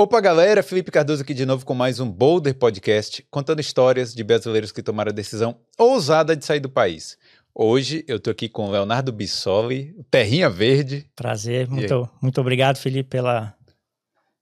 Opa, galera! Felipe Cardoso aqui de novo com mais um Boulder Podcast, contando histórias de brasileiros que tomaram a decisão ousada de sair do país. Hoje eu tô aqui com o Leonardo Bissoli, Terrinha Verde. Prazer, muito, muito obrigado, Felipe, pela,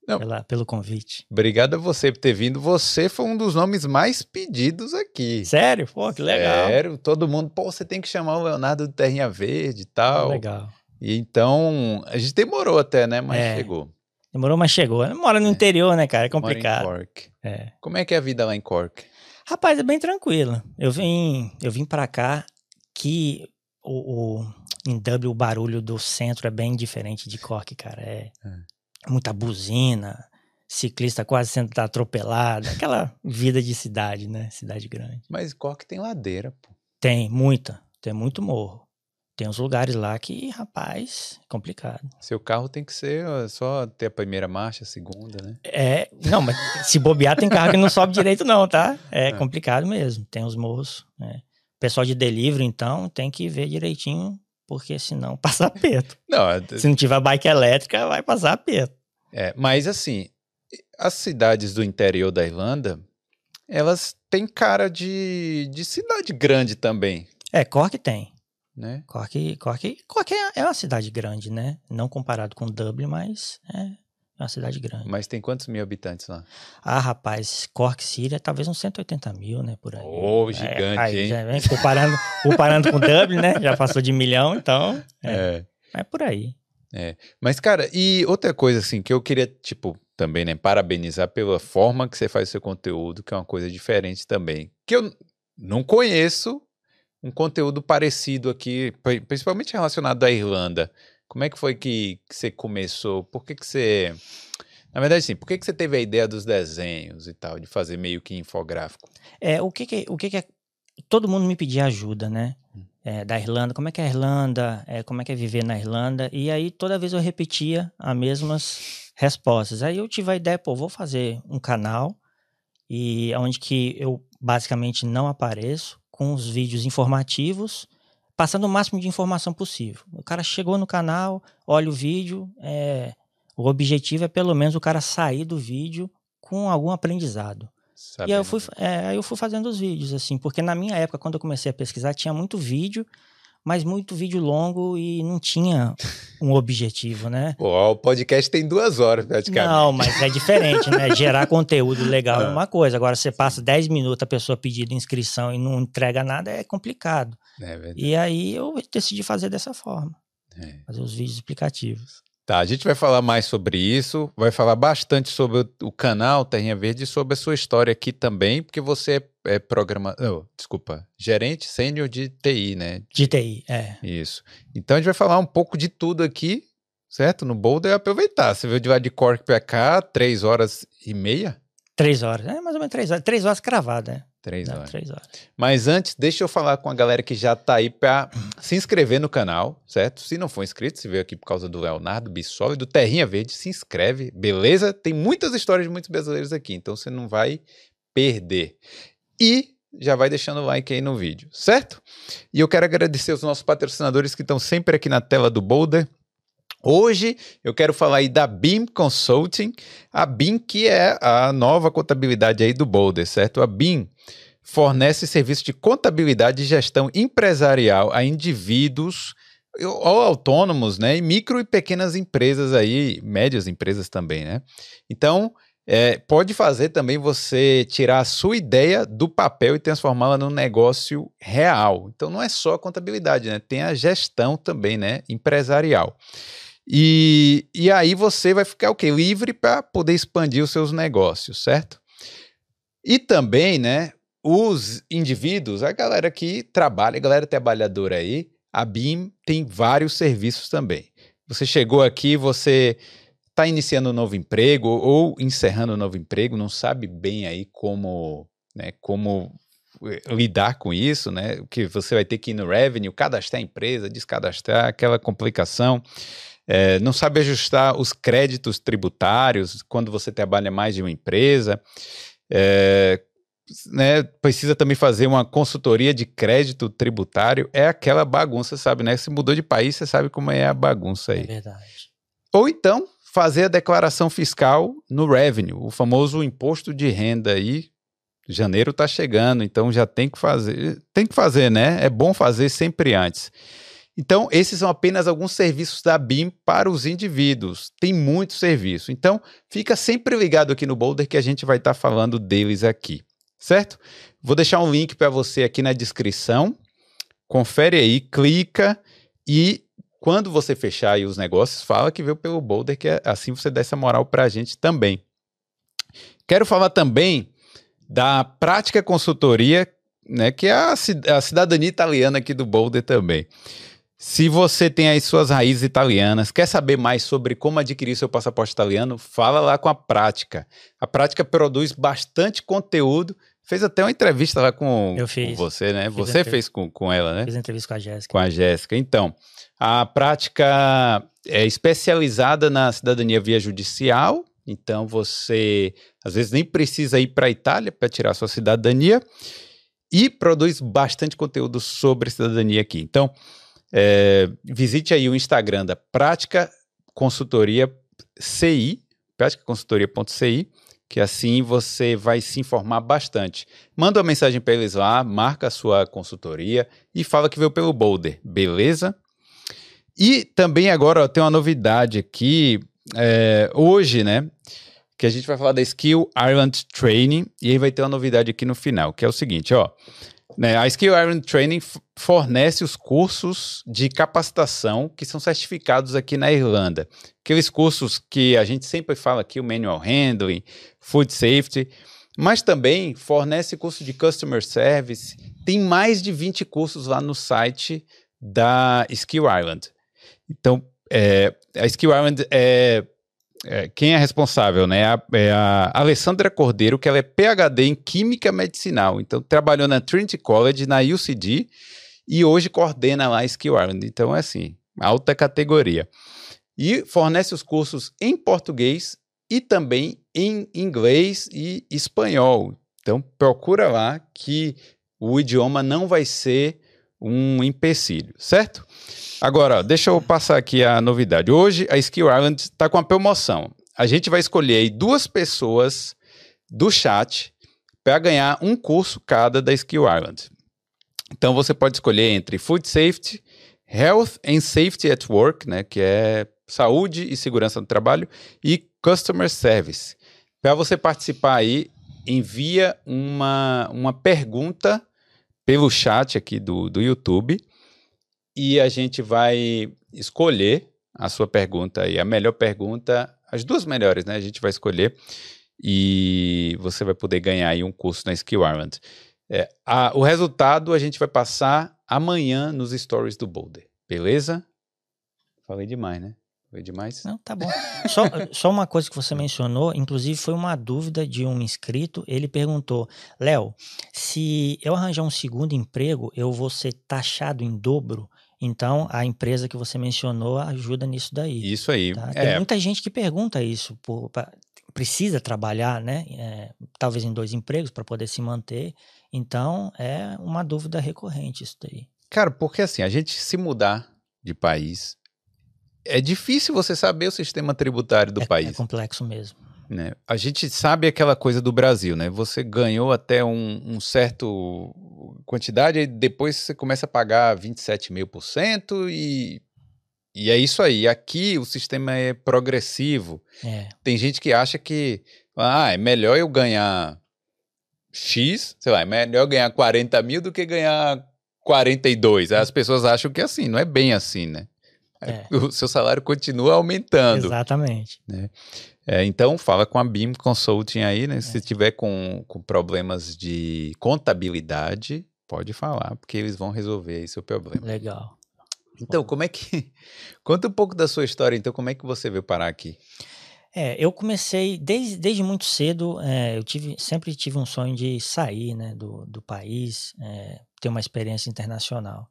pela, pelo convite. Obrigado a você por ter vindo. Você foi um dos nomes mais pedidos aqui. Sério? Pô, que legal. Sério, todo mundo, pô, você tem que chamar o Leonardo do Terrinha Verde e tal. Legal. E então, a gente demorou até, né? Mas É. chegou. Demorou, mas chegou. Mora no interior, né, cara? É Mora complicado. em Cork. É. Como é que é a vida lá em Cork? Rapaz, é bem tranquilo. Eu vim, eu vim para cá que o, o- em Dublin o barulho do centro é bem diferente de Cork, cara. É, muita buzina, ciclista quase sendo atropelado, aquela vida de cidade, né? Cidade grande. Mas Cork tem ladeira, pô. Tem muita, tem muito morro. Tem uns lugares lá que, rapaz, é complicado. Seu carro tem que ser só ter a primeira marcha, a segunda, né? É, não, mas se bobear tem carro que não sobe direito não, tá? É É. complicado mesmo, tem os morros, né? Pessoal de delivery, então, tem que ver direitinho, porque senão passa aperto. Não, é- Se não tiver bike elétrica, vai passar aperto. é, mas assim, as cidades do interior da Irlanda, elas têm cara de, de cidade grande também, É, Cork tem. Né? Cork, Cork, Cork é, é uma cidade grande, né? Não comparado com Dublin, mas é uma cidade grande. Mas tem quantos mil habitantes lá? Ah, rapaz, Cork City é talvez uns 180 mil, né, por aí. É, gigante, aí hein? já comparando, comparando com Dublin, né? Já passou de milhão, então É. é por aí. Mas, cara, e outra coisa, assim, que eu queria, tipo, também, né, parabenizar pela forma que você faz o seu conteúdo, que é uma coisa diferente também. Que eu não conheço um conteúdo parecido aqui, pri- principalmente relacionado à Irlanda. Como é que foi que, que você começou? Por que que você... Na verdade, sim, por que que você teve a ideia dos desenhos e tal, de fazer meio que infográfico? É, o que que, o que que é, todo mundo me pedia ajuda, né? É, da Irlanda, como é que é a Irlanda, é, como é que é viver na Irlanda, e aí toda vez eu repetia as mesmas respostas. Aí eu tive a ideia, pô, vou fazer um canal, e onde que eu basicamente não apareço, com os vídeos informativos, passando o máximo de informação possível. O cara chegou no canal, olha o vídeo, é, o objetivo é pelo menos o cara sair do vídeo com algum aprendizado. E aí eu, fui, Sabendo. é, aí eu fui fazendo os vídeos, assim, porque na minha época, quando eu comecei a pesquisar, tinha muito vídeo, mas muito vídeo longo e não tinha um objetivo, né? Pô, o podcast tem duas horas, praticamente. Não, mas é diferente, né? Gerar conteúdo legal é Ah. uma coisa. Agora, você passa 10 minutos a pessoa pedindo inscrição e não entrega nada, é complicado. É verdade. E aí eu decidi fazer dessa forma, É. fazer os vídeos explicativos. Tá, a gente vai falar mais sobre isso, vai falar bastante sobre o, canal Terrinha Verde e sobre a sua história aqui também, porque você é, é programa, não, desculpa, gerente sênior de TI, né? De TI, é. Isso. Então a gente vai falar um pouco de tudo aqui, certo? No Boulder aproveitar. Você veio de lá de Cork pra cá, três horas e meia? Três horas. É mais ou menos três horas. Três horas cravada, né? Três horas. três horas. Mas antes, deixa eu falar com a galera que já tá aí pra se inscrever no canal, certo? Se não for inscrito, se veio aqui por causa do Leonardo Bissoli e do Terrinha Verde, se inscreve, beleza? Tem muitas histórias de muitos brasileiros aqui, então você não vai perder. E já vai deixando o like aí no vídeo, certo? E eu quero agradecer os nossos patrocinadores que estão sempre aqui na tela do Boulder. Hoje eu quero falar aí da BIM Consulting, a BIM que é a nova contabilidade aí do Boulder, certo? A BIM fornece serviço de contabilidade e gestão empresarial a indivíduos ou autônomos, né? E micro e pequenas empresas aí, médias empresas também, né? Então, é, pode fazer também você tirar a sua ideia do papel e transformá-la num negócio real. Então, não é só a contabilidade, né? Tem a gestão também, né? Empresarial. E, e aí você vai ficar o quê? Livre para poder expandir os seus negócios, certo? E também, né? Os indivíduos, a galera que trabalha, a galera trabalhadora aí, a BIM tem vários serviços também. Você chegou aqui, você está iniciando um novo emprego ou encerrando um novo emprego, não sabe bem aí como, né, como eh, lidar com isso, né? Que você vai ter que ir no revenue, cadastrar a empresa, descadastrar, aquela complicação. É, não sabe ajustar os créditos tributários quando você trabalha mais de uma empresa. É, né, precisa também fazer uma consultoria de crédito tributário. É aquela bagunça, sabe, né? Se mudou de país, você sabe como é a bagunça É aí. verdade. Ou então fazer a declaração fiscal no revenue, o famoso imposto de renda aí. Janeiro está chegando, então já tem que fazer. Tem que fazer, né? É bom fazer sempre antes. Então, esses são apenas alguns serviços da BIM para os indivíduos. Tem muito serviço. Então, fica sempre ligado aqui no Boulder que a gente vai estar tá falando deles aqui, certo? Vou deixar um link para você aqui na descrição. Confere aí, clica e quando você fechar aí os negócios, fala que veio pelo Boulder, que é assim você dá essa moral para a gente também. Quero falar também da Prática Consultoria, né, que é a, a cidadania italiana aqui do Boulder também. Se você tem as suas raízes italianas, quer saber mais sobre como adquirir seu passaporte italiano, fala lá com a Prática. A Prática produz bastante conteúdo. Fez até uma entrevista lá com, com você, né? Você fez com, com ela, né? Fiz entrevista com a Jéssica. Com a Jéssica. Então, a Prática é especializada na cidadania via judicial. Então, você às vezes nem precisa ir para a Itália para tirar sua cidadania. E produz bastante conteúdo sobre cidadania aqui. Então, é, visite aí o Instagram da Prática Consultoria CI, práticaconsultoria.ci, que assim você vai se informar bastante. Manda uma mensagem para eles lá, marca a sua consultoria e fala que veio pelo Boulder, beleza? E também agora ó, tem uma novidade aqui, é, hoje, né? Que a gente vai falar da Skill Ireland Training e aí vai ter uma novidade aqui no final, que é o seguinte, ó. Né, a Skill Iron Training fornece os cursos de capacitação que são certificados aqui na Irlanda. Aqueles cursos que a gente sempre fala aqui, o Manual Handling, Food Safety, mas também fornece curso de Customer Service. Tem mais de 20 cursos lá no site da Skill Island. Então, é, a Skill Island é é, quem é responsável, né? A, é a Alessandra Cordeiro, que ela é PhD em Química Medicinal. Então, trabalhou na Trinity College, na UCD, e hoje coordena lá a Skill Ireland. Então, é assim, alta categoria. E fornece os cursos em português e também em inglês e espanhol. Então, procura lá que o idioma não vai ser um empecilho, certo? Agora, deixa eu passar aqui a novidade. Hoje a Skill Island está com a promoção. A gente vai escolher aí duas pessoas do chat para ganhar um curso cada da Skill Island. Então você pode escolher entre Food Safety, Health and Safety at Work, né, que é saúde e segurança no trabalho, e Customer Service. Para você participar aí, envia uma, uma pergunta pelo chat aqui do, do YouTube e a gente vai escolher a sua pergunta e a melhor pergunta, as duas melhores, né? A gente vai escolher e você vai poder ganhar aí um curso na Skill Island. É, a, o resultado a gente vai passar amanhã nos stories do Boulder, beleza? Falei demais, né? Falei demais? Não, tá bom. Só, só uma coisa que você mencionou, inclusive foi uma dúvida de um inscrito. Ele perguntou: Léo, se eu arranjar um segundo emprego, eu vou ser taxado em dobro? Então, a empresa que você mencionou ajuda nisso daí. Isso aí. Tá? Tem é. muita gente que pergunta isso. Por, pra, precisa trabalhar, né? É, talvez em dois empregos para poder se manter. Então, é uma dúvida recorrente isso daí. Cara, porque assim, a gente se mudar de país, é difícil você saber o sistema tributário do é, país. É complexo mesmo. Né? A gente sabe aquela coisa do Brasil, né? Você ganhou até um, um certo quantidade e depois você começa a pagar 27 mil por cento e e é isso aí. Aqui o sistema é progressivo. É. Tem gente que acha que ah, é melhor eu ganhar X, sei lá, é melhor eu ganhar 40 mil do que ganhar 42. As pessoas acham que é assim, não é bem assim, né? É. O seu salário continua aumentando. Exatamente. Né? É, então, fala com a BIM Consulting aí, né? É. Se tiver com, com problemas de contabilidade, pode falar, porque eles vão resolver aí seu problema. Legal. Então, como é que. Conta um pouco da sua história, então, como é que você veio parar aqui? É, eu comecei desde, desde muito cedo, é, eu tive, sempre tive um sonho de sair né, do, do país, é, ter uma experiência internacional.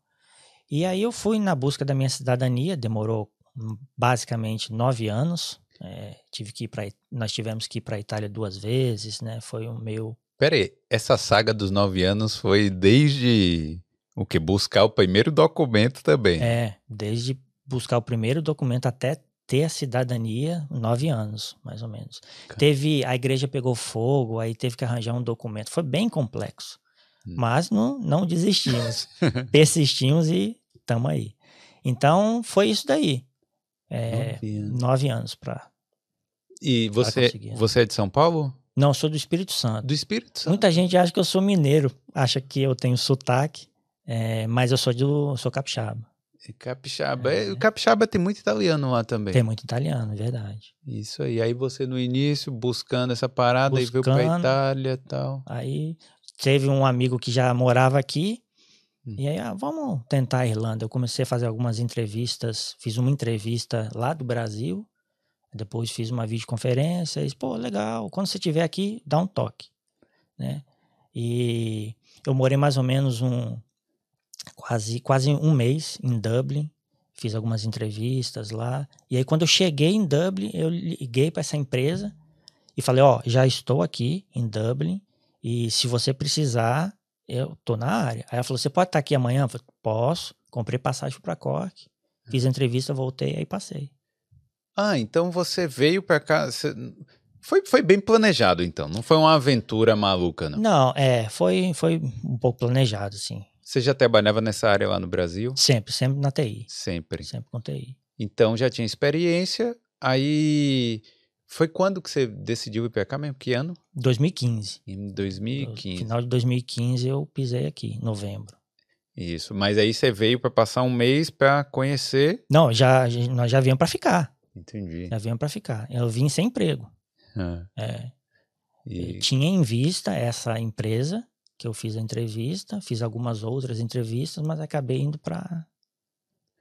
E aí eu fui na busca da minha cidadania, demorou hum, basicamente nove anos, é, tive que ir pra, nós tivemos que ir para a Itália duas vezes, né? Foi um meio. Peraí, essa saga dos nove anos foi desde o que? Buscar o primeiro documento também. É, desde buscar o primeiro documento até ter a cidadania nove anos, mais ou menos. Cara. Teve, a igreja pegou fogo, aí teve que arranjar um documento. Foi bem complexo. Hum. Mas não, não desistimos. Persistimos e estamos aí. Então, foi isso daí. É, Nove anos. para. E você, conseguir. você é de São Paulo? Não, sou do Espírito Santo. Do Espírito Santo? Muita gente acha que eu sou mineiro, acha que eu tenho sotaque, é, mas eu sou do sou capixaba. E Capixaba. É, O Capixaba tem muito italiano lá também. Tem muito italiano, é verdade. Isso aí. Aí você no início buscando essa parada e veio pra Buscando. Itália e tal. Aí teve um amigo que já morava aqui. Hum. E aí, ah, vamos tentar a Irlanda. Eu comecei a fazer algumas entrevistas. Fiz uma entrevista lá do Brasil. Depois fiz uma videoconferência. E, pô, legal. Quando você estiver aqui, dá um toque. Né? E eu morei mais ou menos um quase, quase um mês em Dublin. Fiz algumas entrevistas lá. E aí, quando eu cheguei em Dublin, eu liguei para essa empresa e falei: Ó, já estou aqui em Dublin. E se você precisar, eu tô na área. Aí ela falou: Você pode estar aqui amanhã? Eu falei: Posso. Comprei passagem para Cork. Fiz a entrevista, voltei, aí passei. Ah, então você veio pra cá. você- Foi, foi bem planejado, então. Não foi uma aventura maluca, não. Não, é, foi, foi um pouco planejado, sim. Você já trabalhava nessa área lá no Brasil? Sempre, sempre na TI. Sempre. Sempre com TI. Então já tinha experiência. Aí. Foi quando que você decidiu ir pra cá mesmo? Que ano? 2015. Em No 2015. final de 2015 eu pisei aqui, novembro. Isso. Mas aí você veio pra passar um mês pra conhecer. Não, já, já- nós já viemos para ficar. Entendi. Já viemos para ficar. Eu vim sem emprego. Ah, É. e- Tinha em vista essa empresa que eu fiz a entrevista, fiz algumas outras entrevistas, mas acabei indo para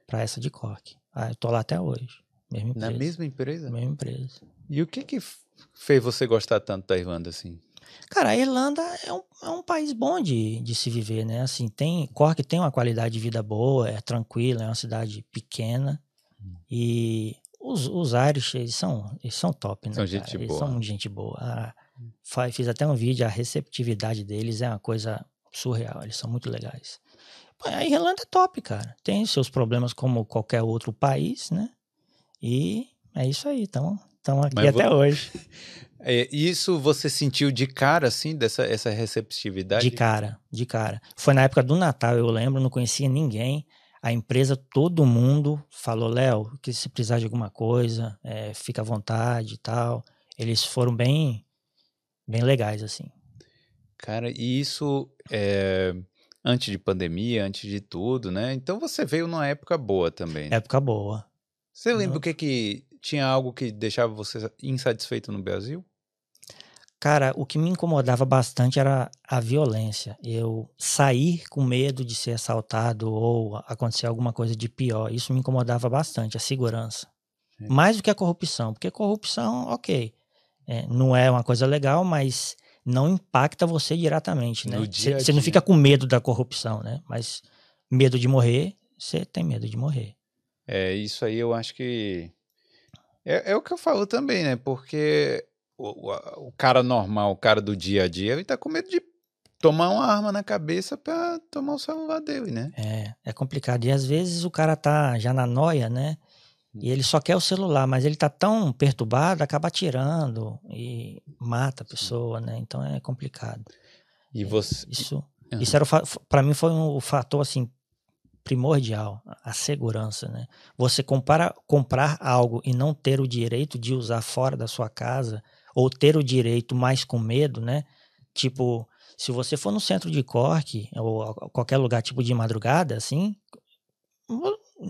para essa de Cork. Ah, eu tô lá até hoje. Mesma. Na mesma empresa? Mesma empresa. E o que que fez você gostar tanto da Irlanda assim? Cara, a Irlanda é um, é um país bom de, de se viver, né? Assim, tem, Cork tem uma qualidade de vida boa, é tranquila, é uma cidade pequena. Hum. E os, os Irish, eles são, eles são top, né? São cara? gente Eles boa. são muito gente boa. Ah, fa- fiz até um vídeo, a receptividade deles é uma coisa surreal, eles são muito legais. A Irlanda é top, cara. Tem seus problemas como qualquer outro país, né? E é isso aí, estamos aqui Mas até vo- hoje. É, isso você sentiu de cara, assim, dessa essa receptividade? De cara, de cara. Foi na época do Natal, eu lembro, não conhecia ninguém. A empresa, todo mundo falou, Léo, que se precisar de alguma coisa, é, fica à vontade e tal. Eles foram bem, bem legais, assim. Cara, e isso é, antes de pandemia, antes de tudo, né? Então você veio numa época boa também. Época boa. Você lembra o que que tinha algo que deixava você insatisfeito no Brasil? Cara, o que me incomodava bastante era a violência. Eu sair com medo de ser assaltado ou acontecer alguma coisa de pior. Isso me incomodava bastante, a segurança. É. Mais do que a corrupção. Porque corrupção, ok, é, não é uma coisa legal, mas não impacta você diretamente, né? Você não fica com medo da corrupção, né? Mas medo de morrer, você tem medo de morrer. É, isso aí eu acho que. É, é o que eu falo também, né? Porque o, o, o cara normal, o cara do dia a dia, ele tá com medo de tomar uma arma na cabeça pra tomar o celular dele, né? É, é complicado. E às vezes o cara tá já na noia, né? E ele só quer o celular, mas ele tá tão perturbado, acaba atirando e mata a pessoa, né? Então é complicado. E você. Isso, Aham. isso era para mim foi um fator assim primordial, a segurança, né? Você compara, comprar algo e não ter o direito de usar fora da sua casa ou ter o direito mais com medo, né? Tipo, se você for no centro de Cork ou qualquer lugar tipo de madrugada, assim,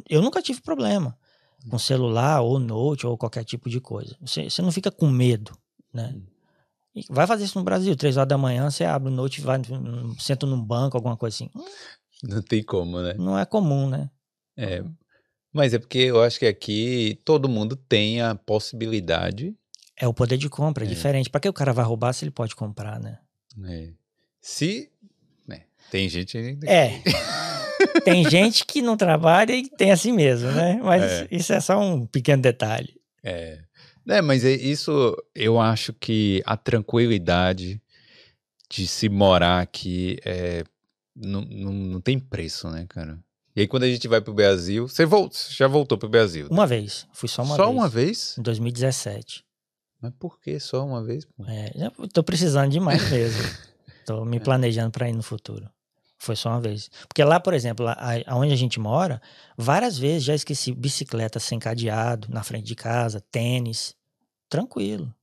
eu nunca tive problema com celular ou note ou qualquer tipo de coisa. Você, você não fica com medo, né? Hum. Vai fazer isso no Brasil, três horas da manhã, você abre o note, vai, hum, senta num banco, alguma coisa assim. Não tem como, né? Não é comum, né? É. Mas é porque eu acho que aqui todo mundo tem a possibilidade. É o poder de compra, é, É. diferente. Pra que o cara vai roubar se ele pode comprar, né? né? Se. né, Tem gente. É. tem gente que não trabalha e tem assim mesmo, né? Mas É. isso é só um pequeno detalhe. É. É, mas é isso eu acho que a tranquilidade de se morar aqui é, não, não, não tem preço, né, cara? E aí, quando a gente vai pro Brasil, você volta, já voltou pro Brasil? Uma vez. Fui só uma só vez. uma vez? Em 2017. Mas por que só uma vez? pô? É, tô precisando demais mesmo. tô me planejando para ir no futuro. Foi só uma vez. Porque lá, por exemplo, lá, aonde a gente mora, várias vezes já esqueci bicicleta sem cadeado na frente de casa, tênis, tranquilo,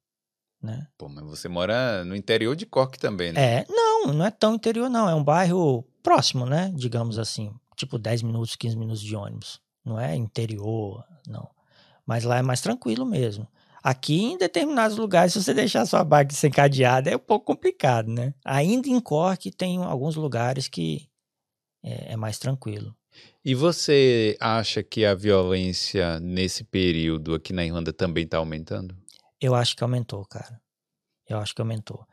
né? Pô, mas você mora no interior de Cork também, né? É, não, não é tão interior não, é um bairro próximo, né? Digamos assim, tipo 10 minutos, 15 minutos de ônibus. Não é interior, não. Mas lá é mais tranquilo mesmo. Aqui, em determinados lugares, se você deixar sua bike sem cadeado, é um pouco complicado, né? Ainda em Cork tem alguns lugares que é, é mais tranquilo. E você acha que a violência nesse período aqui na Irlanda também tá aumentando? Eu acho que aumentou, cara. Eu acho que aumentou.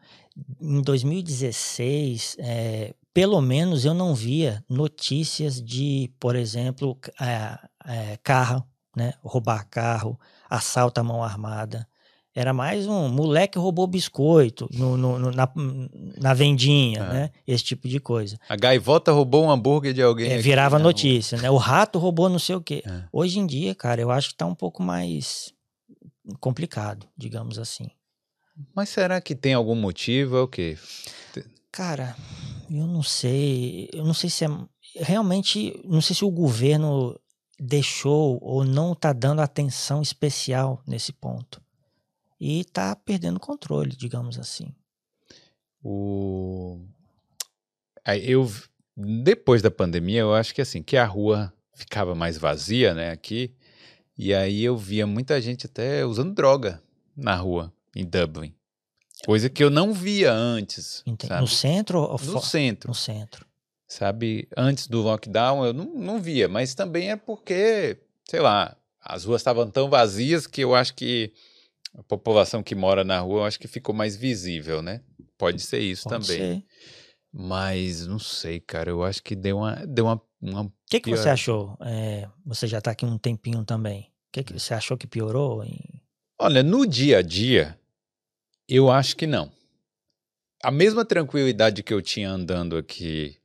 Em 2016, é, pelo menos eu não via notícias de, por exemplo, é, é, carro, né? Roubar carro, assalto à mão armada. Era mais um moleque roubou biscoito no, no- no- na, na vendinha, É. né? Esse tipo de coisa. A gaivota roubou um hambúrguer de alguém. É, aqui virava na rua. notícia, né? O rato roubou não sei o quê. É. Hoje em dia, cara, eu acho que tá um pouco mais complicado, digamos assim. Mas será que tem algum motivo? É o quê? Cara, eu não sei. Eu não sei se é. Realmente, não sei se o governo deixou ou não tá dando atenção especial nesse ponto. E tá perdendo controle, digamos assim. O... Eu, depois da pandemia, eu acho que assim, que a rua ficava mais vazia, né, aqui, e aí eu via muita gente até usando droga na rua, em Dublin. Coisa que eu não via antes? No centro ou No centro, No centro. sabe? Antes do lockdown eu não, não via, mas também é porque, sei lá, as ruas estavam tão vazias que eu acho que a população que mora na rua, eu acho que ficou mais visível, né? Pode ser isso Pode também. ser. Mas não sei, cara. Eu acho que deu uma. Deu uma, uma O que, que você Pior. achou? É, você já tá aqui um tempinho também. O que, que você achou que piorou? em- Olha, no dia a dia, eu acho que não. A mesma tranquilidade que eu tinha andando aqui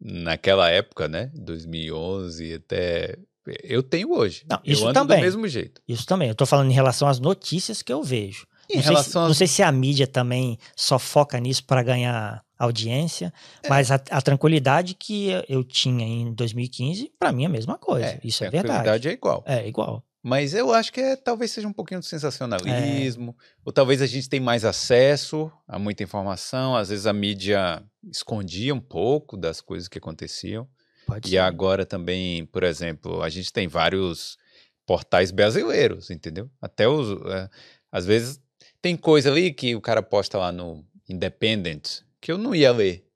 naquela época, né? 2011 até. Eu tenho hoje. Não, eu isso ando também. do mesmo jeito. Isso também. Eu tô falando em relação às notícias que eu vejo. Em não, sei se, relação não sei se a mídia também só foca nisso para ganhar audiência, É. mas a, a tranquilidade que eu tinha em 2015, para mim é a mesma coisa. Isso é a verdade. tranquilidade é igual. É igual. Mas eu acho que é, talvez seja um pouquinho de sensacionalismo, ou talvez a gente tenha mais acesso a muita informação, às vezes a mídia escondia um pouco das coisas que aconteciam. Pode E ser. agora também, por exemplo, a gente tem vários portais brasileiros, entendeu? Até os. é, às vezes tem coisa ali que o cara posta lá no Independent que eu não ia ler.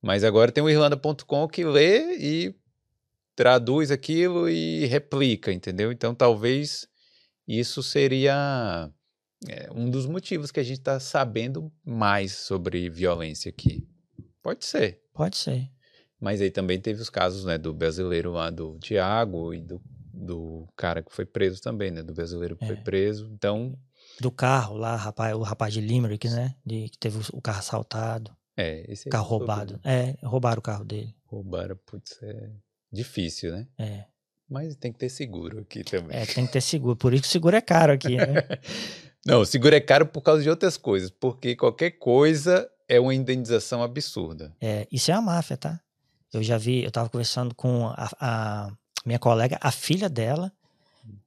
Mas agora tem o Irlanda.com que lê e traduz aquilo e replica, entendeu? Então talvez isso seria é, um dos motivos que a gente está sabendo mais sobre violência aqui. Pode ser. Pode ser. Mas aí também teve os casos, né, do brasileiro lá do Tiago e do, do cara que foi preso também, né, do brasileiro que foi É. preso. Então, Do carro lá, rapaz, o rapaz de Limerick, né? De, que teve o, carro assaltado, é, esse carro soube, roubado. né? É, roubaram o carro dele. Roubaram, putz, é difícil, né? É, Mas tem que ter seguro aqui também. é, tem que ter seguro. Por isso que o seguro é caro aqui, né? Não, o seguro é caro por causa de outras coisas, porque qualquer coisa é uma indenização absurda. É, isso é a máfia, tá? Eu já vi, eu tava conversando com a, a minha colega, a filha dela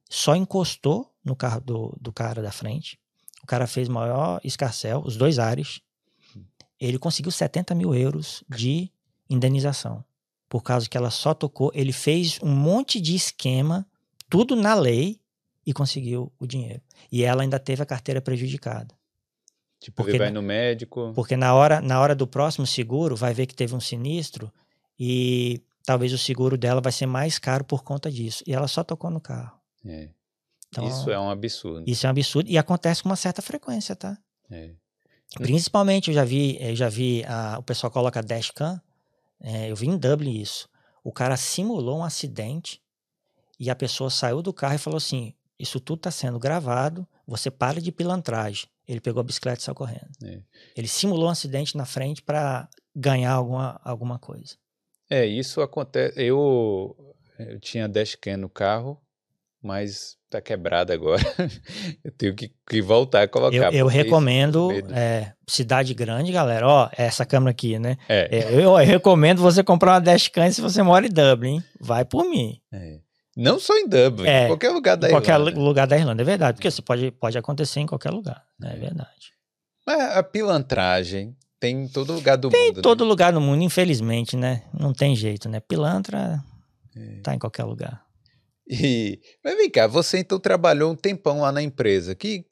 só encostou no carro do, do cara da frente. O cara fez maior escarcel, os dois ares. Ele conseguiu 70 mil euros de indenização. Por causa que ela só tocou. Ele fez um monte de esquema, tudo na lei, e conseguiu o dinheiro. E ela ainda teve a carteira prejudicada. Tipo, Porque ele vai no médico. Porque na hora, na hora do próximo seguro, vai ver que teve um sinistro e talvez o seguro dela vai ser mais caro por conta disso. E ela só tocou no carro. É. Então, Isso é um absurdo. isso é um absurdo e acontece com uma certa frequência, tá? É. Principalmente, eu já vi, eu já vi a- o pessoal coloca dashcam, é, eu vi em Dublin isso. O cara simulou um acidente e a pessoa saiu do carro e falou assim: Isso tudo está sendo gravado, você para de pilantragem. Ele pegou a bicicleta e saiu correndo. É. Ele simulou um acidente na frente para ganhar alguma, alguma coisa. É, isso acontece. Eu, eu tinha dashcam no carro, mas tá quebrado agora. eu tenho que, que voltar a colocar. Eu, eu recomendo, é, cidade grande, galera, ó, essa câmera aqui, né? É, É, eu, eu recomendo você comprar uma dashcam se você mora em Dublin, vai por mim. é. Não só em Dublin, É, em qualquer lugar da Em qualquer Irlanda. lugar da Irlanda, é verdade, porque isso pode, pode acontecer em qualquer lugar, né? é verdade. Mas a pilantragem tem em todo lugar do Tem mundo. em todo né? lugar no mundo, infelizmente, né? Não tem jeito, né? Pilantra É. tá em qualquer lugar. E, mas vem cá, você então trabalhou um tempão lá na empresa. Que,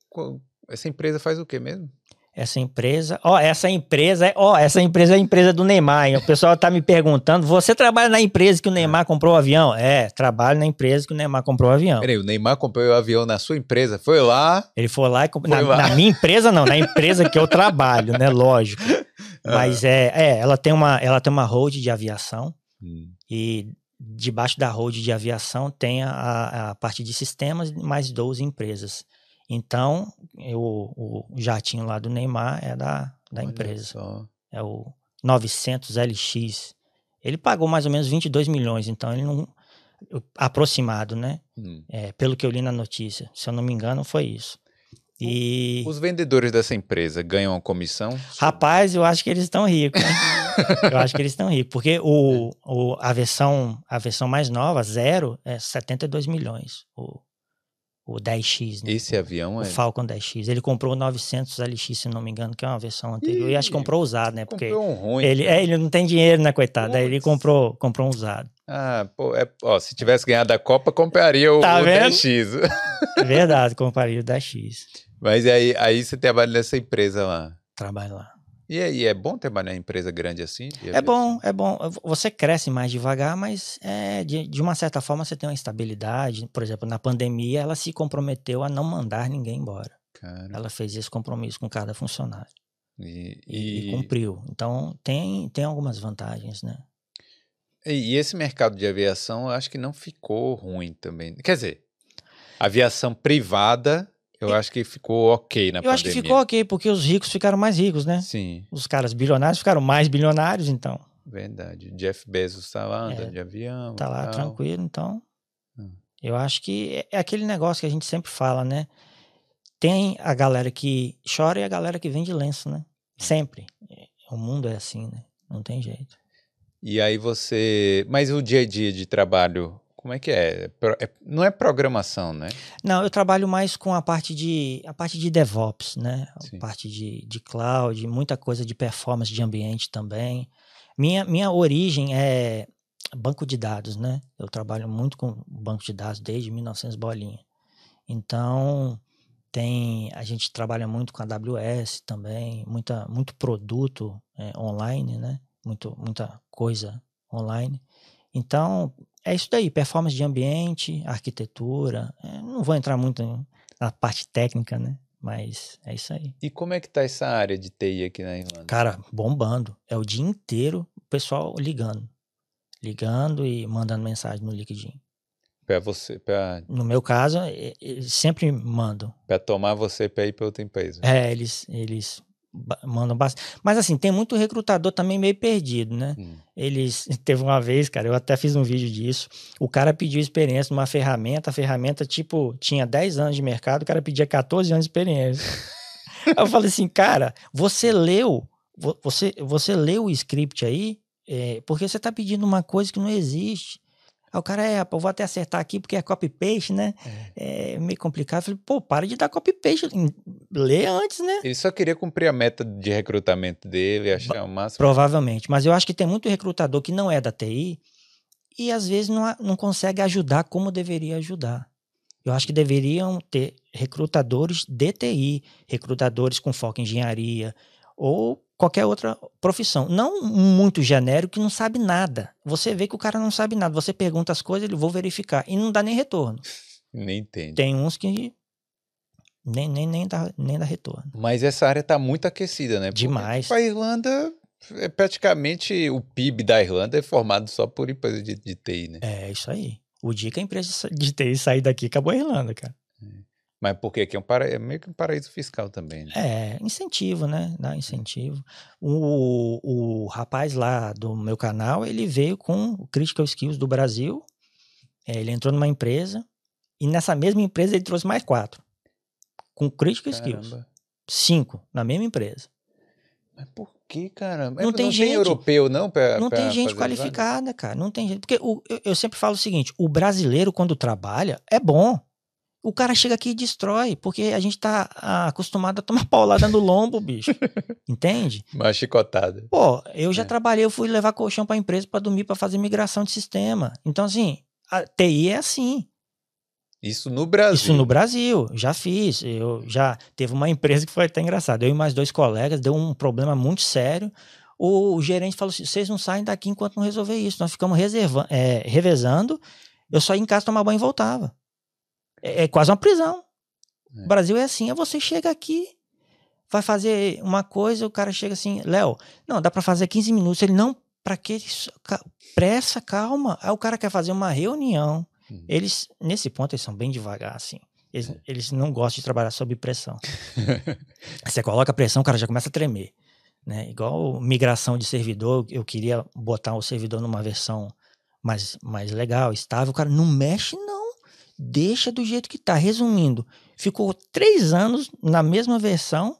essa empresa faz o quê mesmo? Essa empresa, ó, essa empresa, é- ó, essa empresa é a empresa do Neymar. hein? O pessoal tá me perguntando, você trabalha na empresa que o Neymar comprou o avião? É, trabalho na empresa que o Neymar comprou o avião. Peraí, o Neymar comprou o avião na sua empresa, foi lá. Ele foi lá e comprou. Na, lá. na minha empresa, não, na empresa que eu trabalho, né? Lógico. Mas é, é, ela tem uma, ela tem uma hold de aviação Hum, e debaixo da hold de aviação tem a, a parte de sistemas mais 12 empresas. Então, eu, o jatinho lá do Neymar é da, da olha empresa. só. É o 900 LX. Ele pagou mais ou menos 22 milhões, então ele não. Aproximado, né? Hum. É, pelo que eu li na notícia. Se eu não me engano, foi isso. E. Os vendedores dessa empresa ganham uma comissão? Rapaz, eu acho que eles estão ricos. hein? eu acho que eles estão ricos. Porque o, o, a, versão, a versão mais nova, zero, é 72 milhões. O, o 10X, né? Esse avião O é. Falcon 10X. Ele comprou o 900 LX, se não me engano, que é uma versão anterior. E acho que Ih, comprou usado, né? Porque Comprou um ruim. ele, é, ele não tem dinheiro, né, coitado? Aí ele comprou, comprou um usado. Ah, pô, é, ó, se tivesse ganhado a Copa, compraria o, Tá o vendo? 10X. É verdade, comparei o 10X. Mas aí, aí você trabalha nessa empresa lá. Trabalho lá. E aí, é bom trabalhar em empresa grande assim? É bom, é bom. Você cresce mais devagar, mas é, de, de uma certa forma você tem uma estabilidade. Por exemplo, na pandemia, ela se comprometeu a não mandar ninguém embora. Cara, Ela fez esse compromisso com cada funcionário e, e, e e, cumpriu. Então, tem, tem algumas vantagens, né? e esse mercado de aviação, eu acho que não ficou ruim também. Quer dizer, aviação privada, eu acho que ficou ok na Eu pandemia. acho que ficou ok, porque os ricos ficaram mais ricos, né? Sim, Os caras bilionários ficaram mais bilionários, então. verdade. Jeff Bezos tá lá andando É, de avião. Tá lá tal. tranquilo, então. Hum. Eu acho que é- é aquele negócio que a gente sempre fala, né? Tem a galera que chora e a galera que vende lenço, né? Sempre. É, O mundo é assim, né? Não tem jeito. E aí você. Mas o dia a dia de trabalho, como é que é? Pro- é- Não é programação, né? Não, eu trabalho mais com a parte de a parte de DevOps, né? A parte de, de cloud, muita coisa de performance de ambiente também. Minha, minha origem é banco de dados, né? Eu trabalho muito com banco de dados desde 1900 bolinha. Então, tem a gente trabalha muito com a AWS também, muita muito produto é, online, né? Muito, muita coisa online. Então, é isso daí, performance de ambiente, arquitetura. é, não vou entrar muito na parte técnica, né? Mas é isso aí. E como é que tá essa área de TI aqui na Irlanda? Cara, bombando. É o dia inteiro o pessoal ligando. Ligando e mandando mensagem no LinkedIn. Pra você, pra, No meu caso, eles sempre mandam. pra tomar você pra ir pra outra empresa. É, eles, eles mandam bastante. Mas assim, tem muito recrutador também meio perdido, né? Hum. Eles. Teve uma vez, cara, eu até fiz um vídeo disso. O cara pediu experiência numa ferramenta, a ferramenta, tipo, tinha 10 anos de mercado, o cara pedia 14 anos de experiência. Eu falei assim, cara, você leu, vo- você, você leu o script aí, é, porque você tá pedindo uma coisa que não existe. Aí o cara, é, rapaz, vou até acertar aqui porque é copy-paste, né? É meio complicado. Eu falei, pô, para de dar copy-paste. Lê antes, né? Ele só queria cumprir a meta de recrutamento dele, achar o máximo. Provavelmente. Mas eu acho que tem muito recrutador que não é da TI e às vezes não, não consegue ajudar como deveria ajudar. Eu acho que deveriam ter recrutadores de TI, recrutadores com foco em engenharia ou qualquer outra profissão. Não muito genérico que não sabe nada. Você vê que o cara não sabe nada. Você pergunta as coisas, ele vou verificar. E não dá nem retorno. Nem entende. Tem uns que nem, nem, nem, dá, nem dá retorno. Mas essa área tá muito aquecida, né? Porque, Demais. tipo, a Irlanda, é praticamente o PIB da Irlanda é formado só por empresas de, de TI, né? É isso aí. O dia que a empresa de TI sair daqui, acabou a Irlanda, cara. Mas porque aqui é, um para... é meio que um paraíso fiscal também. Né? É, incentivo, né? Dá incentivo. O, o rapaz lá do meu canal, ele veio com o Critical Skills do Brasil. É, ele entrou numa empresa e nessa mesma empresa ele trouxe mais quatro. Com Critical Caramba. Skills. Cinco na mesma empresa. Mas por que, caramba? Não, é, tem, não gente, tem europeu, não? Pra, não pra tem gente qualificada, cara. Não tem gente. Porque o, eu, eu sempre falo o seguinte: o brasileiro, quando trabalha, é bom o cara chega aqui e destrói, porque a gente tá ah, acostumado a tomar paulada no lombo, bicho. Entende? Uma chicotada. Pô, eu já é. trabalhei, eu fui levar colchão pra empresa para dormir, para fazer migração de sistema. Então, assim, a TI é assim. Isso no Brasil. Isso no Brasil, já fiz. Eu já teve uma empresa que foi até engraçado. Eu e mais dois colegas deu um problema muito sério. O, o gerente falou assim: vocês não saem daqui enquanto não resolver isso. Nós ficamos reserva, é, revezando. Eu só ia em casa tomar banho e voltava. É, é quase uma prisão. É. O Brasil é assim. É você chega aqui, vai fazer uma coisa, o cara chega assim, Léo, não, dá para fazer 15 minutos. Ele, não, para que isso? Pressa, calma. Aí o cara quer fazer uma reunião. Uhum. Eles, nesse ponto, eles são bem devagar, assim. Eles, é. eles não gostam de trabalhar sob pressão. você coloca pressão, o cara já começa a tremer. Né? Igual migração de servidor, eu queria botar o servidor numa versão mais, mais legal, estável. O cara não mexe, não deixa do jeito que está. Resumindo, ficou três anos na mesma versão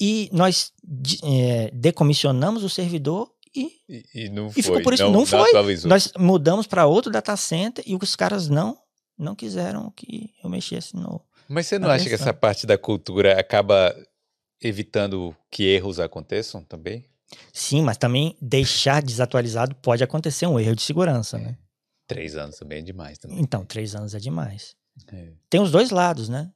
e nós é, decomissionamos o servidor e, e, e não e ficou por isso. Não, não foi. Nós mudamos para outro data center e os caras não não quiseram que eu mexesse no. Mas você não acha versão. que essa parte da cultura acaba evitando que erros aconteçam também? Sim, mas também deixar desatualizado pode acontecer um erro de segurança, né? Três anos também é demais. Também. Então, três anos é demais. É. Tem os dois lados, né?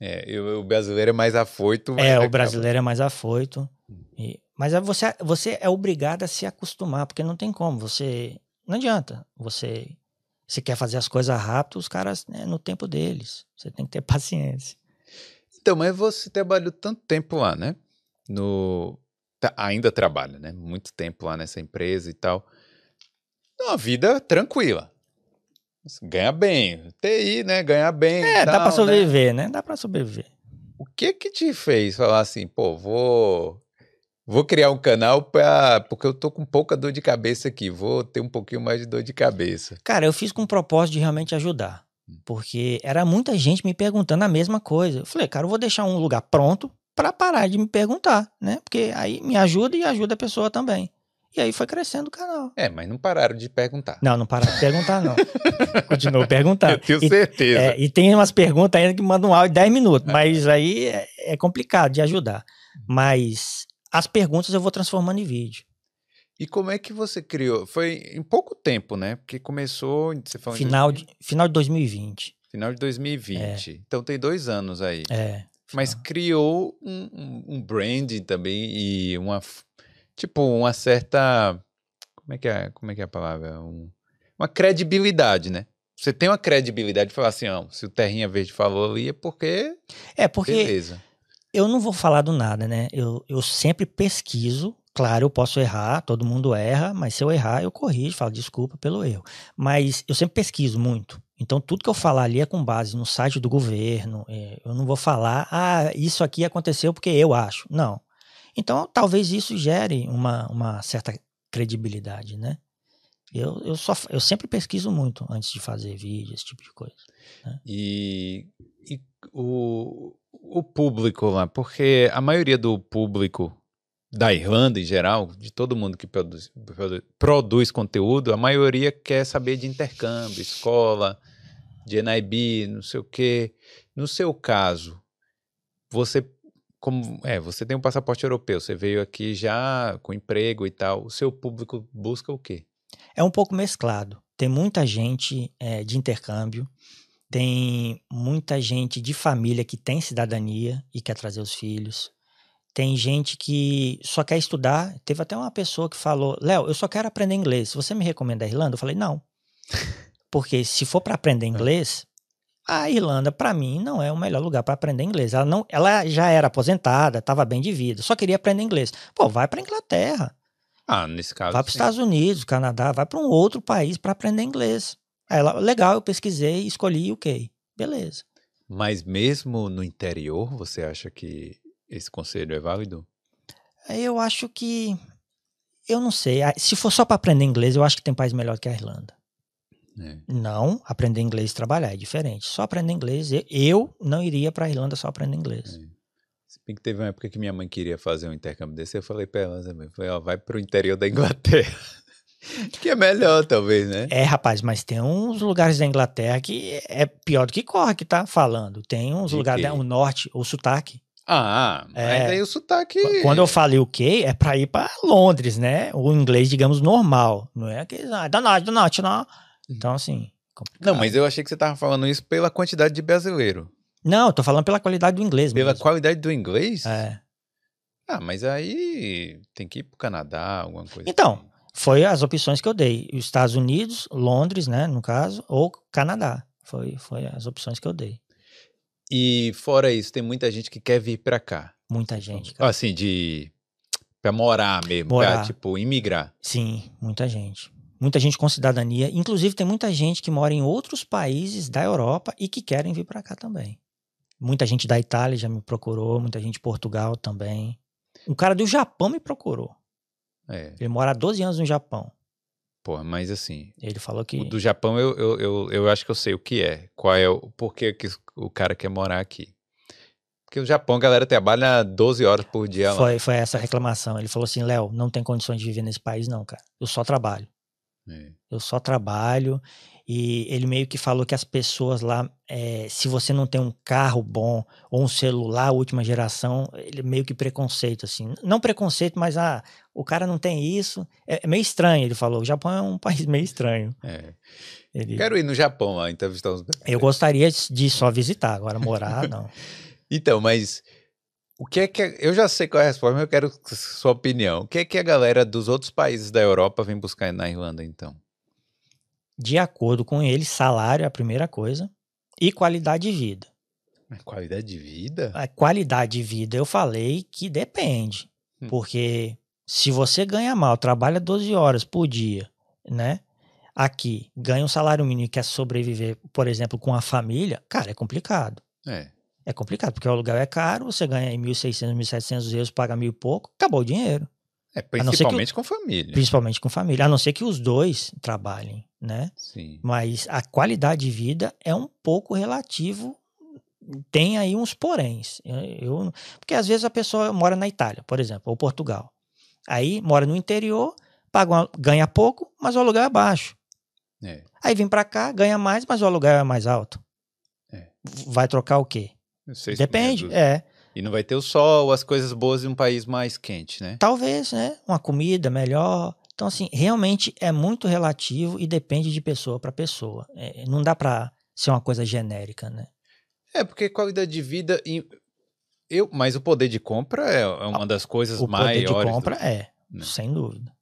É, eu, o brasileiro é mais afoito. É, o brasileiro é mais afoito. Hum. E, mas você, você é obrigado a se acostumar, porque não tem como. Você. Não adianta. Você. Você quer fazer as coisas rápido, os caras, né, no tempo deles. Você tem que ter paciência. Então, mas você trabalhou tanto tempo lá, né? No, tá, ainda trabalha, né? Muito tempo lá nessa empresa e tal uma vida tranquila. Ganha bem. TI, né? Ganha bem. É, tal, dá pra né? sobreviver, né? né? Dá pra sobreviver. O que que te fez falar assim, pô, vou. Vou criar um canal pra, porque eu tô com pouca dor de cabeça aqui, vou ter um pouquinho mais de dor de cabeça. Cara, eu fiz com o propósito de realmente ajudar. Hum. Porque era muita gente me perguntando a mesma coisa. Eu falei, cara, eu vou deixar um lugar pronto para parar de me perguntar, né? Porque aí me ajuda e ajuda a pessoa também. E aí foi crescendo o canal. É, mas não pararam de perguntar. Não, não pararam de perguntar, não. Continuou perguntando. Eu tenho certeza. E, é, e tem umas perguntas ainda que mandam um áudio de 10 minutos, é. mas aí é, é, complicado de ajudar. Mas as perguntas eu vou transformando em vídeo. E como é que você criou? Foi em pouco tempo, né? Porque começou. Você falou final, de, final de 2020. Final de 2020. É. Então tem dois anos aí. É. Mas criou um, um, um branding também e uma tipo, uma certa. Como é que é, como é, que é a palavra? Um, uma credibilidade, né? Você tem uma credibilidade de falar assim, ó, se o Terrinha Verde falou ali é porque. É, porque. Beleza. Eu não vou falar do nada, né? Eu, eu sempre pesquiso. Claro, eu posso errar, todo mundo erra, mas se eu errar, eu corrijo, falo desculpa pelo erro. Mas eu sempre pesquiso muito. Então, tudo que eu falar ali é com base no site do governo. É, eu não vou falar, ah, isso aqui aconteceu porque eu acho. Não. Então, talvez isso gere uma, uma certa credibilidade, né? Eu, eu, só, eu sempre pesquiso muito antes de fazer vídeo, esse tipo de coisa. Né? E, e o, o público lá, porque a maioria do público da Irlanda em geral, de todo mundo que produz, produz conteúdo, a maioria quer saber de intercâmbio, escola, de NIB, não sei o quê. No seu caso, você como é, você tem um passaporte europeu, você veio aqui já com emprego e tal, o seu público busca o quê? É um pouco mesclado. Tem muita gente é, de intercâmbio, tem muita gente de família que tem cidadania e quer trazer os filhos. Tem gente que só quer estudar. Teve até uma pessoa que falou: Léo, eu só quero aprender inglês. Você me recomenda a Irlanda? Eu falei: não. Porque se for para aprender inglês, a Irlanda, para mim, não é o melhor lugar para aprender inglês. Ela, não, ela já era aposentada, estava bem de vida, só queria aprender inglês. Pô, vai para Inglaterra. Ah, nesse caso. Vai para os Estados Unidos, Canadá, vai para um outro país para aprender inglês. Aí ela, legal, eu pesquisei, escolhi o okay. Beleza. Mas mesmo no interior, você acha que esse conselho é válido? Eu acho que. Eu não sei. Se for só para aprender inglês, eu acho que tem país melhor que a Irlanda. É. Não, aprender inglês e trabalhar é diferente. Só aprender inglês, eu- não iria para a Irlanda só aprender inglês. Se bem que teve uma época que minha mãe queria fazer um intercâmbio desse, eu falei pra ela também, falei, ó, vai pro interior da Inglaterra. que é melhor, talvez, né? É, rapaz, mas tem uns lugares da Inglaterra que é pior do que corre que tá falando. Tem uns De lugares, o norte, o sotaque. Ah, mas É. aí o sotaque... Quando eu falei o quê, é pra ir pra Londres, né? O inglês, digamos, normal. Não é aquele, ah, da norte, da norte, não. Então, assim. complicado. Não, mas eu achei que você tava falando isso pela quantidade de brasileiro. Não, eu tô falando pela qualidade do inglês Pela mesmo. qualidade do inglês? É. Ah, mas aí tem que ir pro Canadá, alguma coisa Então, assim. Foi as opções que eu dei. Os Estados Unidos, Londres, né, no caso, ou Canadá. Foi, foi as opções que eu dei. E fora isso, tem muita gente que quer vir pra cá. Muita gente, cara. Assim, de... Pra morar mesmo, pra, Morar. tipo, imigrar. Sim, muita gente. Muita gente com cidadania. Inclusive, tem muita gente que mora em outros países da Europa e que querem vir para cá também. Muita gente da Itália já me procurou, muita gente de Portugal também. Um cara do Japão me procurou. É, Ele mora há 12 anos no Japão. porra, mas assim... Ele falou que. O do Japão eu, eu, eu, eu acho que eu sei o que é. Qual é o porquê que o cara quer morar aqui. Porque o Japão, a galera trabalha 12 horas por dia lá. Foi, foi essa reclamação. Ele falou assim: Léo, não tem condições de viver nesse país, não, cara. Eu só trabalho. É. Eu só trabalho. E ele meio que falou que as pessoas lá, é, se você não tem um carro bom ou um celular última geração, ele meio que preconceito, assim. Não preconceito, mas ah, o cara não tem isso. É, é meio estranho, ele falou. O Japão é um país meio estranho. É. Ele- Quero ir no Japão lá, entrevistar os eu gostaria de só visitar, agora morar, não. Então, mas o que é que. Eu já sei qual é a resposta, mas eu quero sua opinião. O que é que a galera dos outros países da Europa vem buscar na Irlanda, então? De acordo com ele, salário é a primeira coisa e qualidade de vida. Qualidade de vida? A qualidade de vida, eu falei que depende. Hum. Porque se você ganha mal, trabalha 12 horas por dia, né? Aqui, ganha um salário mínimo e quer sobreviver, por exemplo, com a família, cara, é complicado. É. É complicado, porque o aluguel é caro, você ganha em 1.600, 1.700 euros, paga mil e pouco, acabou o dinheiro. É, o- principalmente com família. Principalmente com família, a não ser que os dois trabalhem, né? Sim. Mas a qualidade de vida é um pouco relativo. Tem aí uns poréns. Eu, eu- porque às vezes a pessoa mora na Itália, por exemplo, ou Portugal. Aí mora no interior, paga uma- ganha pouco, mas o aluguel é baixo. É. Aí vem pra cá, ganha mais, mas o aluguel é mais alto. É. Vai trocar o quê? Depende. meses. É, E não vai ter o sol, as coisas boas em um país mais quente, né? talvez, né? Uma comida melhor. Então, assim, realmente é muito relativo e depende de pessoa para pessoa. É, não dá pra ser uma coisa genérica, né? É, porque qualidade de vida. Eu, mas o poder de compra é, é uma das coisas O poder maiores. de do- compra é, né? sem dúvida.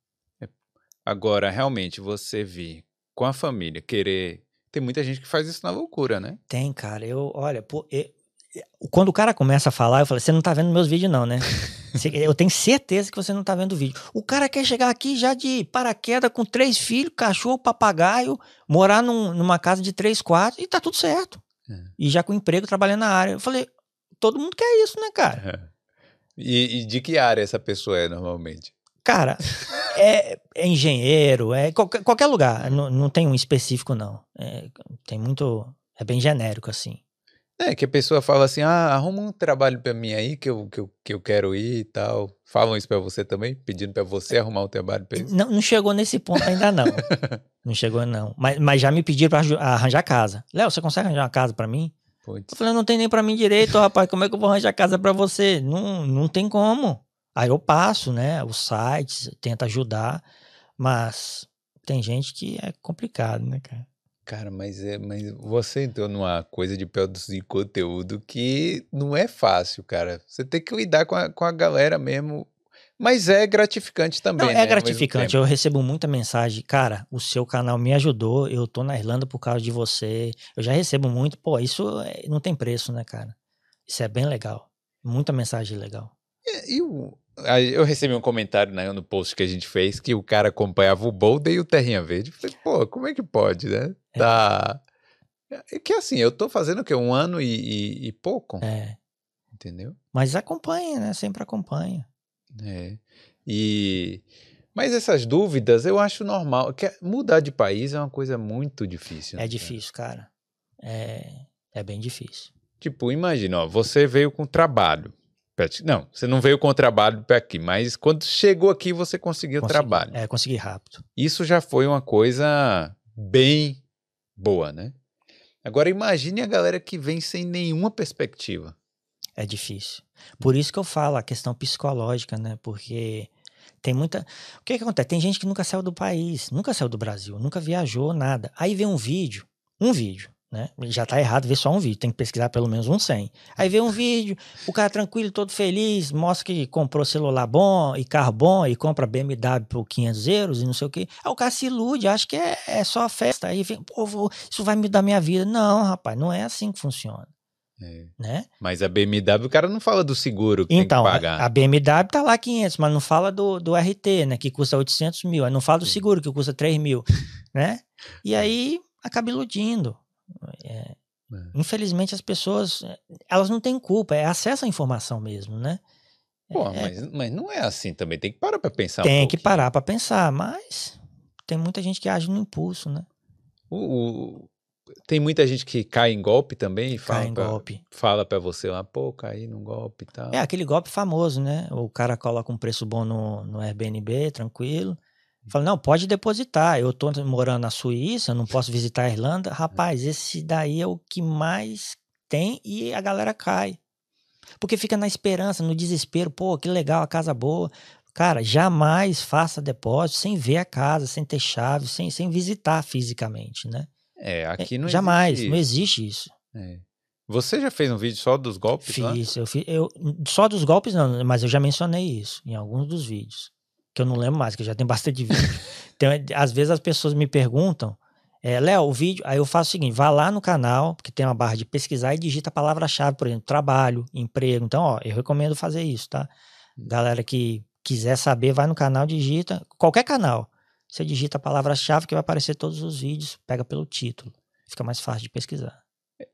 Agora, realmente, você vir com a família, querer. Tem muita gente que faz isso na loucura, né? Tem, cara. Eu, olha, pô, e- e- quando o cara começa a falar, eu falo, você não tá vendo meus vídeos, não, né? Eu tenho certeza que você não tá vendo o vídeo. O cara quer chegar aqui já de paraquedas com três filhos, cachorro, papagaio, morar num- numa casa de três quartos e tá tudo certo. É. E já com emprego trabalhando na área. Eu falei, todo mundo quer isso, né, cara? E, e de que área essa pessoa é normalmente? Cara, é, é engenheiro, é qualquer, qualquer lugar. Não, não tem um específico, não. É, tem muito. É bem genérico, assim. É, que a pessoa fala assim: ah, arruma um trabalho pra mim aí que eu, que eu, que eu quero ir e tal. Falam isso pra você também? Pedindo pra você arrumar um trabalho pra eles? Não, não chegou nesse ponto ainda, não. não chegou, não. Mas, mas já me pediram pra aju- arranjar casa. Léo, você consegue arranjar uma casa pra mim? Putz. Eu falei, não tem nem pra mim direito, rapaz. Como é que eu vou arranjar casa pra você? Não, não tem como. Aí eu passo, né? Os sites, tento ajudar. Mas tem gente que é complicado, né, cara? Cara, mas, é, mas você entrou numa coisa de produzir conteúdo que não é fácil, cara. Você tem que lidar com a, com a galera mesmo. Mas é gratificante também. Não, né, é ao mesmo gratificante. Eu recebo muita mensagem. Cara, o seu canal me ajudou. Eu tô na Irlanda por causa de você. Eu já recebo muito. Pô, isso é- não tem preço, né, cara? Isso é bem legal. Muita mensagem legal. É, E o- eu recebi um comentário né, no post que a gente fez que o cara acompanhava o Boulder e o Terrinha Verde. Eu falei, pô, como é que pode, né? É. Tá. É que assim, eu tô fazendo o quê? Um ano e, e, e pouco? É. Entendeu? Mas acompanha, né? Sempre acompanha. É. E. Mas essas dúvidas eu acho normal. Que mudar de país é uma coisa muito difícil. É né, difícil, cara. É, é bem difícil. Tipo, imagina, ó, você veio com trabalho. Não, você não veio com o trabalho para aqui, mas quando chegou aqui você conseguiu Consegui, trabalho. É, consegui rápido. Isso já foi uma coisa bem boa, né? Agora imagine a galera que vem sem nenhuma perspectiva. É difícil. Por isso que eu falo a questão psicológica, né? Porque tem muita. O que, que acontece? Tem gente que nunca saiu do país, nunca saiu do Brasil, nunca viajou, nada. Aí vê um vídeo, um vídeo, né? Já tá errado ver só um vídeo, tem que pesquisar pelo menos um 100. Aí vê um vídeo, o cara tranquilo, todo feliz, mostra que comprou celular bom e carro bom e compra BMW por 500 euros e não sei o quê. Aí o cara se ilude, acha que é, é só festa. Aí vem, pô, vou, isso vai mudar minha vida. Não, rapaz, não é assim que funciona. É. Né? Mas a BMW, o cara não fala do seguro que então, tem que pagar. a BMW tá lá 500, mas não fala do, do RT, né? Que custa 800 mil. Aí não fala do seguro, que custa 3 mil, né? E aí acaba iludindo. É, É. Infelizmente as pessoas, elas não têm culpa, é acesso à informação mesmo, né? Pô, É, mas, mas não é assim também. Tem que parar pra pensar um tem que pouquinho. parar para pensar, mas tem muita gente que age no impulso, né? O, o- tem muita gente que cai em golpe também e Cai fala, em pra, golpe. fala pra você lá, pô, caí num golpe e tal. É aquele golpe famoso, né? O cara coloca um preço bom no, no Airbnb, tranquilo. Fala, não, pode depositar. Eu tô morando na Suíça, eu não posso visitar a Irlanda. Rapaz, esse daí é o que mais tem e a galera cai. Porque fica na esperança, no desespero. Pô, que legal, a casa boa. Cara, jamais faça depósito sem ver a casa, sem ter chave, sem, sem visitar fisicamente, né? É, aqui É, não jamais, existe não existe isso. É. Você já fez um vídeo só dos golpes lá? Fiz, eu fiz, eu, só dos golpes não, mas eu já mencionei isso em alguns dos vídeos, que eu não lembro mais, que já tem bastante vídeo. Então, é, às vezes as pessoas me perguntam, é, Léo, o vídeo, aí eu faço o seguinte, vá lá no canal, porque tem uma barra de pesquisar e digita a palavra-chave, por exemplo, trabalho, emprego. Então, ó, eu recomendo fazer isso, tá? Galera que quiser saber, vai no canal, digita, qualquer canal. Você digita a palavra-chave que vai aparecer todos os vídeos, pega pelo título. Fica mais fácil de pesquisar.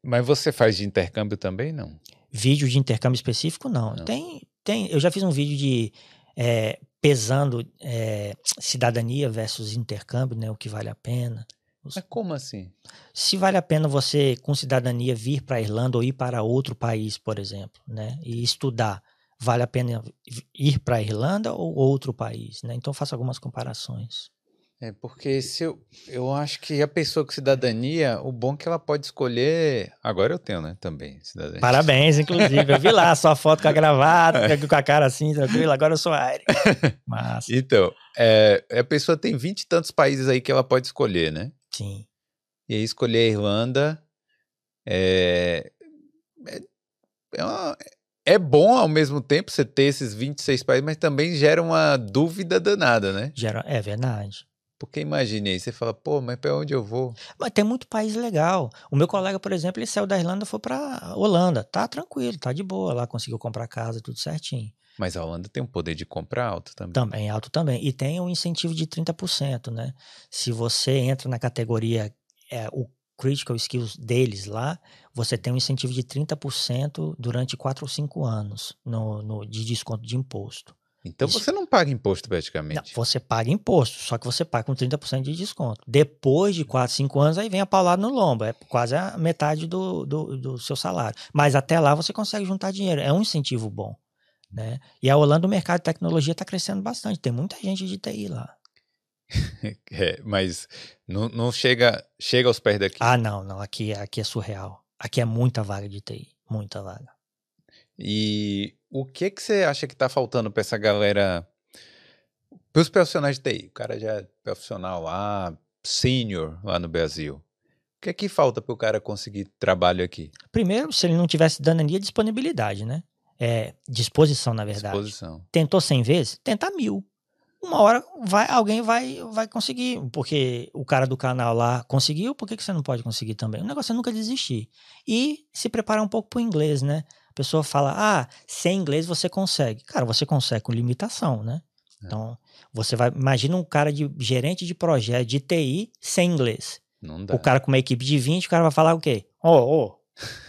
Mas você faz de intercâmbio também, não? Vídeo de intercâmbio específico, não. Não. Tem, tem. Eu já fiz um vídeo de é, pesando é, cidadania versus intercâmbio, né? O que vale a pena. Mas como assim? Se vale a pena você, com cidadania, vir para a Irlanda ou ir para outro país, por exemplo, né? E estudar. Vale a pena ir para a Irlanda ou outro país, né? Então faço algumas comparações. É porque se eu, eu acho que a pessoa com cidadania, o bom é que ela pode escolher. Agora eu tenho, né? Também, cidadania. Parabéns, inclusive. Eu vi lá a sua foto com a gravata, com a cara assim, tranquilo. Agora eu sou Aire. Massa. Então, é, a pessoa tem vinte e tantos países aí que ela pode escolher, né? Sim. E aí escolher a Irlanda é, é, é, uma- é bom ao mesmo tempo você ter esses 26 países, mas também gera uma dúvida danada, né? Gera... É verdade. Porque imagine aí, você fala, pô, mas pra onde eu vou? Mas tem muito país legal. O meu colega, por exemplo, ele saiu da Irlanda e foi pra Holanda. Tá tranquilo, tá de boa lá, conseguiu comprar casa, tudo certinho. Mas a Holanda tem um poder de compra alto também. Também, alto também. E tem um incentivo de 30%, né? Se você entra na categoria, é, o critical skills deles lá, você tem um incentivo de 30% durante 4 ou 5 anos no, no- de desconto de imposto. Então Isso. você não paga imposto Não, praticamente. você paga imposto, só que você paga com 30% de desconto. Depois de 4, 5 anos, aí vem a paulada no lombo. É quase a metade do, do, do seu salário. Mas até lá você consegue juntar dinheiro. É um incentivo bom. Né? E a Holanda, o mercado de tecnologia está crescendo bastante. Tem muita gente de TI lá. É, mas não, não chega, chega aos pés daqui. Ah, não, não. Aqui, aqui é surreal. Aqui é muita vaga de TI. Muita vaga. E o que que você acha que tá faltando pra essa galera, pros profissionais de TI? O cara já é profissional lá, senior lá no Brasil. O que é que falta pro cara conseguir trabalho aqui? Primeiro, se ele não tivesse cidadania, disponibilidade, né? É, disposição, na verdade. Disposição. tentou 100 vezes, tenta mil. Uma hora vai, alguém vai, vai conseguir, porque o cara do canal lá conseguiu, por que, que você não pode conseguir também? O negócio é nunca desistir. E se preparar um pouco para o inglês, né? Pessoa fala, ah, sem inglês você consegue. Cara, você consegue com limitação, né? É. Então, você vai, imagina um cara de gerente de projeto de TI sem inglês. Não dá. O cara com uma equipe de 20, o cara vai falar o quê? Ó, ó,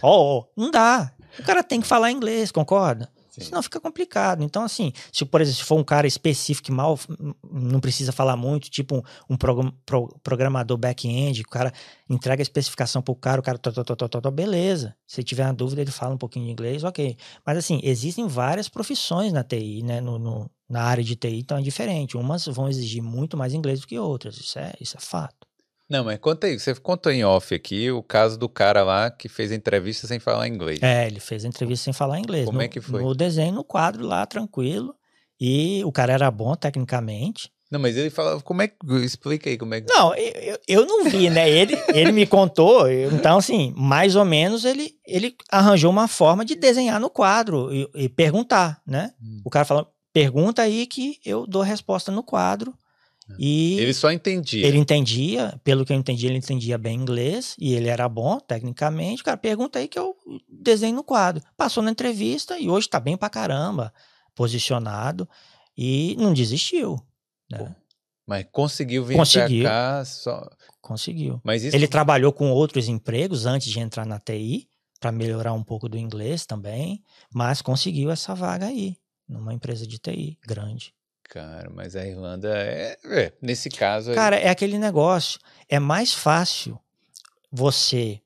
ó, ó. Não dá. O cara tem que falar inglês, concorda? Sim. Senão fica complicado. Então, assim, se, por exemplo, se for um cara específico mal hum, não precisa falar muito, tipo um, um pro- programador back-end, o cara entrega a especificação pro cara, o cara, tó, tó, tó, beleza. Se tiver uma dúvida, ele fala um pouquinho de inglês, ok. Mas, assim, existem várias profissões na TI, né? No, no- na área de TI, então é diferente. Umas vão exigir muito mais inglês do que outras. Isso é, isso é fato. Não, mas conta aí, você contou em off aqui o caso do cara lá que fez a entrevista sem falar inglês. É, ele fez a entrevista sem falar inglês. Como no, é que foi? No desenho, no quadro lá, tranquilo. E o cara era bom tecnicamente. Não, mas ele falava, como é que. Explica aí como é que. Não, eu, eu- não vi, né? Ele, ele me contou. Então, assim, mais ou menos ele, ele arranjou uma forma de desenhar no quadro e, e perguntar, né? Hum. O cara falou, pergunta aí que eu dou resposta no quadro. E Ele só entendia. ele entendia, pelo que eu entendi, ele entendia bem inglês e ele era bom tecnicamente. Cara, pergunta aí que eu desenho no quadro. Passou na entrevista e hoje tá bem pra caramba, posicionado e não desistiu. Né? Pô, Mas conseguiu vir Conseguiu. pra cá só. Conseguiu. Mas isso. Ele trabalhou com outros empregos antes de entrar na TI para melhorar um pouco do inglês também, mas conseguiu essa vaga aí numa empresa de TI grande. Cara, mas a Irlanda é. é, nesse caso. Cara, é aquele negócio. É mais fácil você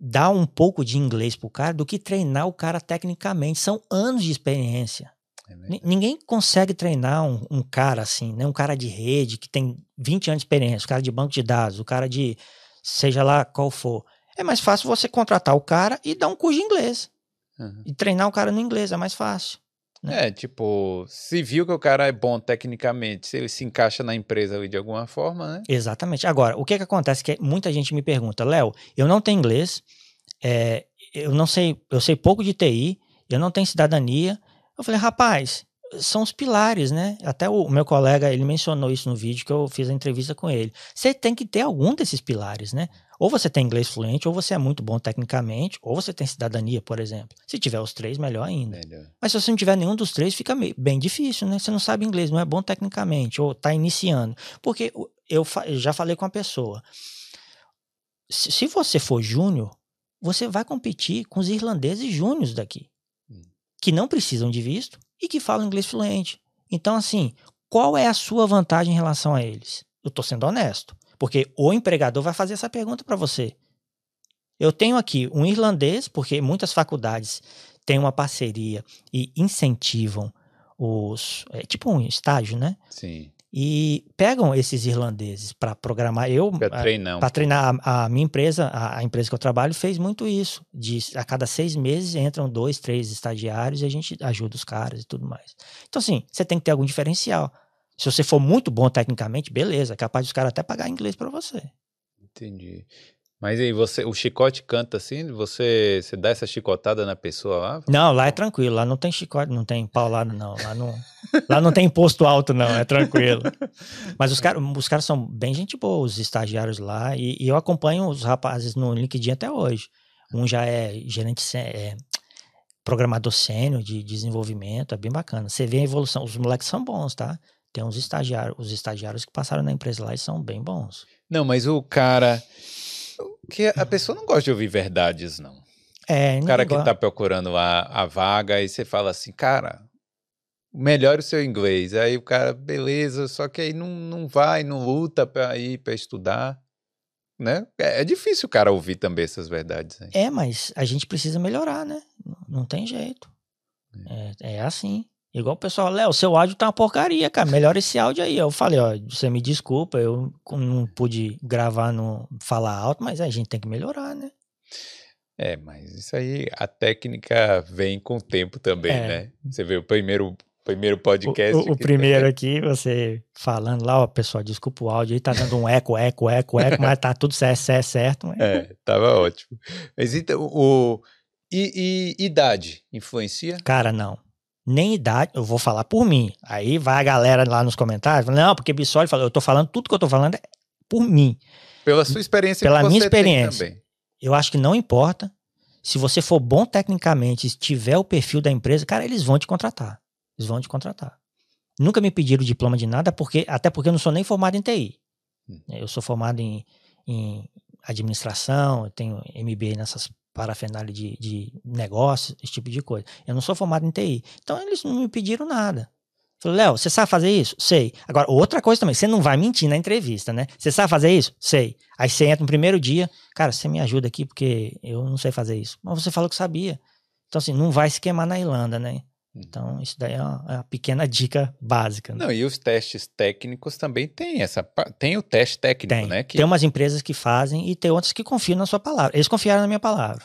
dar um pouco de inglês pro cara do que treinar o cara tecnicamente. São anos de experiência. é. Ninguém consegue treinar um, um cara assim, né? Um cara de rede que tem 20 anos de experiência, o cara de banco de dados, o cara de seja lá qual for. É mais fácil você contratar o cara e dar um curso de inglês. Uhum. E treinar o cara no inglês, é mais fácil. É, tipo, se viu que o cara é bom tecnicamente, se ele se encaixa na empresa ali de alguma forma, né? Exatamente. Agora, o que que acontece que muita gente me pergunta, Léo, eu não tenho inglês, é, eu não sei, eu sei pouco de TI, eu não tenho cidadania. Eu falei, rapaz, são os pilares, né? Até o meu colega, ele mencionou isso no vídeo que eu fiz a entrevista com ele. Você tem que ter algum desses pilares, né? Ou você tem inglês fluente, ou você é muito bom tecnicamente, ou você tem cidadania, por exemplo. Se tiver os três, melhor ainda. Melhor. Mas se você não tiver nenhum dos três, fica bem difícil, né? Você não sabe inglês, não é bom tecnicamente, ou tá iniciando. Porque eu, já falei com a pessoa. Se, você for júnior, você vai competir com os irlandeses júniors daqui, Hum. que não precisam de visto e que falam inglês fluente. Então, assim, qual é a sua vantagem em relação a eles? Eu tô sendo honesto. Porque o empregador vai fazer essa pergunta para você. Eu tenho aqui um irlandês, porque muitas faculdades têm uma parceria e incentivam os. É tipo um estágio, né? Sim. E pegam esses irlandeses para programar. Eu, para treinar a, a minha empresa, a, a empresa que eu trabalho, fez muito isso. De, a cada seis meses entram dois, três estagiários e a gente ajuda os caras e tudo mais. Então, assim, você tem que ter algum diferencial. Se você for muito bom tecnicamente, beleza, é capaz dos caras até pagar inglês para você. Entendi. Mas aí, você, o chicote canta assim? Você, você dá essa chicotada na pessoa lá? Não, lá é tranquilo, lá não tem chicote, não tem paulada, não. Lá não, lá não tem imposto alto, não, é tranquilo. Mas os caras os caras são bem gente boa, os estagiários lá, e, e eu acompanho os rapazes no LinkedIn até hoje. Um já é gerente, é, programador sênior de desenvolvimento, é bem bacana. Você vê a evolução, os moleques são bons, tá? Tem uns estagiários, os estagiários que passaram na empresa lá e são bem bons. Não, mas o cara. Que a pessoa não gosta de ouvir verdades, não. É, O cara que go- tá procurando a, a vaga, aí você fala assim, cara, melhore o seu inglês. Aí o cara, beleza, só que aí não, não vai, não luta pra ir pra estudar. Né? É, é difícil o cara ouvir também essas verdades. Aí. É, mas a gente precisa melhorar, né? Não- Não tem jeito. É, é assim. Igual o pessoal, Léo, seu áudio tá uma porcaria, cara. Melhora esse áudio aí. Eu falei, ó, você me desculpa, eu não pude gravar no falar alto, mas a gente tem que melhorar, né? É, mas isso aí, a técnica vem com o tempo também, É. né? Você vê o primeiro, primeiro O, podcast. o- o que- primeiro aqui, você falando lá, ó, pessoal, desculpa o áudio aí, tá dando um eco, eco, eco, eco, mas tá tudo certo, certo, certo. mas- É, tava ótimo. Mas então, o. E, e idade influencia? Cara, não. Nem idade, eu vou falar por mim. Aí vai a galera lá nos comentários, não, porque Bissoli falou, eu tô falando tudo que eu tô falando é por mim. Pela sua experiência Pela minha experiência. Eu acho que não importa. Se você for bom tecnicamente, se tiver o perfil da empresa, cara, eles vão te contratar. Eles vão te contratar. Nunca me pediram diploma de nada, porque até porque eu não sou nem formado em TI. Hum. Eu sou formado em, em administração, eu tenho MBA nessas parafernália de, de negócios, esse tipo de coisa. Eu não sou formado em TI. Então eles não me pediram nada. Falei, Léo, você sabe fazer isso? Sei. Agora, outra coisa também, você não vai mentir na entrevista, né? Você sabe fazer isso? Sei. Aí você entra no primeiro dia, cara, você me ajuda aqui porque eu não sei fazer isso. Mas você falou que sabia. Então, assim, não vai se queimar na Irlanda, né? Então, isso daí é uma, é uma pequena dica básica. Né? Não, e os testes técnicos também tem essa. Tem o teste técnico, tem. né? Que... Tem umas empresas que fazem e tem outras que confiam na sua palavra. Eles confiaram na minha palavra.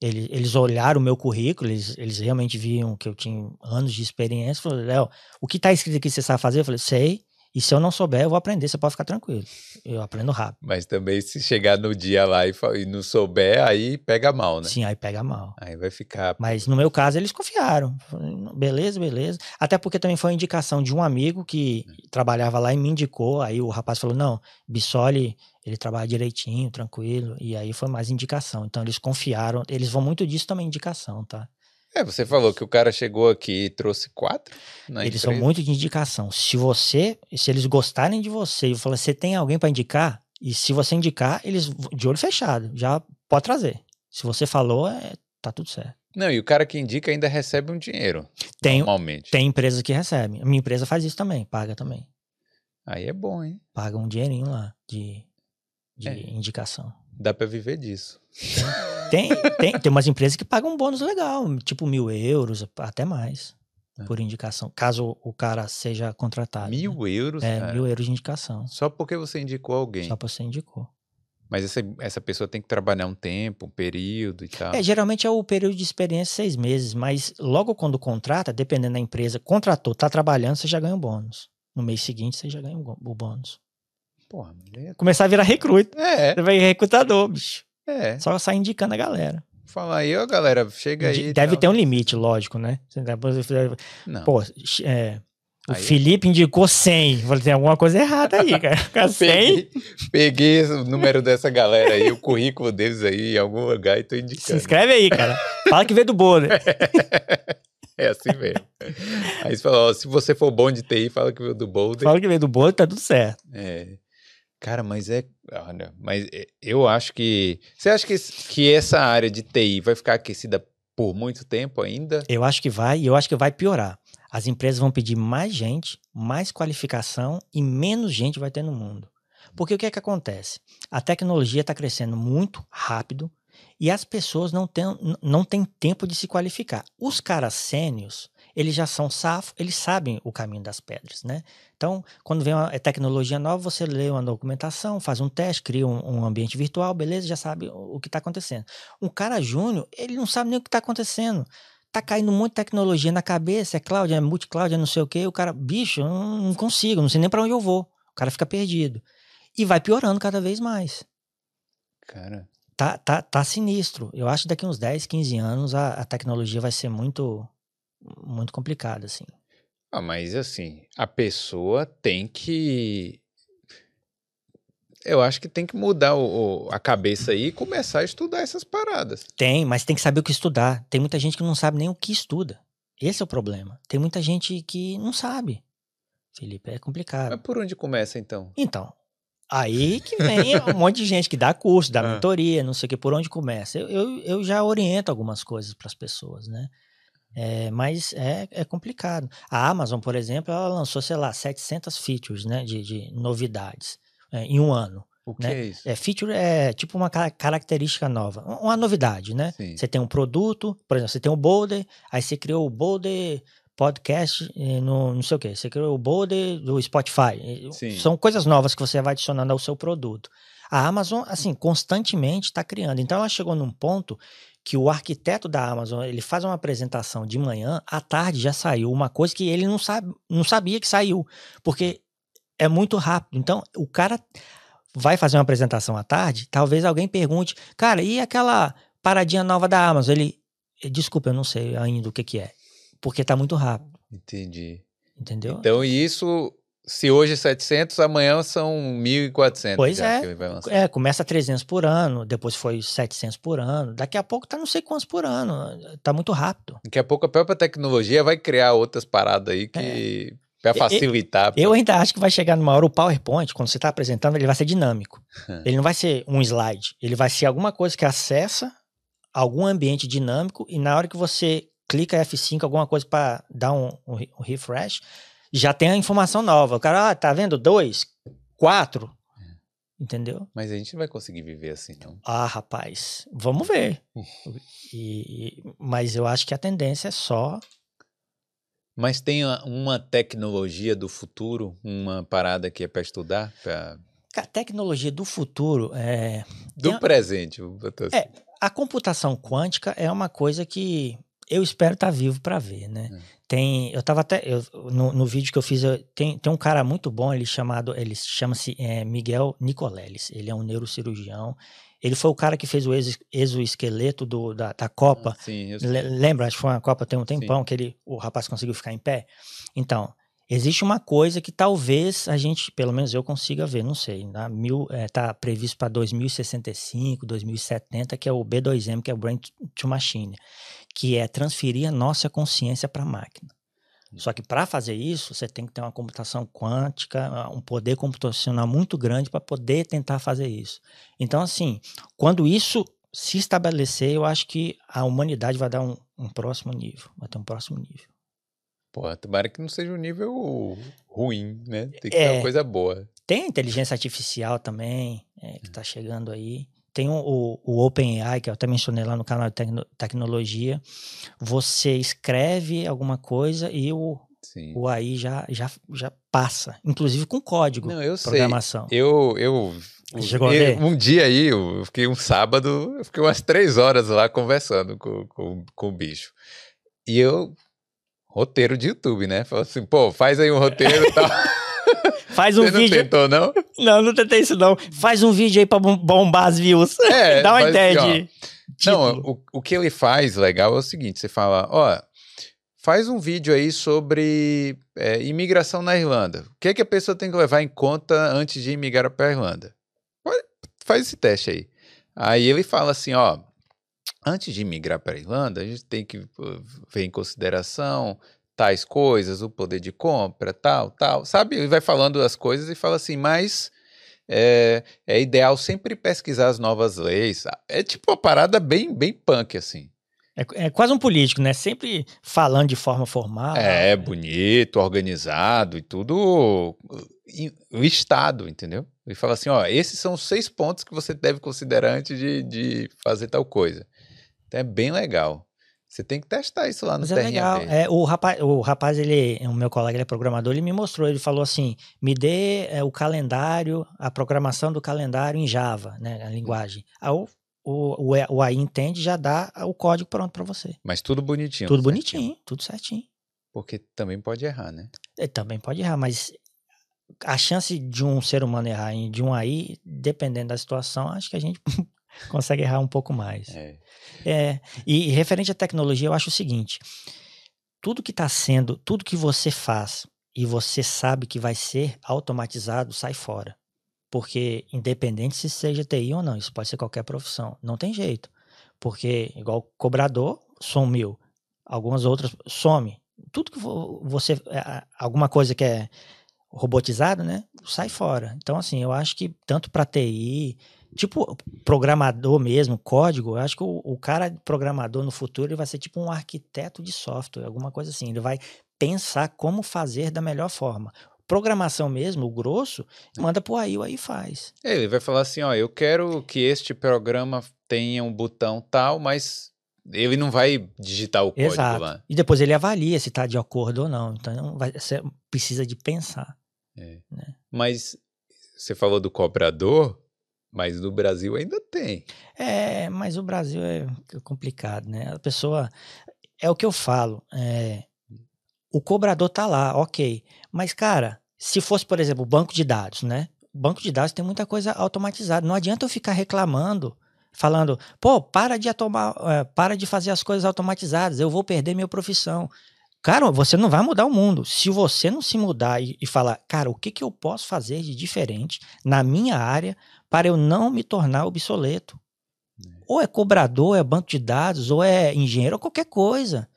Eles, eles olharam o meu currículo, eles, eles realmente viam que eu tinha anos de experiência. Falaram, Léo, o que está escrito aqui você sabe fazer? Eu falei, sei. E se eu não souber, eu vou aprender, você pode ficar tranquilo. Eu aprendo rápido. Mas também se chegar no dia lá e, e não souber, aí pega mal, né? Sim, aí pega mal. Aí vai ficar. Mas no meu caso, eles confiaram. Beleza, beleza. Até porque também foi uma indicação de um amigo que hum. trabalhava lá e me indicou. Aí o rapaz falou: não, Bissoli, ele trabalha direitinho, tranquilo. E aí foi mais indicação. Então eles confiaram. Eles vão muito disso também, indicação, tá? É, você falou que o cara chegou aqui e trouxe quatro. eles são muito de indicação. Se você, se eles gostarem de você e falar, você tem alguém para indicar, e se você indicar, eles de olho fechado, já pode trazer. Se você falou, é, tá tudo certo. Não, e o cara que indica ainda recebe um dinheiro. Tem, normalmente. Tem empresas que recebem. A minha empresa faz isso também, paga também. Aí é bom, hein? Paga um dinheirinho lá de, de é. indicação. Dá para viver disso. Tem, tem, tem umas empresas que pagam um bônus legal, tipo mil euros, até mais, é. por indicação, caso o cara seja contratado. Mil né? euros? É, cara. mil euros de indicação. Só porque você indicou alguém? Só porque você indicou. Mas essa, essa pessoa tem que trabalhar um tempo, um período e tal. É, geralmente é o período de experiência seis meses, mas logo quando contrata, dependendo da empresa, contratou, tá trabalhando, você já ganha um bônus. No mês seguinte, você já ganha o bônus. Porra, é... Começar a virar recruta. É. Você vai recrutador, bicho. É. Só sair indicando a galera. Fala aí, ó, galera, chega aí. Deve tal. ter um limite, lógico, né? Não. Pô, é, o aí... Felipe indicou 100. Falei, tem alguma coisa errada aí, cara. 100? peguei, peguei o número dessa galera aí, o currículo deles aí em algum lugar e tô indicando. Se inscreve aí, cara. Fala que veio do Boulder. É assim mesmo. Aí você fala, ó, se você for bom de TI, fala que veio do Boulder. Fala que veio do Boulder, tá tudo certo. É. Cara, mas é. Olha, mas eu acho que. Você acha que, que essa área de TI vai ficar aquecida por muito tempo ainda? Eu acho que vai, e eu acho que vai piorar. As empresas vão pedir mais gente, mais qualificação e menos gente vai ter no mundo. Porque o que é que acontece? A tecnologia está crescendo muito rápido e as pessoas não têm, não têm tempo de se qualificar. Os caras sênios, eles já são safos, eles sabem o caminho das pedras, né? Então, quando vem uma tecnologia nova, você lê uma documentação, faz um teste, cria um, um ambiente virtual, beleza, já sabe o, o que está acontecendo. Um cara júnior, ele não sabe nem o que está acontecendo. Tá caindo de tecnologia na cabeça, é cloud, é multi-cloud, é não sei o quê. O cara, bicho, eu não, não consigo, não sei nem para onde eu vou. O cara fica perdido. E vai piorando cada vez mais. Cara. Tá, tá, tá sinistro. Eu acho que daqui uns 10, 15 anos a, a tecnologia vai ser muito muito complicado, assim. Ah, mas assim, a pessoa tem que. Eu acho que tem que mudar o, a cabeça aí e começar a estudar essas paradas. Tem, mas tem que saber o que estudar. Tem muita gente que não sabe nem o que estuda. Esse é o problema. Tem muita gente que não sabe. Felipe, é complicado. Mas por onde começa então? Então, aí que vem um monte de gente que dá curso, dá ah. mentoria, não sei o que, por onde começa. Eu, eu, eu já oriento algumas coisas para as pessoas, né? É, mas é, é complicado. A Amazon, por exemplo, ela lançou, sei lá, 700 features né, de, de novidades é, em um ano. O que né? é isso? É, feature é tipo uma característica nova, uma novidade, né? Sim. Você tem um produto, por exemplo, você tem o Boulder, aí você criou o Boulder podcast eh, no não sei o que, você criou o Boulder do Spotify. Sim. São coisas novas que você vai adicionando ao seu produto. A Amazon, assim, constantemente está criando. Então ela chegou num ponto que o arquiteto da Amazon ele faz uma apresentação de manhã, à tarde já saiu uma coisa que ele não, sabe, não sabia que saiu, porque é muito rápido. Então, o cara vai fazer uma apresentação à tarde, talvez alguém pergunte, cara, e aquela paradinha nova da Amazon? Ele, desculpa, eu não sei ainda o que, que é, porque tá muito rápido. Entendi. Entendeu? Então, isso se hoje é 700, amanhã são 1.400. Pois é. É, começa 300 por ano, depois foi 700 por ano. Daqui a pouco tá não sei quantos por ano. Tá muito rápido. Daqui a pouco a própria tecnologia vai criar outras paradas aí que. Pra facilitar. Eu ainda acho que vai chegar numa hora o PowerPoint, quando você está apresentando, ele vai ser dinâmico. ele não vai ser um slide. Ele vai ser alguma coisa que acessa algum ambiente dinâmico e na hora que você clica F5, alguma coisa para dar um, um, refresh, já tem a informação nova. O cara, ah, tá vendo? Dois, quatro. Entendeu? Mas a gente não vai conseguir viver assim, não. Ah, rapaz, vamos ver. e, mas eu acho que a tendência é só. Mas tem uma tecnologia do futuro, uma parada que é para estudar? Pra... A tecnologia do futuro é. Do presente. Assim. É, a computação quântica é uma coisa que eu espero estar tá vivo para ver, né? É. Tem, eu tava até eu, no, no, vídeo que eu fiz, eu, tem, tem um cara muito bom, ele chamado, ele chama-se é, Miguel Nicoleles. Ele é um neurocirurgião. Ele foi o cara que fez o exoesqueleto do, da, da Copa. Ah, sim, eu Lembra? Acho que foi uma Copa tem um tempão sim. que ele, o rapaz conseguiu ficar em pé. Então, existe uma coisa que talvez a gente, pelo menos eu consiga ver, não sei. Tá, Mil, é, tá previsto para 2065, 2070, que é o B2M, que é o Brain to Machine que é transferir a nossa consciência para a máquina. Só que para fazer isso, você tem que ter uma computação quântica, um poder computacional muito grande para poder tentar fazer isso. Então, assim, quando isso se estabelecer, eu acho que a humanidade vai dar um, um próximo nível, vai ter um próximo nível. Pô, tomara que não seja um nível ruim, né? Tem que é, ser uma coisa boa. Tem a inteligência artificial também, é, que está chegando aí tem o, o OpenAI, que eu até mencionei lá no canal de tecno, tecnologia. Você escreve alguma coisa e o, o AI já, já, já passa, inclusive com código, Não, eu programação. Sei. Eu, eu, eu, um dia aí, eu fiquei um sábado, eu fiquei umas três horas lá conversando com, com, com o bicho. E eu, roteiro de YouTube, né? Falei assim, pô, faz aí um roteiro e tal. Faz um Você vídeo. Não tentou, não? Não, não tentei isso, não. Faz um vídeo aí pra bombar as views. É, Dá uma ideia assim, de. Não, o, o que ele faz legal é o seguinte: você fala, ó, faz um vídeo aí sobre é, imigração na Irlanda. O que, é que a pessoa tem que levar em conta antes de imigrar para a Irlanda? Faz esse teste aí. Aí ele fala assim, ó, antes de imigrar para a Irlanda, a gente tem que ver em consideração tais coisas, o poder de compra, tal, tal, sabe? Ele vai falando as coisas e fala assim, mas é, é ideal sempre pesquisar as novas leis. É tipo uma parada bem, bem punk, assim. É, é, quase um político, né? Sempre falando de forma formal. É, né? bonito, organizado e tudo o Estado, entendeu? Ele fala assim, ó, esses são os seis pontos que você deve considerar antes de, de fazer tal coisa. Então é bem legal. Você tem que testar isso lá no Mas é legal. É, o, rapaz, o rapaz, ele, o meu colega, ele é programador, ele me mostrou, ele falou assim, me dê é, o calendário, a programação do calendário em Java, né, a linguagem. Aí o, o, o, o AI entende já dá o código pronto para você. Mas tudo bonitinho. Tudo certinho. bonitinho, tudo certinho. Porque também pode errar, né? É, também pode errar, mas a chance de um ser humano errar de um AI, dependendo da situação, acho que a gente consegue errar um pouco mais. É. é e, e referente à tecnologia, eu acho o seguinte: tudo que está sendo, tudo que você faz e você sabe que vai ser automatizado, sai fora. Porque, independente se seja TI ou não, isso pode ser qualquer profissão, não tem jeito. Porque, igual cobrador, sumiu. Algumas outras, some. Tudo que você. É, alguma coisa que é robotizada, né? Sai fora. Então, assim, eu acho que tanto para TI, tipo programador mesmo, código, eu acho que o, o, cara programador no futuro ele vai ser tipo um arquiteto de software, alguma coisa assim. Ele vai pensar como fazer da melhor forma. Programação mesmo, o grosso, manda pro aí, o aí faz. É, ele vai falar assim, ó, eu quero que este programa tenha um botão tal, mas ele não vai digitar o código Exato. lá. E depois ele avalia se está de acordo ou não. Então vai, você precisa de pensar. É. Né? Mas você falou do cobrador, mas no Brasil ainda tem. É, mas o Brasil é complicado, né? A pessoa. É o que eu falo. É, o cobrador tá lá, ok. Mas, cara, se fosse, por exemplo, o banco de dados, né? O banco de dados tem muita coisa automatizada. Não adianta eu ficar reclamando, falando, pô, para de, atomar, é, para de fazer as coisas automatizadas, eu vou perder minha profissão. Cara, você não vai mudar o mundo. Se você não se mudar e, e falar, cara, o que, que eu posso fazer de diferente na minha área para eu não me tornar obsoleto. É. Ou é cobrador, é banco de dados, ou é engenheiro, ou qualquer coisa.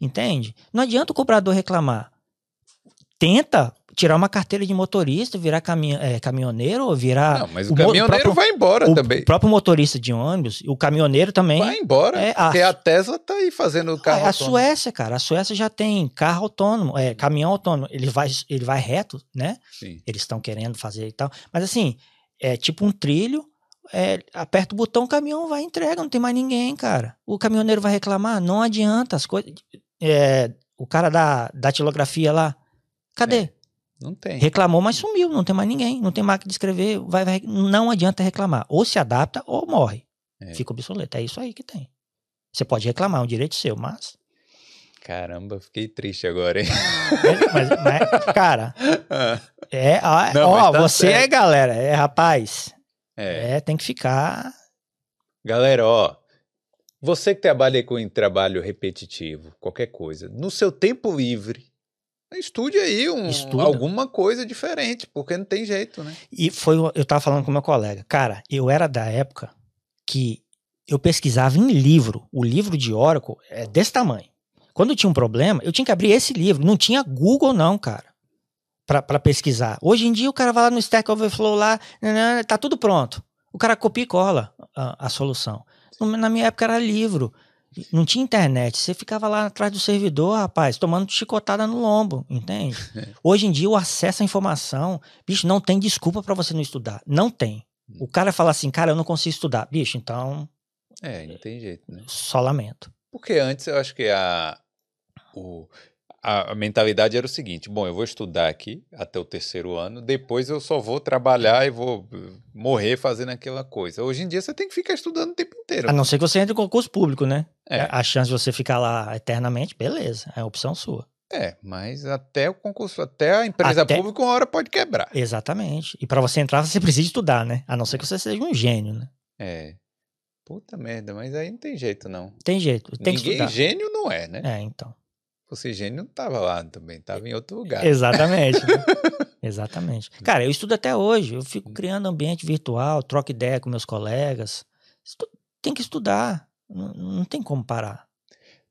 Entende? Não adianta o cobrador reclamar. tenta tirar uma carteira de motorista, virar caminho, é, caminhoneiro ou virar. Não, mas o, o caminhoneiro próprio, vai embora o também. O próprio motorista de ônibus, o caminhoneiro também. Vai embora. É, a, porque a Tesla tá aí fazendo carro é, A Suécia, cara, a Suécia já tem carro autônomo, é, caminhão autônomo. Ele vai, ele vai reto, né? Sim. Eles estão querendo fazer e tal. Mas assim, é tipo um trilho. É, aperta o botão, o caminhão vai e entrega, não tem mais ninguém, cara. O caminhoneiro vai reclamar, não adianta as coisas. É, o cara da datilografia lá, cadê? É. Não tem. Reclamou, mas sumiu, não tem mais ninguém, não tem máquina de escrever, vai, vai, não adianta reclamar. Ou se adapta ou morre. É. Fica obsoleto. É isso aí que tem. Você pode reclamar, é um direito seu, mas. Caramba, fiquei triste agora, hein? Mas, mas cara, é, ó, não, ó tá você certo. é galera, é rapaz. É. é, tem que ficar. Galera, ó, você que trabalha com trabalho repetitivo, qualquer coisa, no seu tempo livre, Estude aí um, alguma coisa diferente, porque não tem jeito, né? E foi, eu tava falando com meu colega, cara, eu era da época que eu pesquisava em livro. O livro de Oracle é desse tamanho. Quando tinha um problema, eu tinha que abrir esse livro. Não tinha Google, não, cara, para pesquisar. Hoje em dia, o cara vai lá no Stack Overflow lá, né, né, né, tá tudo pronto. O cara copia e cola a, a solução. Na minha época era livro. Não tinha internet. Você ficava lá atrás do servidor, rapaz, tomando chicotada no lombo, entende? Hoje em dia, o acesso à informação, bicho, não tem desculpa para você não estudar. Não tem. O cara fala assim, cara, eu não consigo estudar. Bicho, então. É, não tem jeito, né? Só lamento. Porque antes eu acho que a. O, a, a, mentalidade era o seguinte: bom, eu vou estudar aqui até o terceiro ano, depois eu só vou trabalhar e vou eh, morrer fazendo aquela coisa. Hoje em dia você tem que ficar estudando o tempo inteiro. A não ser que você entre em concurso público, né? É. A chance de você ficar lá eternamente, beleza, é a opção sua. É, mas até o concurso, até a empresa até... pública, uma hora pode quebrar. Exatamente. E para você entrar, você precisa estudar, né? A não ser que você seja um gênio, né? É. Puta merda, mas aí não tem jeito, não. Tem jeito, tem Ninguém que estudar. gênio não é, né? É, então fosse gênio, não estava lá também, estava em outro lugar. Exatamente. Né? Exatamente. Cara, eu estudo até hoje, eu fico criando ambiente virtual, troco ideia com meus colegas. Tem que estudar, não, não tem como parar.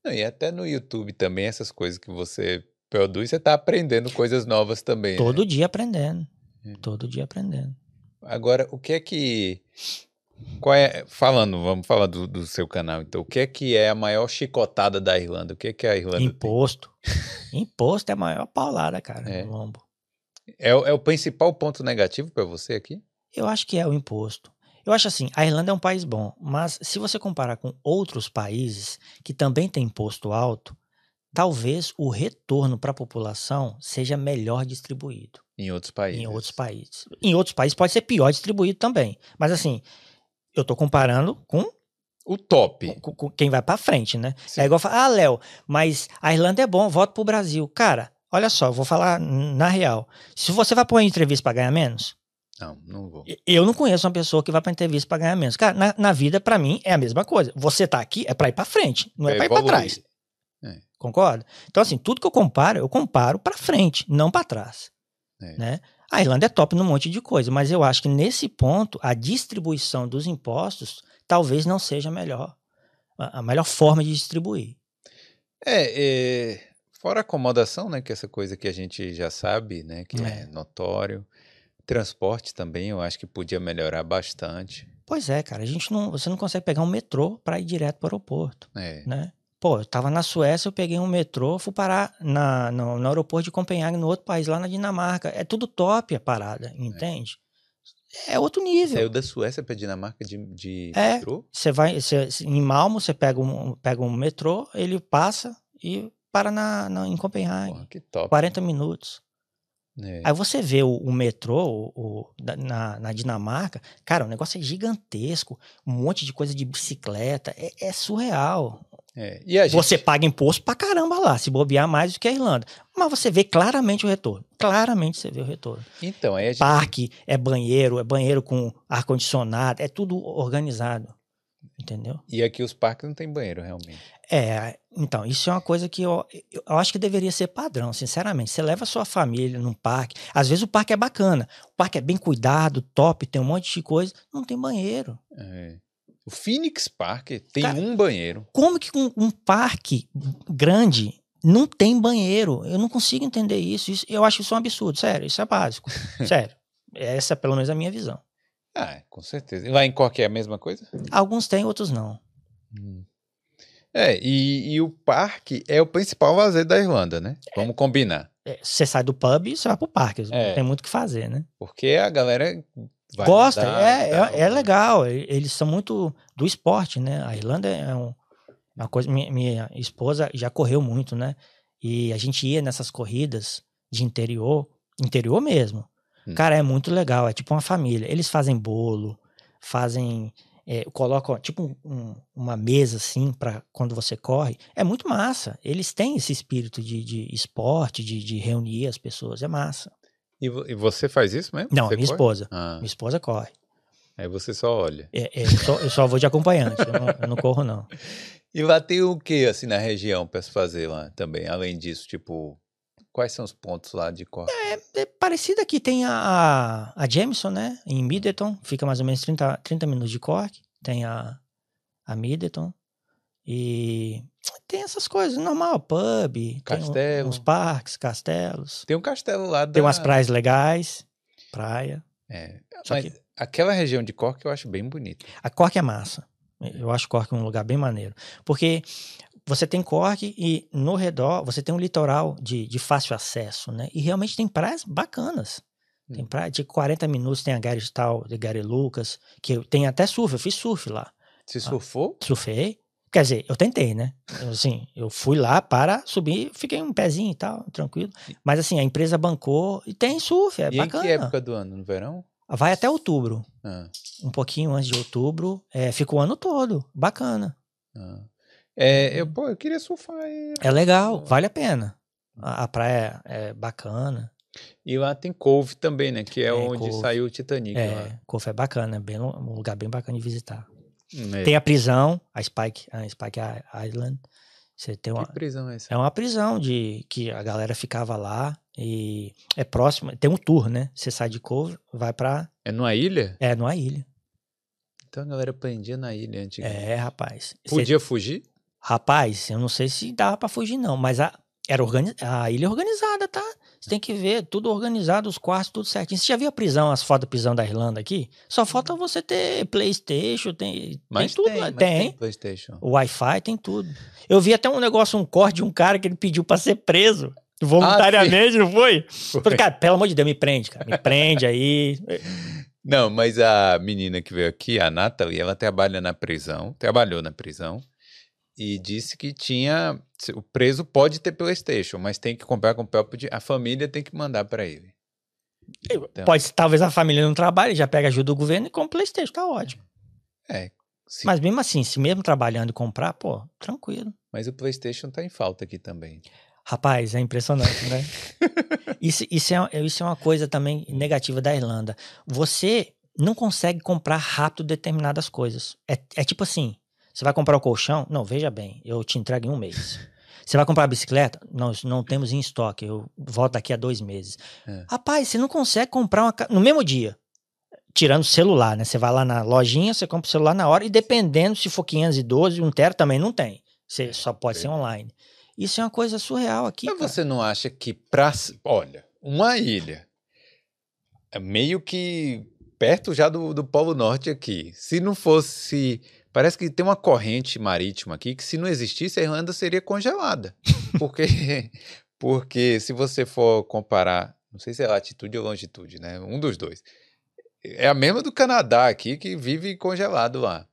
Não, e até no YouTube também, essas coisas que você produz, você está aprendendo coisas novas também. Todo né? dia aprendendo. É. Todo dia aprendendo. Agora, o que é que qual é, falando, vamos falar do, do, seu canal, então, o que é que é a maior chicotada da Irlanda? O que é que a Irlanda Imposto. Imposto é a maior paulada, cara, é. no lombo. É, é o principal ponto negativo para você aqui? Eu acho que é o imposto. Eu acho assim, a Irlanda é um país bom, mas se você comparar com outros países que também têm imposto alto, talvez o retorno para a população seja melhor distribuído. Em outros países. Em outros países. Em outros países pode ser pior distribuído também. Mas assim, eu tô comparando com o top. Com, com quem vai para frente, né? Sim. É igual falar, ah, Léo, mas a Irlanda é bom, voto pro Brasil. Cara, olha só, eu vou falar na real. Se você vai para uma entrevista para ganhar menos, não, não vou. Eu não conheço uma pessoa que vai para entrevista para ganhar menos. Cara, na, na vida, para mim, é a mesma coisa. Você tá aqui é para ir para frente, não é, é para ir para trás. É. Concorda? Então, assim, tudo que eu comparo, eu comparo para frente, não para trás. É. Né? A Irlanda é top num monte de coisa, mas eu acho que nesse ponto a distribuição dos impostos talvez não seja a melhor, a melhor forma de distribuir. É, é fora a acomodação, né, que é essa coisa que a gente já sabe, né, que é, é notório. Transporte também, eu acho que podia melhorar bastante. Pois é, cara, a gente não, você não consegue pegar um metrô para ir direto para o aeroporto, é. né? Pô, eu tava na Suécia, eu peguei um metrô, fui parar na, no, no aeroporto de Copenhague, no outro país, lá na Dinamarca. É tudo top a parada, entende? É, é outro nível. Saiu da Suécia para Dinamarca de, de é, metrô? Você vai, cê, em Malmo, você pega um, pega um metrô, ele passa e para na, na em Copenhague. Porra, que top. 40 minutos. É. Aí você vê o, o metrô o, o, na, na, Dinamarca, cara, o negócio é gigantesco, um monte de coisa de bicicleta, é, é surreal. É. Gente... Você paga imposto pra caramba lá, se bobear mais do que a Irlanda. Mas você vê claramente o retorno. Claramente você vê o retorno. Então, aí a gente... Parque, é banheiro, é banheiro com ar-condicionado, é tudo organizado. Entendeu? E aqui os parques não tem banheiro, realmente. É, então, isso é uma coisa que eu, eu acho que deveria ser padrão, sinceramente. Você leva a sua família num parque, às vezes o parque é bacana, o parque é bem cuidado, top, tem um monte de coisa, não tem banheiro. É. O Phoenix Park tem Cara, um banheiro. Como que um, um, parque grande Não tem banheiro. Eu não consigo entender isso. isso. Eu acho isso um absurdo. Sério, isso é básico. Sério. Essa é pelo menos a minha visão. Ah, com certeza. E lá em Cork é a mesma coisa? Alguns têm, outros não. Hum. É, e, e, o parque é o principal lazer da Irlanda, né? Vamos combinar. É, você sai do pub e você vai pro parque. É. Tem muito o que fazer, né? Porque a galera gosta, é, é, é, legal. Eles são muito do esporte, né? A Irlanda é um, uma coisa. Minha, minha, esposa já correu muito, né? E a gente ia nessas corridas de interior, interior mesmo. Hum. Cara, é muito legal. É tipo uma família. Eles fazem bolo, fazem é, colocam tipo um, uma mesa assim para quando você corre. É muito massa. Eles têm esse espírito de, de esporte, de, de reunir as pessoas. É massa. E, e você faz isso mesmo? Não, você minha corre? esposa. Ah. Minha esposa corre. Aí você só olha. É, é, eu, só, eu, só, vou de acompanhante, eu, não, eu não corro, não. E lá tem o que, assim, na região para se fazer lá também? Além disso, tipo, quais são os pontos lá de corte? É, é parecido aqui, tem a, a Jameson, né? Em Middleton, fica mais ou menos 30, 30 minutos de Cork. Tem a, a Middleton. E tem essas coisas, normal, pub, Castelo. uns parques, castelos. Tem um castelo lá da... Tem umas praias legais, praia. É, mas que... aquela região de Cork eu acho bem bonita. A Cork é massa. Eu acho Cork um lugar bem maneiro. Porque você tem Cork e no redor você tem um litoral de, de fácil acesso, né? E realmente tem praias bacanas. Tem hum. praia de 40 minutos, tem a Gary Tal, de Gary Lucas, que tem até surf, eu fiz surf lá. Você ah, surfou? Surfei. Quer dizer, eu tentei, né? Assim, eu fui lá para subir, fiquei um pezinho e tal, tranquilo. Mas assim, a empresa bancou e tem surf, é e bacana. em que época do ano? No verão? Vai até outubro. Ah. Um pouquinho antes de outubro. É, fica o ano todo. Bacana. Ah. É, eu, pô, eu queria surfar. É legal, vale a pena. A, a praia é bacana. E lá tem Cove também, né? Que é, é onde Cove. saiu o Titanic. É, lá. Cove é bacana, é bem, um lugar bem bacana de visitar. Hum, é. Tem a prisão, a Spike, a Spike Island. Você tem uma, que prisão é essa? É uma prisão de que a galera ficava lá e é próximo. Tem um tour, né? Você sai de Cove, vai pra. É numa ilha? É, numa ilha. Então a galera prendia na ilha antigamente. É, rapaz. Podia Cê... fugir? Rapaz, eu não sei se dava para fugir, não, mas a, era organiz... a ilha é organizada, tá? Você tem que ver, tudo organizado, os quartos, tudo certinho. Você já viu a prisão, as fotos da prisão da Irlanda aqui? Só falta você ter Playstation, tem, mas tem tudo. Tem, tem. tem Playstation. Wi-Fi, tem tudo. Eu vi até um negócio, um corte de um cara que ele pediu para ser preso. Voluntariamente, ah, não foi? foi? Falei, cara, pelo amor de Deus, me prende, cara. Me prende aí. Não, mas a menina que veio aqui, a Nathalie, ela trabalha na prisão, trabalhou na prisão e disse que tinha o preso pode ter PlayStation, mas tem que comprar com o próprio a família tem que mandar para ele. Então, pode talvez a família não trabalhe, já pega ajuda do governo e compra PlayStation, tá ótimo. É. Se... Mas mesmo assim, se mesmo trabalhando e comprar, pô, tranquilo. Mas o PlayStation tá em falta aqui também. Rapaz, é impressionante, né? isso, isso, é, isso é uma coisa também negativa da Irlanda. Você não consegue comprar rápido determinadas coisas. É, é tipo assim, você vai comprar o colchão? Não, veja bem, eu te entrego em um mês. Você vai comprar a bicicleta? Não, não temos em estoque, eu volto daqui a dois meses. É. Rapaz, você não consegue comprar uma no mesmo dia. Tirando o celular, né? Você vai lá na lojinha, você compra o celular na hora e dependendo se for 512, um tera também não tem. Você só pode é. ser online. Isso é uma coisa surreal aqui. Mas cara. você não acha que pra. Olha, uma ilha. É meio que perto já do, do Polo Norte aqui. Se não fosse Parece que tem uma corrente marítima aqui que, se não existisse, a Irlanda seria congelada. Porque, porque se você for comparar, não sei se é latitude ou longitude, né? Um dos dois. É a mesma do Canadá aqui, que vive congelado lá.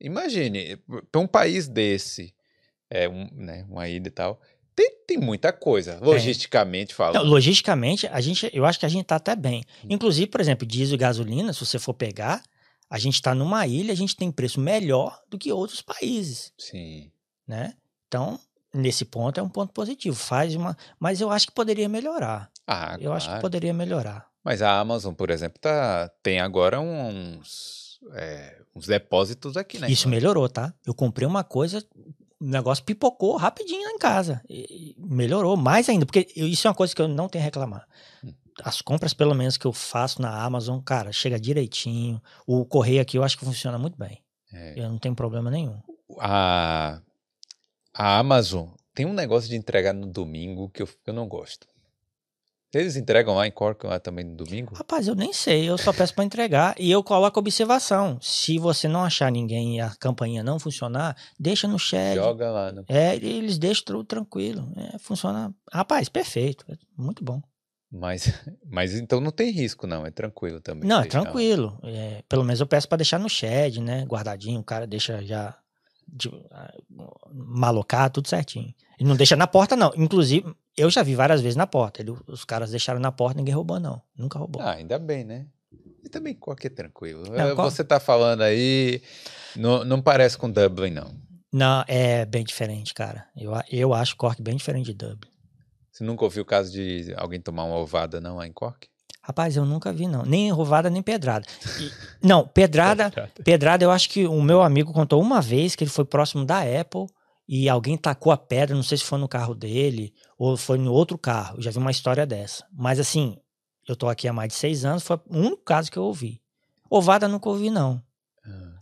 Imagine, para um país desse, é um, né, uma ilha e tal, tem, tem muita coisa, logisticamente é. falando. Não, logisticamente, a gente, eu acho que a gente está até bem. Hum. Inclusive, por exemplo, diesel e gasolina, se você for pegar, a gente está numa ilha, a gente tem preço melhor do que outros países. Sim. Né? Então, nesse ponto é um ponto positivo. Faz uma, mas eu acho que poderia melhorar. Ah, eu claro. acho que poderia melhorar. Mas a Amazon, por exemplo, tá, tem agora uns, é, uns depósitos aqui, né? Isso melhorou, tá? Eu comprei uma coisa, o negócio pipocou rapidinho lá em casa. E melhorou mais ainda, porque isso é uma coisa que eu não tenho a reclamar. Hum as compras, pelo menos, que eu faço na Amazon, cara, chega direitinho. O correio aqui eu acho que funciona muito bem. É. Eu não tenho problema nenhum. A, a Amazon, tem um negócio de entregar no domingo que eu, eu não gosto. Eles entregam lá em Cork lá também no domingo? Rapaz, eu nem sei, eu só peço para entregar e eu coloco observação. Se você não achar ninguém e a campainha não funcionar, deixa no chat. Joga lá. No... É, eles deixam tudo tranquilo. É, funciona. Rapaz, perfeito. É muito bom. Mas, mas então não tem risco, não. É tranquilo também. Não, é tranquilo. É, pelo menos eu peço para deixar no shed, né? Guardadinho, o cara deixa já de, uh, malocar, tudo certinho. Ele não deixa na porta, não. Inclusive, eu já vi várias vezes na porta. Ele, os caras deixaram na porta, ninguém roubou, não. Nunca roubou. Ah, ainda bem, né? E também qualquer tranquilo. Não, qual... Você tá falando aí, não, não parece com Dublin, não. Não, é bem diferente, cara. Eu, eu acho Cork bem diferente de Dublin. Você nunca ouviu o caso de alguém tomar uma ovada, não, lá em Cork? Rapaz, eu nunca vi, não. Nem ovada, nem pedrada. E, não, pedrada, pedrada, eu acho que o meu amigo contou uma vez que ele foi próximo da Apple e alguém tacou a pedra, não sei se foi no carro dele ou foi no outro carro. Eu já vi uma história dessa. Mas assim, eu tô aqui há mais de seis anos, foi o único caso que eu ouvi. Ovada nunca ouvi, não.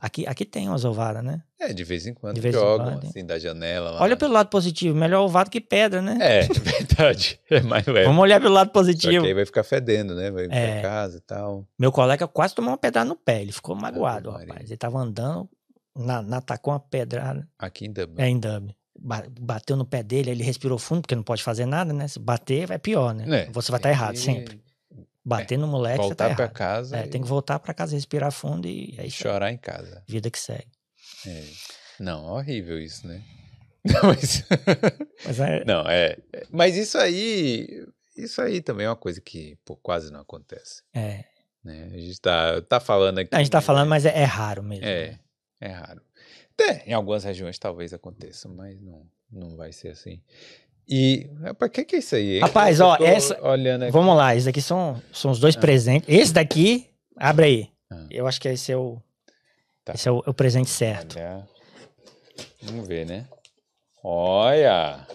Aqui, aqui tem umas ovadas, né? É, de vez em quando de vez jogam, em quando, assim, da janela. Lá. Olha pelo lado positivo, melhor ovado que pedra, né? É, verdade. É mais leve. Vamos olhar pelo lado positivo. Só que aí vai ficar fedendo, né? Vai é. pra casa e tal. Meu colega quase tomou uma pedrada no pé, ele ficou magoado, ah, rapaz. Ele tava andando, na, na, tacou uma pedrada. Aqui em Dublin. É, em Dublin bateu no pé dele, ele respirou fundo, porque não pode fazer nada, né? Se bater, é pior, né? É, você vai estar tá errado sempre. Bater é, no moleque, voltar você tá errado. casa. É, e... tem que voltar para casa, respirar fundo e aí chorar em casa. Vida que segue. É. Não, horrível isso, né? Não, mas... mas é... Não, é. Mas isso aí, isso aí também é uma coisa que pô, quase não acontece. É. Né? A gente tá, tá falando aqui. A gente tá falando, mas é, é raro mesmo. É, né? é raro. Até em algumas regiões talvez aconteça, mas não, não vai ser assim. E para que que é isso aí? Rapaz, ó, essa. Olhando aqui. Vamos lá, esses aqui são, são os dois ah. presentes. Esse daqui, abre aí. Ah. Eu acho que esse é o. Tá. Esse é o, é o, presente certo. Olha. Vamos ver, né? Olha!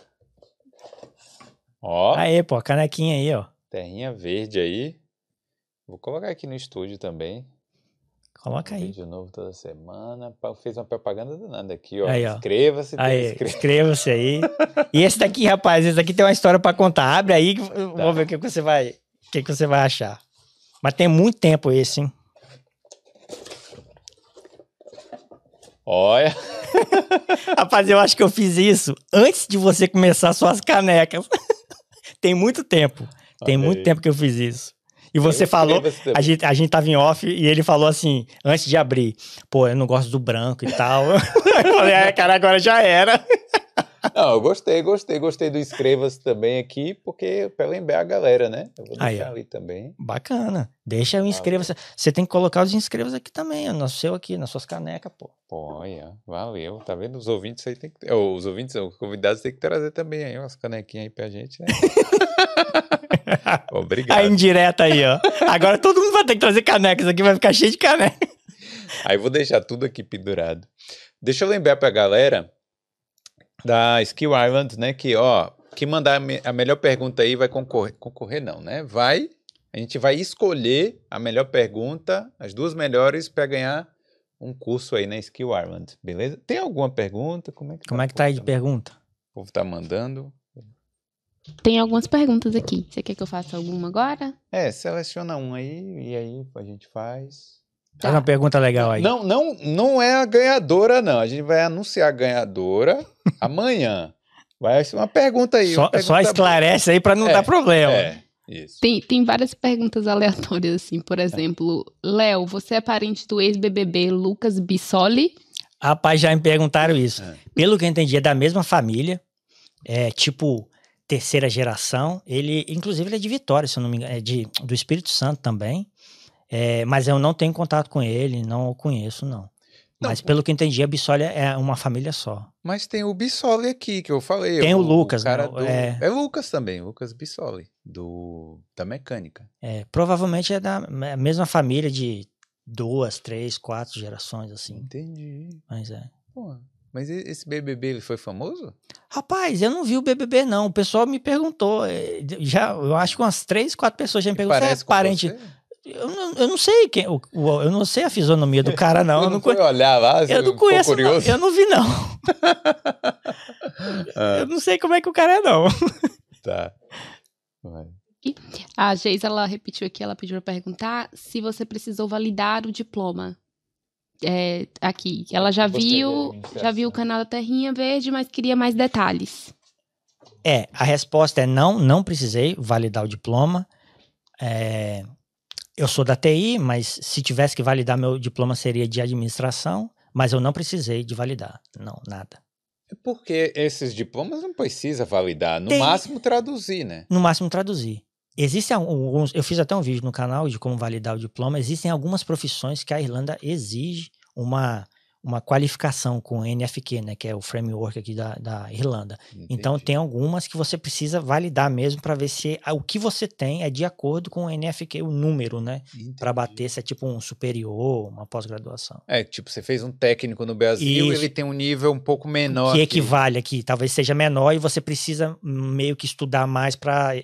Ó. Aí, pô, canequinha aí, ó. Terrinha verde aí. Vou colocar aqui no estúdio também. Coloca aí. Vídeo novo toda semana. Fez uma propaganda danada aqui, ó. ó. Inscreva-se. Inscreva-se aí. e esse daqui, rapaz, esse daqui tem uma história para contar. Abre aí, tá. vamos ver o que você vai, o que você vai achar. Mas tem muito tempo esse, hein? Olha. rapaz, eu acho que eu fiz isso antes de você começar suas canecas. tem muito tempo. Tem muito tempo que eu fiz isso. E você falou, a gente, a gente tava em off e ele falou assim, antes de abrir, pô, eu não gosto do branco e tal. eu falei, ah, cara, agora já era. Não, eu gostei, gostei, gostei do inscreva-se também aqui, porque para lembrar a galera, né? Eu vou deixar Aí, ali também. Bacana. Deixa o inscreva-se. Você tem que colocar os inscreva-se aqui também, no seu aqui, nas suas canecas, pô. Pô, olha, valeu. Tá vendo? Os ouvintes aí tem que. Os ouvintes, os convidados tem que trazer também aí umas canequinhas aí pra gente, né? Obrigado. A indireta aí, ó. Agora todo mundo vai ter que trazer canecas aqui, vai ficar cheio de caneca. Aí vou deixar tudo aqui pendurado. Deixa eu lembrar pra galera da Skill Island, né? Que, ó, que mandar a melhor pergunta aí vai concorrer. Concorrer não, né? Vai. A gente vai escolher a melhor pergunta, as duas melhores, para ganhar um curso aí na Skill Island, beleza? Tem alguma pergunta? Como é que, Como tá, é, que tá aí de pergunta? O povo tá mandando. Tem algumas perguntas aqui. Você quer que eu faça alguma agora? É, seleciona um aí e aí a gente faz. Faz tá. uma pergunta legal aí. Não, não, não é a ganhadora, não. A gente vai anunciar a ganhadora amanhã. Vai ser uma pergunta aí. Só, pergunta só esclarece aí para não é, dar problema. É, isso. Tem, tem várias perguntas aleatórias, assim. Por exemplo, Léo, você é parente do ex-BBB Lucas Bissoli? Rapaz, já me perguntaram isso. É. Pelo que eu entendi, é da mesma família. É tipo terceira geração. Ele, inclusive, ele é de Vitória, se eu não me engano, é de, do Espírito Santo também. É, mas eu não tenho contato com ele, não o conheço, não. não mas pelo que entendi, a Bissoli é uma família só. Mas tem o Bissoli aqui, que eu falei. Tem o, o Lucas, o cara do, é... é Lucas também, Lucas Bissoli, do, da mecânica. É, provavelmente é da mesma família de duas, três, quatro gerações, assim. Entendi. Mas é. Pô, mas esse BBB ele foi famoso? Rapaz, eu não vi o BBB não. O pessoal me perguntou, eh, já, eu acho que umas três, quatro pessoas já me perguntaram. Você é parente? Eu não, eu não sei quem, eu, eu não sei a fisionomia do cara não. eu não, foi olhar lá, eu não conheço, não, eu não vi não. Ah, Eu não sei como é que o cara é, não. tá. Vai. A Geisa, ela repetiu aqui, ela pediu pra perguntar se você precisou validar o diploma. É, aqui, ela já viu, já viu o canal da Terrinha Verde, mas queria mais detalhes. É, a resposta é não, não precisei validar o diploma. É, eu sou da TI, mas se tivesse que validar meu diploma seria de administração, mas eu não precisei de validar. Não, nada. É Porque esses diplomas não precisa validar, no Tem- máximo traduzir, né? No máximo traduzir. Existem alguns, eu fiz até um vídeo no canal de como validar o diploma. Existem algumas profissões que a Irlanda exige uma, uma qualificação com o NFQ, né, que é o framework aqui da, da Irlanda. Então Entendi. tem algumas que você precisa validar mesmo para ver se o que você tem é de acordo com o NFQ, o número, né, para bater se é tipo um superior, uma pós-graduação. É, tipo, você fez um técnico no Brasil, Isso. ele tem um nível um pouco menor. que equivale aqui, talvez seja menor e você precisa meio que estudar mais para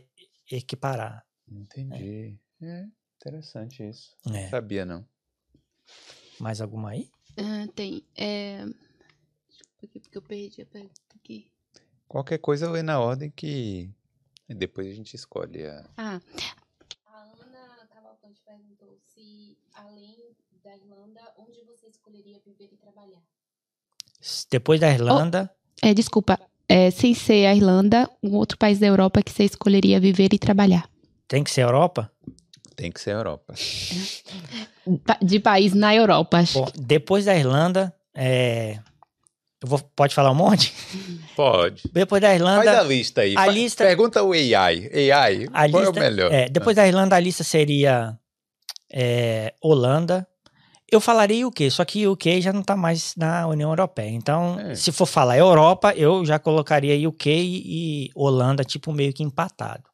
equiparar. Entendi. É, interessante isso. É. Sabia, não. Mais alguma aí? Ah, tem. É... Porque, porque eu perdi a pergunta aqui. Qualquer coisa lê na ordem que depois a gente escolhe a. Ah, a Ana Cavalcante perguntou se, além da Irlanda, onde você escolheria viver e trabalhar? Depois da Irlanda, É, desculpa. É, sem ser a Irlanda, um outro país da Europa que você escolheria viver e trabalhar. tem que ser Europa? Tem que ser a Europa. Pa- De país na Europa. acho. Bom, depois da Irlanda, é, eu vou, pode falar um monte? Pode. Depois da Faz a Irlanda, lista aí. a lista- Pergunta o AI. AI, a qual é o lista, melhor? é, depois da Irlanda a lista seria é, Holanda. Eu falaria o quê? Só que o UK já não está mais na União Europeia. Então, É. se for falar Europa, eu já colocaria UK e, e Holanda tipo meio que empatado.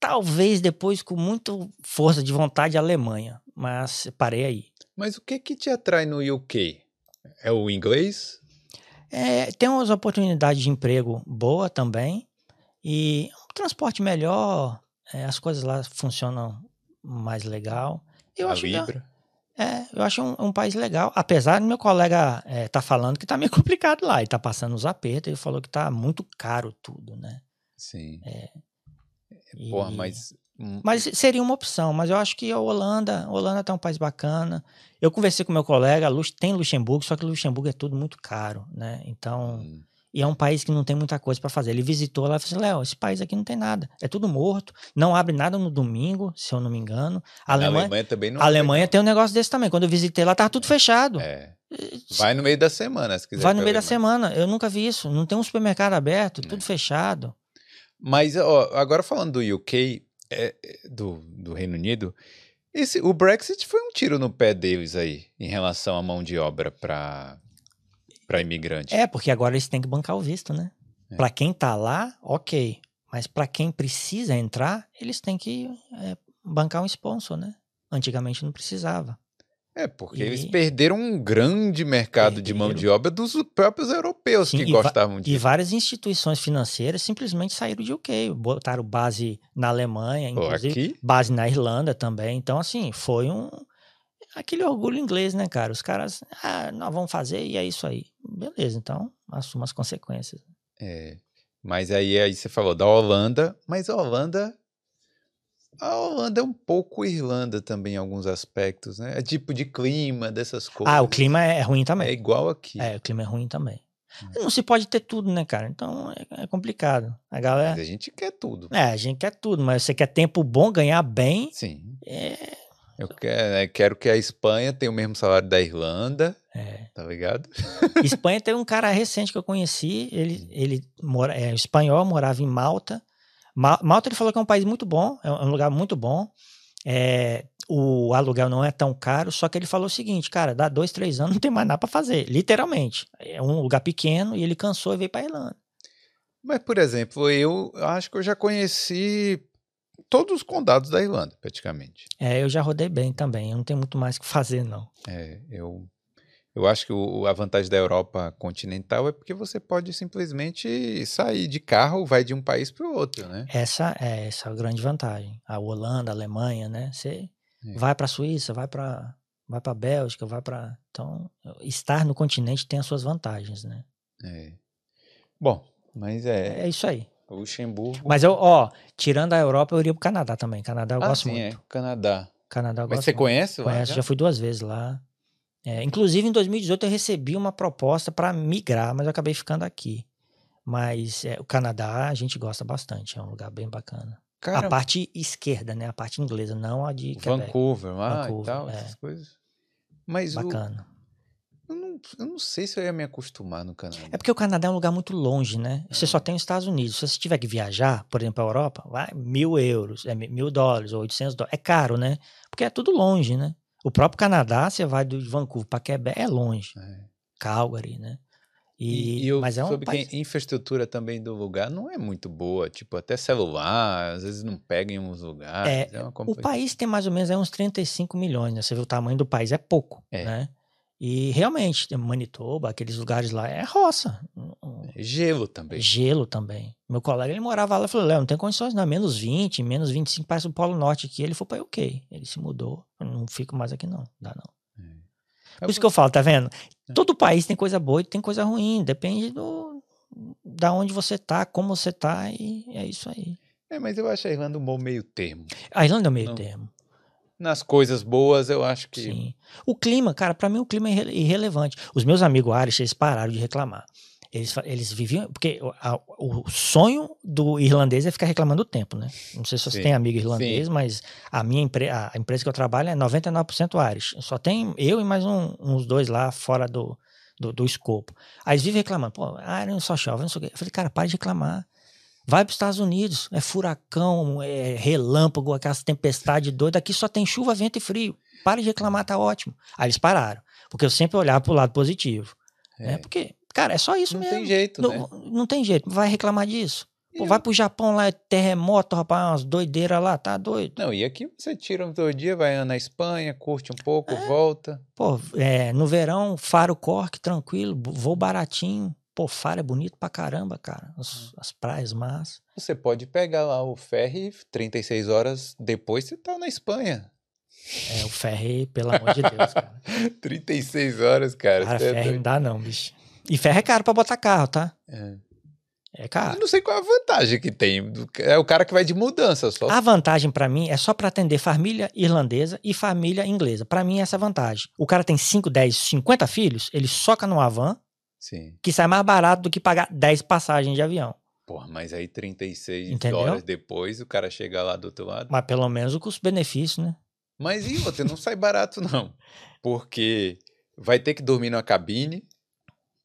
Talvez depois com muita força de vontade Alemanha, mas parei aí. Mas o que que te atrai no UK? É o inglês? É, tem umas oportunidades de emprego boa também e um transporte melhor, é, as coisas lá funcionam mais legal. Eu a acho que Libra? É, eu acho um, um país legal, apesar do meu colega é, tá falando que tá meio complicado lá e tá passando os apertos, ele falou que tá muito caro tudo, né? Sim. E- Porra, mas. Mas seria uma opção, mas eu acho que a Holanda, a Holanda tá um país bacana. Eu conversei com meu colega, tem Luxemburgo, só que Luxemburgo é tudo muito caro, né? Então, hum, E é um país que não tem muita coisa para fazer. Ele visitou lá e falou assim: Léo, esse país aqui não tem nada. É tudo morto. Não abre nada no domingo, se eu não me engano. A a Alemanha, Alemanha também não. a Alemanha tem um negócio desse também. Quando eu visitei lá, tava tudo fechado. É. Vai no meio da semana, se quiser. Vai no meio da Alemanha. semana. Eu nunca vi isso. Não tem um supermercado aberto, É. tudo fechado. Mas, ó, agora falando do UK, é, é, do, do Reino Unido, esse, o Brexit foi um tiro no pé deles aí, em relação à mão de obra para para imigrante. É, porque agora eles têm que bancar o visto, né? É. Pra quem tá lá, ok. Mas pra quem precisa entrar, eles têm que é, bancar um sponsor, né? Antigamente não precisava. É, porque E- eles perderam um grande mercado de mão Perderam. de obra dos próprios europeus Sim, que e va- gostavam E disso. várias instituições financeiras simplesmente saíram de UK, botaram base na Alemanha, inclusive base na Irlanda também. Então, assim, foi um. Aquele orgulho inglês, né, cara? Os caras, ah, nós vamos fazer e é isso aí. Beleza, então assuma as consequências. é, mas aí, aí você falou da Holanda, mas a Holanda. A Holanda é um pouco Irlanda também em alguns aspectos, né? É tipo de clima, dessas coisas. Ah, o clima é ruim é também. igual aqui. É, o clima é ruim também. Hum. Não se pode ter tudo, né, cara? Então é, é complicado. A Mas galera. a gente quer tudo. É, a gente quer tudo, mas você quer tempo bom, ganhar bem. Sim. É. Eu quero, né, quero que a Espanha tenha o mesmo salário da Irlanda, é. tá ligado? Espanha tem um cara recente que eu conheci, ele, ele mora, é espanhol, morava em Malta. Ma- Malta ele falou que é um país muito bom, é um é um lugar muito bom. É, o aluguel não é tão caro, só que ele falou o seguinte, cara, dá dois, três anos, não tem mais nada pra fazer, literalmente. É um lugar pequeno e ele cansou e veio pra Irlanda. Mas, por exemplo, eu acho que eu já conheci todos os condados da Irlanda, praticamente. É, eu já rodei bem também, eu não tenho muito mais o que fazer, não. É, eu, eu acho que o- a vantagem da Europa continental é porque você pode simplesmente sair de carro, vai de um país para o outro, né? Essa é essa é a grande vantagem. A Holanda, a Alemanha, né? Você É. vai pra Suíça, vai pra vai para Bélgica, vai pra. Então, estar no continente tem as suas vantagens, né? É. Bom, Mas é, É isso aí. O Luxemburgo. Mas eu, ó, tirando a Europa, eu iria pro Canadá também. Canadá eu ah, gosto sim, muito. é. Canadá. Canadá eu Mas gosto você muito. conhece lá? Conheço, já fui duas vezes lá. É, inclusive, em 2018, eu recebi uma proposta para migrar, mas eu acabei ficando aqui. Mas é, o Canadá a gente gosta bastante, é um lugar bem bacana. Cara, a parte esquerda, né? A parte inglesa, não a de Quebec. Vancouver lá e Vancouver, tal, é. essas coisas. Mas o- Bacana. Eu, não, eu não sei se eu ia me acostumar no Canadá. É porque o Canadá é um lugar muito longe, né? Você só tem os Estados Unidos. Se você tiver que viajar, por exemplo, para a Europa, vai mil euros, é mi- mil dólares ou 800 dólares. É caro, né? Porque é tudo longe, né? O próprio Canadá, você vai de Vancouver para Quebec, é longe. É. Calgary, né? E, E, eu mas é um soube país... que a infraestrutura também do lugar não é muito boa. Tipo, até celular, às vezes não pega em uns lugares. É, É, O país tem mais ou menos aí uns 35 milhões, né? Você vê o tamanho do país, é pouco, É. né? E realmente, Manitoba, aqueles lugares lá, é roça. É Gelo também. Gelo também. Meu colega, ele morava lá, eu falei, Léo, não tem condições não, menos 20, menos 25, parece o Polo Norte aqui. Ele foi para ok. Ele se mudou, eu não fico mais aqui não, dá não. Por isso que eu falo, tá vendo? É. Todo país tem coisa boa e tem coisa ruim, depende do da onde você tá, como você tá e é isso aí. É, mas eu acho a Irlanda um bom meio termo. A Irlanda é o meio Não. termo. Nas coisas boas, eu acho que. Sim. O clima, cara, pra mim o clima é irre- irrelevante. Os meus amigos Irish, eles pararam de reclamar. Eles, eles viviam. Porque o- a- o sonho do irlandês é ficar reclamando do tempo, né? Não sei se você Sim, tem amigo irlandês, sim. mas a minha empre a empresa que eu trabalho é 99% Irish. Só tem eu e mais um- uns dois lá fora do, do, do escopo. Aí eles vivem reclamando, pô, não só chove, não sei o quê. Eu falei, cara, para de reclamar. Vai para os Estados Unidos, é furacão, é relâmpago, aquelas tempestades doidas. Aqui só tem chuva, vento e frio. Para de reclamar, tá ótimo. Aí eles pararam. Porque eu sempre olhava pro lado positivo. É. Né? Porque, cara, é só isso Não mesmo. tem jeito, não, né? não tem jeito. Vai reclamar disso. Pô, vai pro Japão lá, é terremoto, rapaz, umas doideiras lá, tá doido. Não, e aqui você tira um todo dia, vai na Espanha, curte um pouco, É. volta. Pô, é, no verão, Faro Cork, tranquilo, voo baratinho. Pô, Faro é bonito pra caramba, cara. As, as praias, mas. Você pode pegar lá o ferry, 36 horas depois você tá na Espanha. É, o ferry, pelo amor de Deus, cara. 36 horas, cara. Cara, é ferry não doido. dá não, bicho. E ferro é caro pra botar carro, tá? É. É Eu caro. não sei qual é a vantagem que tem. É o cara que vai de mudança só. A vantagem pra mim é só pra atender família irlandesa e família inglesa. Pra mim, essa é a vantagem. O cara tem 5, 10, 50 filhos, ele soca numa van Sim. que sai mais barato do que pagar 10 passagens de avião. Porra, mas aí 36 Entendeu? horas depois o cara chega lá do outro lado. Mas pelo menos o custo-benefício, né? Mas e outra, não sai barato não. Porque vai ter que dormir numa cabine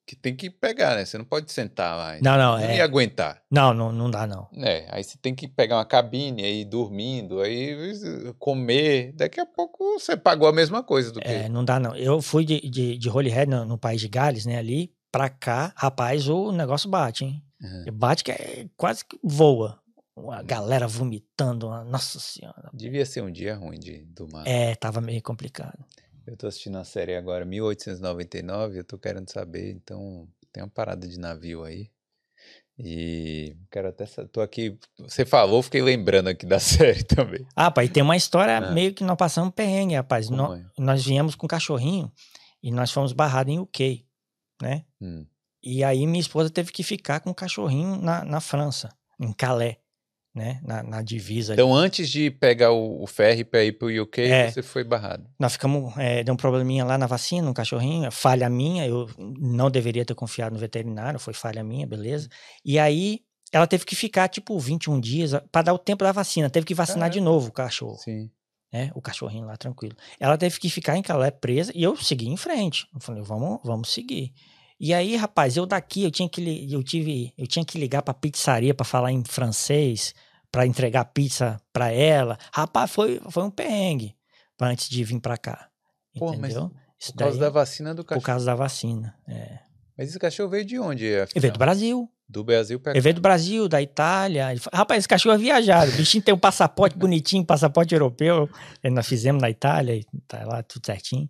que tem que pegar, né? Você não pode sentar lá. Não, não, é. ia aguentar. Não, não, não dá, não. É, aí você tem que pegar uma cabine aí dormindo, aí comer. Daqui a pouco você pagou a mesma coisa do que. É, não dá, não. Eu fui de, de, de Holyhead, no, no país de Gales, né? Ali, pra cá, rapaz, o negócio bate, hein? Uhum. Bate que é quase que voa. A galera vomitando, nossa senhora. Devia ser um dia ruim de do mar. É, tava meio complicado. Eu tô assistindo a série agora, 1899, eu tô querendo saber, então tem uma parada de navio aí. E quero até. Tô aqui. Você falou, fiquei lembrando aqui da série também. Ah, pai, tem uma história Ah. meio que nós passamos perrengue, rapaz. Como Nó- é? nós viemos com um cachorrinho e nós fomos barrados em UK, né? Hum. E aí minha esposa teve que ficar com o cachorrinho na, na França, em Calais, né? Na, na divisa. ali. Então, antes de pegar o, o ferry para ir pro UK, É. você foi barrado. Nós ficamos, é, deu um probleminha lá na vacina, no cachorrinho, é falha minha, eu não deveria ter confiado no veterinário, foi falha minha, beleza. E aí ela teve que ficar, tipo, 21 dias para dar o tempo da vacina, teve que vacinar de novo o cachorro. Sim. Né? O cachorrinho lá tranquilo. Ela teve que ficar em Calais presa e eu segui em frente. Eu falei, vamos, vamos seguir. E aí, rapaz, eu daqui, eu tinha que, eu tive, eu tinha que ligar pra pizzaria pra falar em francês, pra entregar pizza pra ela. Rapaz, foi, foi um perrengue antes de vir pra cá. Pô, mas Entendeu? Isso Por causa daí, da vacina do por cachorro. causa da vacina. É. Mas esse cachorro veio de onde? Ele veio do Brasil. Do Brasil pra Ele veio do Brasil, da Itália. Rapaz, esse cachorro é viajado. O bichinho tem um passaporte bonitinho, passaporte europeu. Nós fizemos na Itália, tá lá tudo certinho.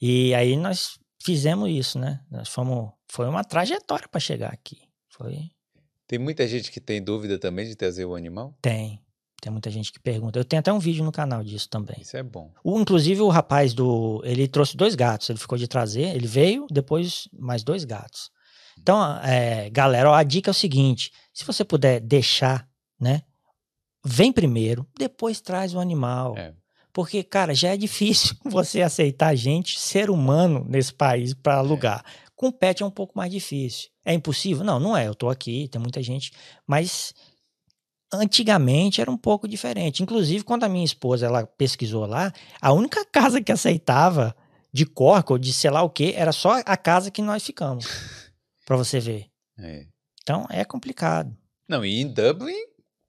E aí nós fizemos isso, né? Nós fomos. Foi uma trajetória para chegar aqui. Foi. Tem muita gente que tem dúvida também de trazer o animal. Tem. Tem muita gente que pergunta. Eu tenho até um vídeo no canal disso também. Isso é bom. O, inclusive, o rapaz do. Ele trouxe dois gatos. Ele ficou de trazer. Ele veio, depois mais dois gatos. Então, é, galera, ó, a dica é o seguinte: se você puder deixar, né? Vem primeiro, depois traz o animal. É. Porque, cara, já é difícil você aceitar gente, ser humano, nesse país para alugar. Com pet é um pouco mais difícil. É impossível? Não, não é. Eu tô aqui, tem muita gente. Mas antigamente era um pouco diferente. Inclusive, quando a minha esposa ela pesquisou lá, a única casa que aceitava de corco ou de sei lá o que era só a casa que nós ficamos. para você ver. É. Então é complicado. Não, e em Dublin,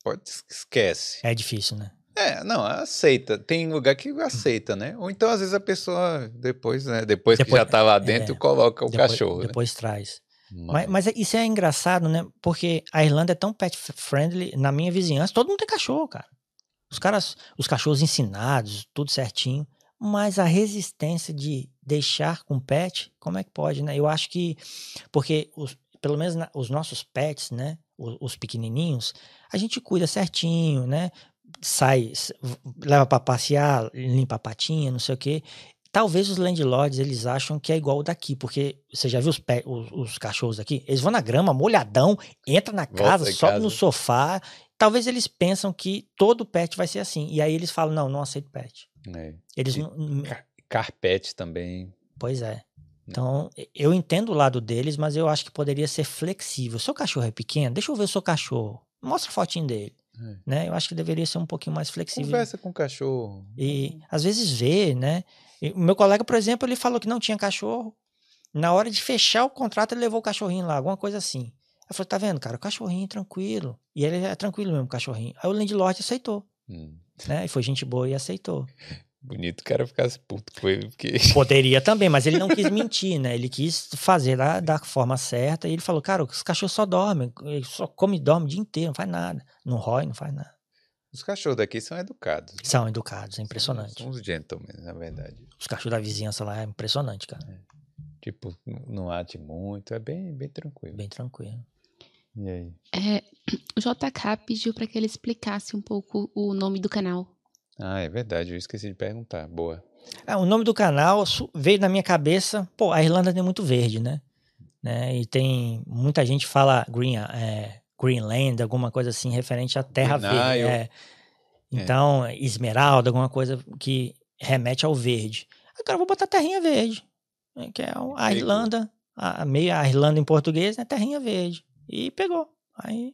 pode esquece. É difícil, né? É, não, aceita. Tem lugar que aceita, né? Ou então, às vezes, a pessoa, depois, né? Depois, que Depois- já tá lá dentro, é, coloca o depois, cachorro. né? Depois traz. Mas- Mas, mas isso é engraçado, né? Porque a Irlanda é tão pet friendly. Na minha vizinhança, todo mundo tem cachorro, cara. Os caras, os cachorros ensinados, tudo certinho. Mas a resistência de deixar com pet, como é que pode, né? Eu acho que, porque os- pelo menos na- os nossos pets, né? Os, os pequenininhos, a gente cuida certinho, né? Sai, leva pra passear, limpa a patinha, não sei o quê. Talvez os landlords eles acham que é igual o daqui, porque você já viu os, pe- os, os cachorros aqui? Eles vão na grama, molhadão, entra na casa, sobe casa. no sofá. Talvez eles pensam que todo pet vai ser assim. E aí eles falam: não, não aceito pet. É. Eles não- não- Car- Carpete também. Pois é. Então, eu entendo o lado deles, mas eu acho que poderia ser flexível. Seu cachorro é pequeno, deixa eu ver o seu cachorro. Mostra a fotinho dele. É. Né? Eu acho que deveria ser um pouquinho mais flexível. Conversa com o cachorro. E às vezes vê, né? O meu colega, por exemplo, ele falou que não tinha cachorro. Na hora de fechar o contrato, ele levou o cachorrinho lá, alguma coisa assim. Eu falei, tá vendo, cara, o cachorrinho tranquilo. E ele é tranquilo mesmo, o cachorrinho. Aí o landlord aceitou, Hum. né? E foi gente boa e aceitou. Bonito o cara ficasse puto com ele, porque. Poderia também, mas ele não quis mentir, né? Ele quis fazer da, da forma certa. E ele falou, cara, os cachorros só dormem, só come e dorme o dia inteiro, não faz nada. Não rói, não faz nada. Os cachorros daqui são educados. São educados, é impressionante. São uns gentlemen, na verdade. Os cachorros da vizinhança lá é impressionante, cara. Tipo, n- não late muito, é bem, bem tranquilo. Bem tranquilo. E aí? É, o JK pediu para que ele explicasse um pouco o nome do canal. Ah, é verdade, eu esqueci de perguntar. Boa. É, o nome do canal veio na minha cabeça. Pô, a Irlanda tem muito verde, né? né? E tem muita gente fala green, é, Greenland, alguma coisa assim referente à terra Green verde. Isle. é. Então, esmeralda, alguma coisa que remete ao verde. Agora eu vou botar terrinha verde, né, que é a Pegou. Irlanda, a, meia a Irlanda em português, é terrinha verde. E pegou. Aí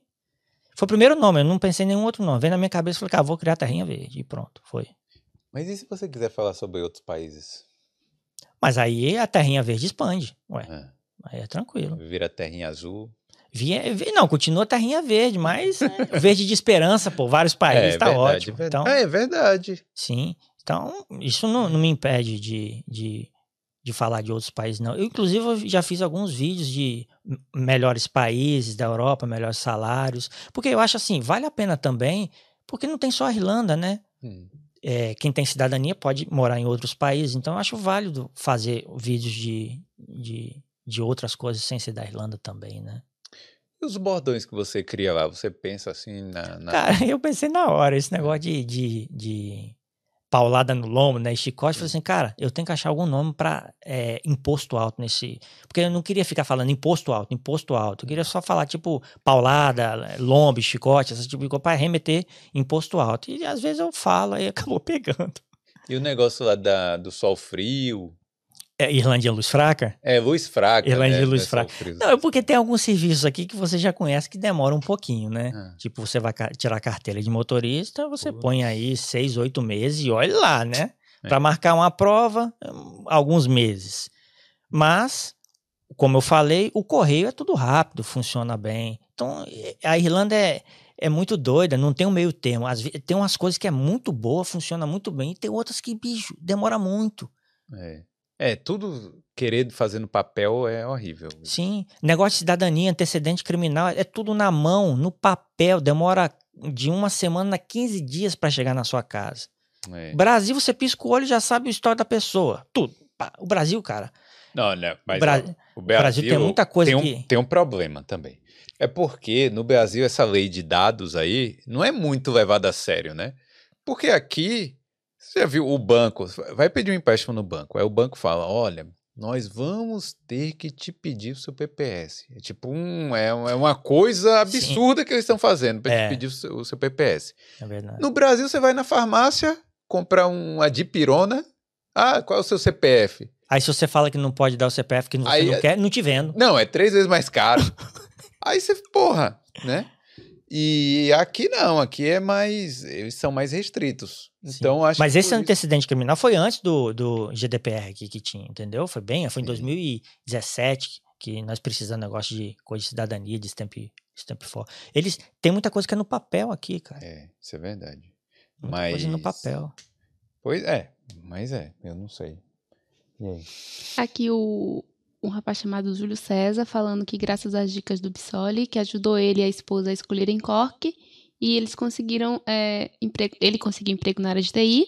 foi o primeiro nome, eu não pensei em nenhum outro nome. Veio na minha cabeça e falei, cara, vou criar terrinha verde. E pronto, foi. Mas e se você quiser falar sobre outros países? Mas aí a terrinha verde expande. Ué, Ah, aí é tranquilo. vira terrinha azul. Via, não, continua terrinha verde, mas é, verde de esperança, pô, vários países, é tá verdade, ótimo. verdade. Então, Ah, é verdade. sim. Então, isso não, não me impede de, de, de falar de outros países, não. Eu, inclusive, eu já fiz alguns vídeos de melhores países da Europa, melhores salários. Porque eu acho assim, vale a pena também, porque não tem só a Irlanda, né? Hum. é, quem tem cidadania pode morar em outros países, então eu acho válido fazer vídeos de, de, de outras coisas sem ser da Irlanda também, né? E os bordões que você cria lá, você pensa assim na. na- Cara, eu pensei na hora, esse negócio de, de, de paulada no lombo, né? Chicote, falei assim, cara, eu tenho que achar algum nome pra é, imposto alto nesse. Porque eu não queria ficar falando imposto alto, imposto alto. Eu queria só falar, tipo, paulada, lombo, chicote, esse tipo de coisa, pra remeter imposto alto. E às vezes eu falo, aí acabou pegando. E o negócio lá da, do sol frio. É, Irlândia Luz Fraca? É, luz fraca. Irlanda né? de luz é sol fraca. frio. Não, é porque tem alguns serviços aqui que você já conhece que demoram um pouquinho, né? Ah. Tipo, você vai tirar a carteira de motorista, você Putz. põe aí seis, oito meses e olha lá, né? É. Para marcar uma prova, alguns meses. Mas, como eu falei, o correio é tudo rápido, funciona bem. Então, a Irlanda é, é muito doida, não tem um meio termo. Às tem umas coisas que é muito boa, funciona muito bem, e tem outras que, bicho, demora muito. É. É, tudo querer fazer no papel é horrível. Sim, negócio de cidadania, antecedente criminal, é tudo na mão, no papel, demora de uma semana a 15 dias para chegar na sua casa. É. Brasil, você pisca o olho e já sabe a história da pessoa. Tudo. O Brasil, cara. Não, não, mas o, Bra- o o Brasil tem muita coisa tem um, que. tem um problema também. É porque no Brasil essa lei de dados aí não é muito levada a sério, né? Porque aqui, você já viu o banco, vai pedir um empréstimo no banco, aí o banco fala, olha, nós vamos ter que te pedir o seu PPS. É tipo um, é, é uma coisa absurda que eles estão fazendo para É. te pedir o seu, o seu PPS. É verdade. No Brasil, você vai na farmácia comprar uma dipirona. Ah, qual é o seu CPF? Aí se você fala que não pode dar o CPF que você Aí não é- quer, não te vendo. Não, é três vezes mais caro. Aí você, porra, né? E aqui não, aqui é mais. Eles são mais restritos. Sim. Então, acho Mas que esse por isso- antecedente criminal foi antes do, do GDPR aqui que tinha, entendeu? Foi bem, foi em Sim. 2017 que nós precisamos de negócio de coisa de cidadania, de stamp, stamp for. Eles tem muita coisa que é no papel aqui, cara. É, isso é verdade. Muita mas. coisa no papel. Pois é, mas é, eu não sei. E aí? Aqui o um rapaz chamado Júlio César falando que graças às dicas do Bissoli, que ajudou ele e a esposa a escolherem Cork, e eles conseguiram é, emprego, ele conseguiu emprego na área de TI,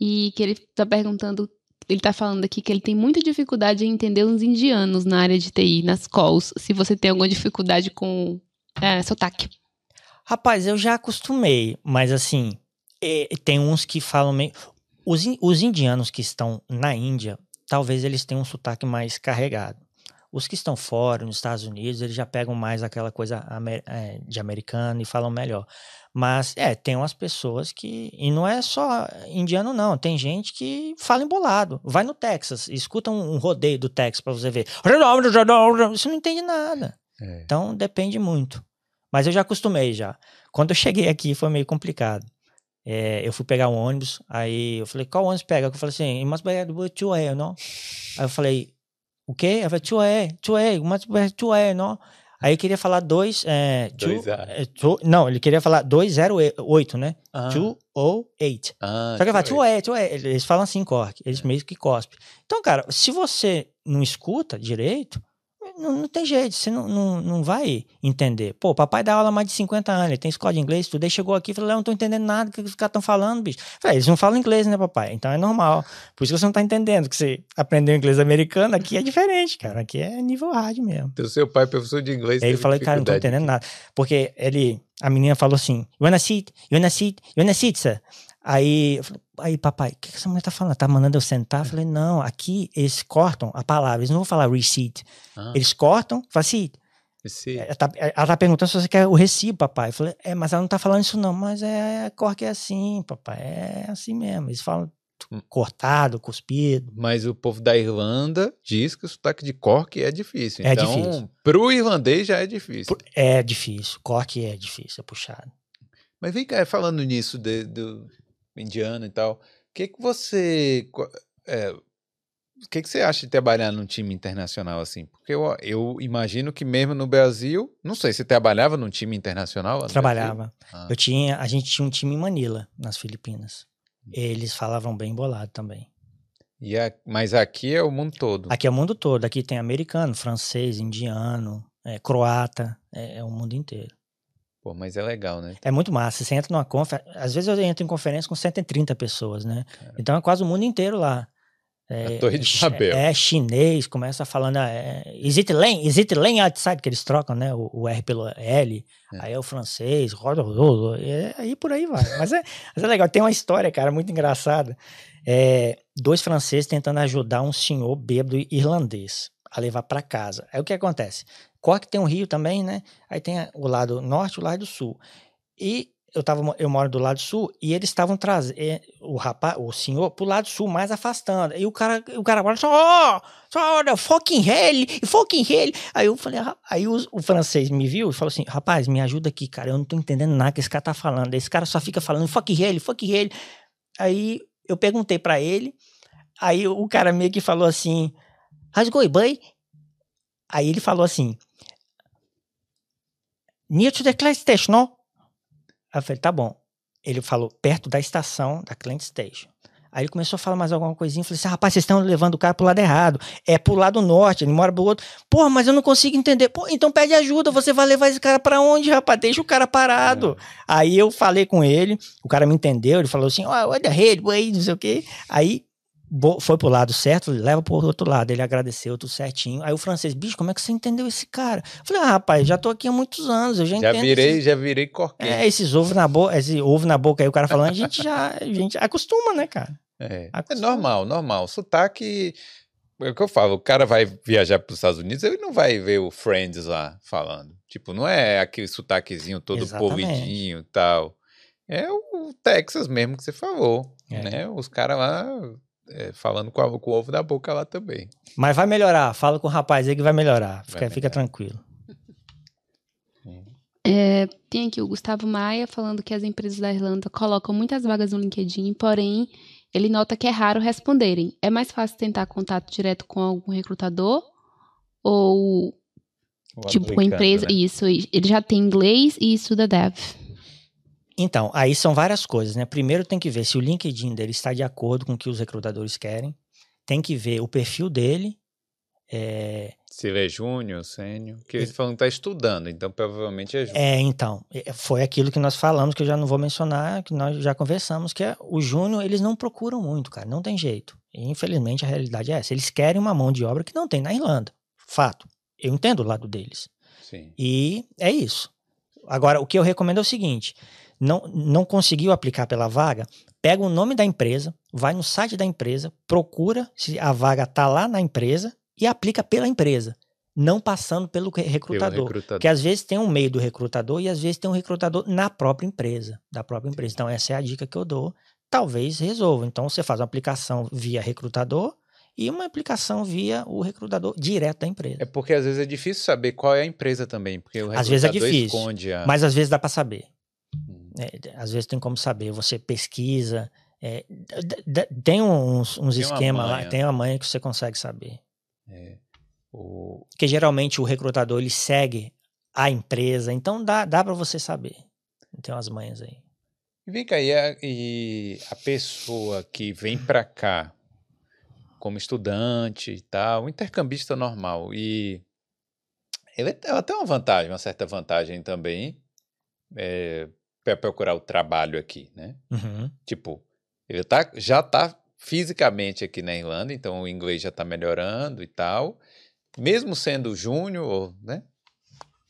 e que ele tá perguntando, ele tá falando aqui que ele tem muita dificuldade em entender os indianos na área de TI, nas calls, se você tem alguma dificuldade com é, sotaque. Rapaz, eu já acostumei, mas assim, eh, tem uns que falam meio. Os, os indianos que estão na Índia, talvez eles tenham um sotaque mais carregado. Os que estão fora, nos Estados Unidos, eles já pegam mais aquela coisa eh, de americano e falam melhor. Mas, é, tem umas pessoas que. E não é só indiano, não. Tem gente que fala embolado. Vai no Texas, escuta um, rodeio do Texas pra você ver. Você não entende nada. É. Então depende muito. Mas eu já acostumei já. Quando eu cheguei aqui foi meio complicado. É, eu fui pegar um ônibus, aí eu falei, qual ônibus pega? Eu falei assim, it must be at A, não? Aí eu falei, o quê? Eu falei, two A, two A, must be at não? Aí ele queria falar dois, é, two- Dois é, two- não, ele queria falar 208, né? Ah, 208. ah, Só que ele fala, deixa eu two ver. A, two A. Eles falam assim, cork. Eles meio que cospem. Então, cara, se você não escuta direito, não, não tem jeito, você não, não, não vai entender. Pô, papai dá aula há mais de 50 anos, ele tem escola de inglês, tudo. Aí chegou aqui e falou, "Léo, eu não tô entendendo nada que os caras estão falando, bicho. Falei, eles não falam inglês, né, papai? Então é normal. Por isso que você não tá entendendo, que você aprendeu inglês americano, aqui é diferente, cara. Aqui é nível hard mesmo. Então, seu pai, professor de inglês. Aí ele falou, cara, não tô entendendo nada. Porque ele, a menina falou assim, you wanna sit, you wanna sit, you wanna sit, sir? Aí, eu falei, aí papai, o que que essa mulher tá falando? Tá mandando eu sentar? Eu falei, não, aqui eles cortam a palavra, eles não vão falar receipt. Ah, Eles cortam, falam assim, esse- ela tá, ela tá perguntando se você quer o recibo, papai. Eu falei, é, mas ela não tá falando isso não, mas é, corte é assim, papai, é assim mesmo. Eles falam Hum. cortado, cuspido. Mas o povo da Irlanda diz que o sotaque de Cork é difícil. É então, difícil. pro irlandês já é difícil. É difícil, corte é difícil, é puxado. Mas vem cá, falando nisso de- do indiano e tal, o que que você... é, o que que você acha de trabalhar num time internacional assim? Porque eu, eu imagino que mesmo no Brasil, não sei, você trabalhava num time internacional? Trabalhava. Ah, Eu tinha, a gente tinha um time em Manila, nas Filipinas. Eles falavam bem bolado também. e a- mas aqui é o mundo todo. Aqui é o mundo todo. Aqui tem americano, francês, indiano, é, croata, é, é o mundo inteiro. Pô, mas é legal, né? É muito massa. Você entra numa conferência. Às vezes eu entro em conferência com 130 pessoas, né? Então é quase o mundo inteiro lá. É, A Torre de Babel. É chinês, começa falando. ah, É, is it lane? Is it lane outside? Que eles trocam, né? O, o R pelo L. É. Aí é o francês, roda, roda, é, aí por aí vai. Mas é, mas é legal. Tem uma história, cara, muito engraçada. É, dois franceses tentando ajudar um senhor bêbado irlandês a levar para casa. Aí o que acontece? Cork tem um rio também, né? Aí tem o lado norte e o lado sul. E eu, tava, eu moro do lado sul e eles estavam trazendo o rapaz, o senhor, pro lado sul, mais afastando. E o cara, o cara agora só, ó, só, olha, fucking hell, fucking hell. Aí eu falei, aí o, o francês me viu e falou assim, rapaz, me ajuda aqui, cara, eu não tô entendendo nada que esse cara tá falando. Esse cara só fica falando fucking hell, fucking hell. Aí eu perguntei pra ele, aí o cara meio que falou assim, going, boy? Aí ele falou assim, near to the Client Station, não? Aí eu falei, tá bom. Ele falou, perto da estação da Client Station. Aí ele começou a falar mais alguma coisinha. Eu falei assim, rapaz, vocês estão levando o cara pro lado errado. É pro lado norte, ele mora pro outro. Porra, mas eu não consigo entender. Pô, então pede ajuda, você vai levar esse cara pra onde, rapaz? Deixa o cara parado. Aí eu falei com ele, o cara me entendeu, ele falou assim, ó, oh, the head, way, não sei o quê. Aí foi pro lado certo, leva pro outro lado. Ele agradeceu tudo certinho. Aí o francês, bicho, como é que você entendeu esse cara? Eu falei, ah, rapaz, já tô aqui há muitos anos, eu já, Já virei, esses- já virei corquete. É, esses ovos na boca, esse ovo na boca aí, o cara falando, a gente já a gente acostuma, né, cara? É, é Acostuma. normal, normal. Sotaque É o que eu falo, o cara vai viajar para os Estados Unidos, ele não vai ver o Friends lá falando. Tipo, não é aquele sotaquezinho todo Exatamente. polidinho e tal. É o Texas mesmo que você falou, É. né? Os caras lá é, falando com, a- com o ovo da boca lá também. Mas vai melhorar. Fala com o rapaz aí que vai melhorar. Fica, Vai fica melhorar. tranquilo. É, tem aqui o Gustavo Maia falando que as empresas da Irlanda colocam muitas vagas no LinkedIn, porém, ele nota que é raro responderem. É mais fácil tentar contato direto com algum recrutador? Ou, O tipo, com a empresa? né? Isso, ele já tem inglês e estuda dev. Então, aí são várias coisas, né? Primeiro tem que ver se o LinkedIn dele está de acordo com o que os recrutadores querem. Tem que ver o perfil dele. É, Se ele é júnior, sênior. Que eles falam que tá estudando, então provavelmente é júnior. é, então, é, foi aquilo que nós falamos, que eu já não vou mencionar, que nós já conversamos, que é o júnior, eles não procuram muito, cara, não tem jeito. E, infelizmente, a realidade é essa. Eles querem uma mão de obra que não tem na Irlanda. Fato. Eu entendo o lado deles. Sim. E é isso. Agora, o que eu recomendo é o seguinte: não, não conseguiu aplicar pela vaga, pega o nome da empresa, vai no site da empresa, procura se a vaga tá lá na empresa e aplica pela empresa, não passando pelo re- Pelo recrutador. recrutador. Porque às vezes tem um meio do recrutador e às vezes tem um recrutador na própria empresa, da própria empresa. Então, essa é a dica que eu dou. Talvez resolva. Então, você faz uma aplicação via recrutador e uma aplicação via o recrutador direto da empresa. É porque às vezes é difícil saber qual é a empresa também, porque o Às vezes é recrutador difícil, esconde a... Mas às vezes dá para saber. É, às vezes tem como saber, você pesquisa. é, tem uns, uns esquemas lá, tem uma manha que você consegue saber. É, o... Porque geralmente o recrutador ele segue a empresa, então dá, dá para você saber. Tem umas manhas aí. E vem cá, e a, e a pessoa que vem pra cá como estudante e tal, um intercambista normal, e ele- ela tem uma vantagem, uma certa vantagem também, é, para procurar o trabalho aqui, né? Uhum. Tipo, ele tá, já tá fisicamente aqui na Irlanda, então o inglês já tá melhorando e tal. Mesmo sendo júnior, né?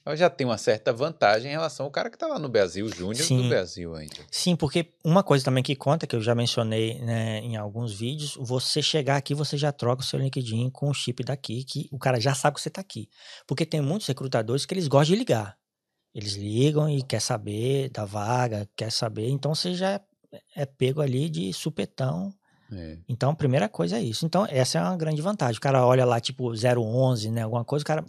Ela já tem uma certa vantagem em relação ao cara que tá lá no Brasil, júnior do. Brasil ainda. Sim, porque uma coisa também que conta, que eu já mencionei né, em alguns vídeos, você chegar aqui, você já troca o seu LinkedIn com o chip daqui, que o cara já sabe que você está aqui. Porque tem muitos recrutadores que eles gostam de ligar. Eles ligam e quer saber da vaga, quer saber. Então você já é- é pego ali de supetão. É. Então a primeira coisa é isso. Então essa é uma grande vantagem. O cara olha lá tipo 011, né, alguma coisa, o cara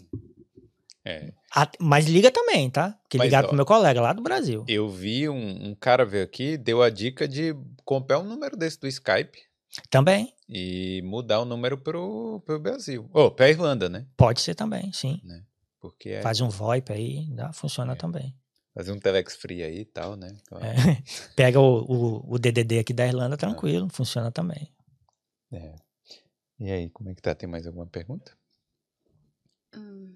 É. Ah, mas liga também, tá? Porque Mas, ligaram ó, pro meu colega lá do Brasil. Eu vi um, um cara veio aqui, deu a dica de comprar um número desse do Skype Também. e mudar o número pro, pro Brasil. Ou pra Irlanda, né? Pode ser também, sim. Porque é Faz um VoIP aí, dá, funciona É. também. fazer um Telex free aí e tal, né? Claro. É. Pega o, o, o DDD aqui da Irlanda, tranquilo, funciona também. É. E aí, como é que tá? Tem mais alguma pergunta? Hum.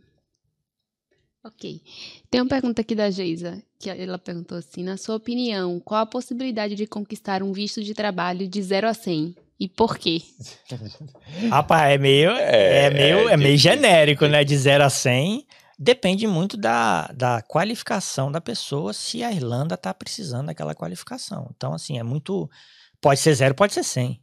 Ok. Tem uma pergunta aqui da Geisa, que ela perguntou assim: na sua opinião, qual a possibilidade de conquistar um visto de trabalho de 0 a 100? E por quê? Rapaz, é meio, É, é, meio, é é meio genérico, né? De 0 a 100. Depende muito da, da qualificação da pessoa, se a Irlanda tá precisando daquela qualificação. Então, assim, é muito. Pode ser zero, pode ser 100,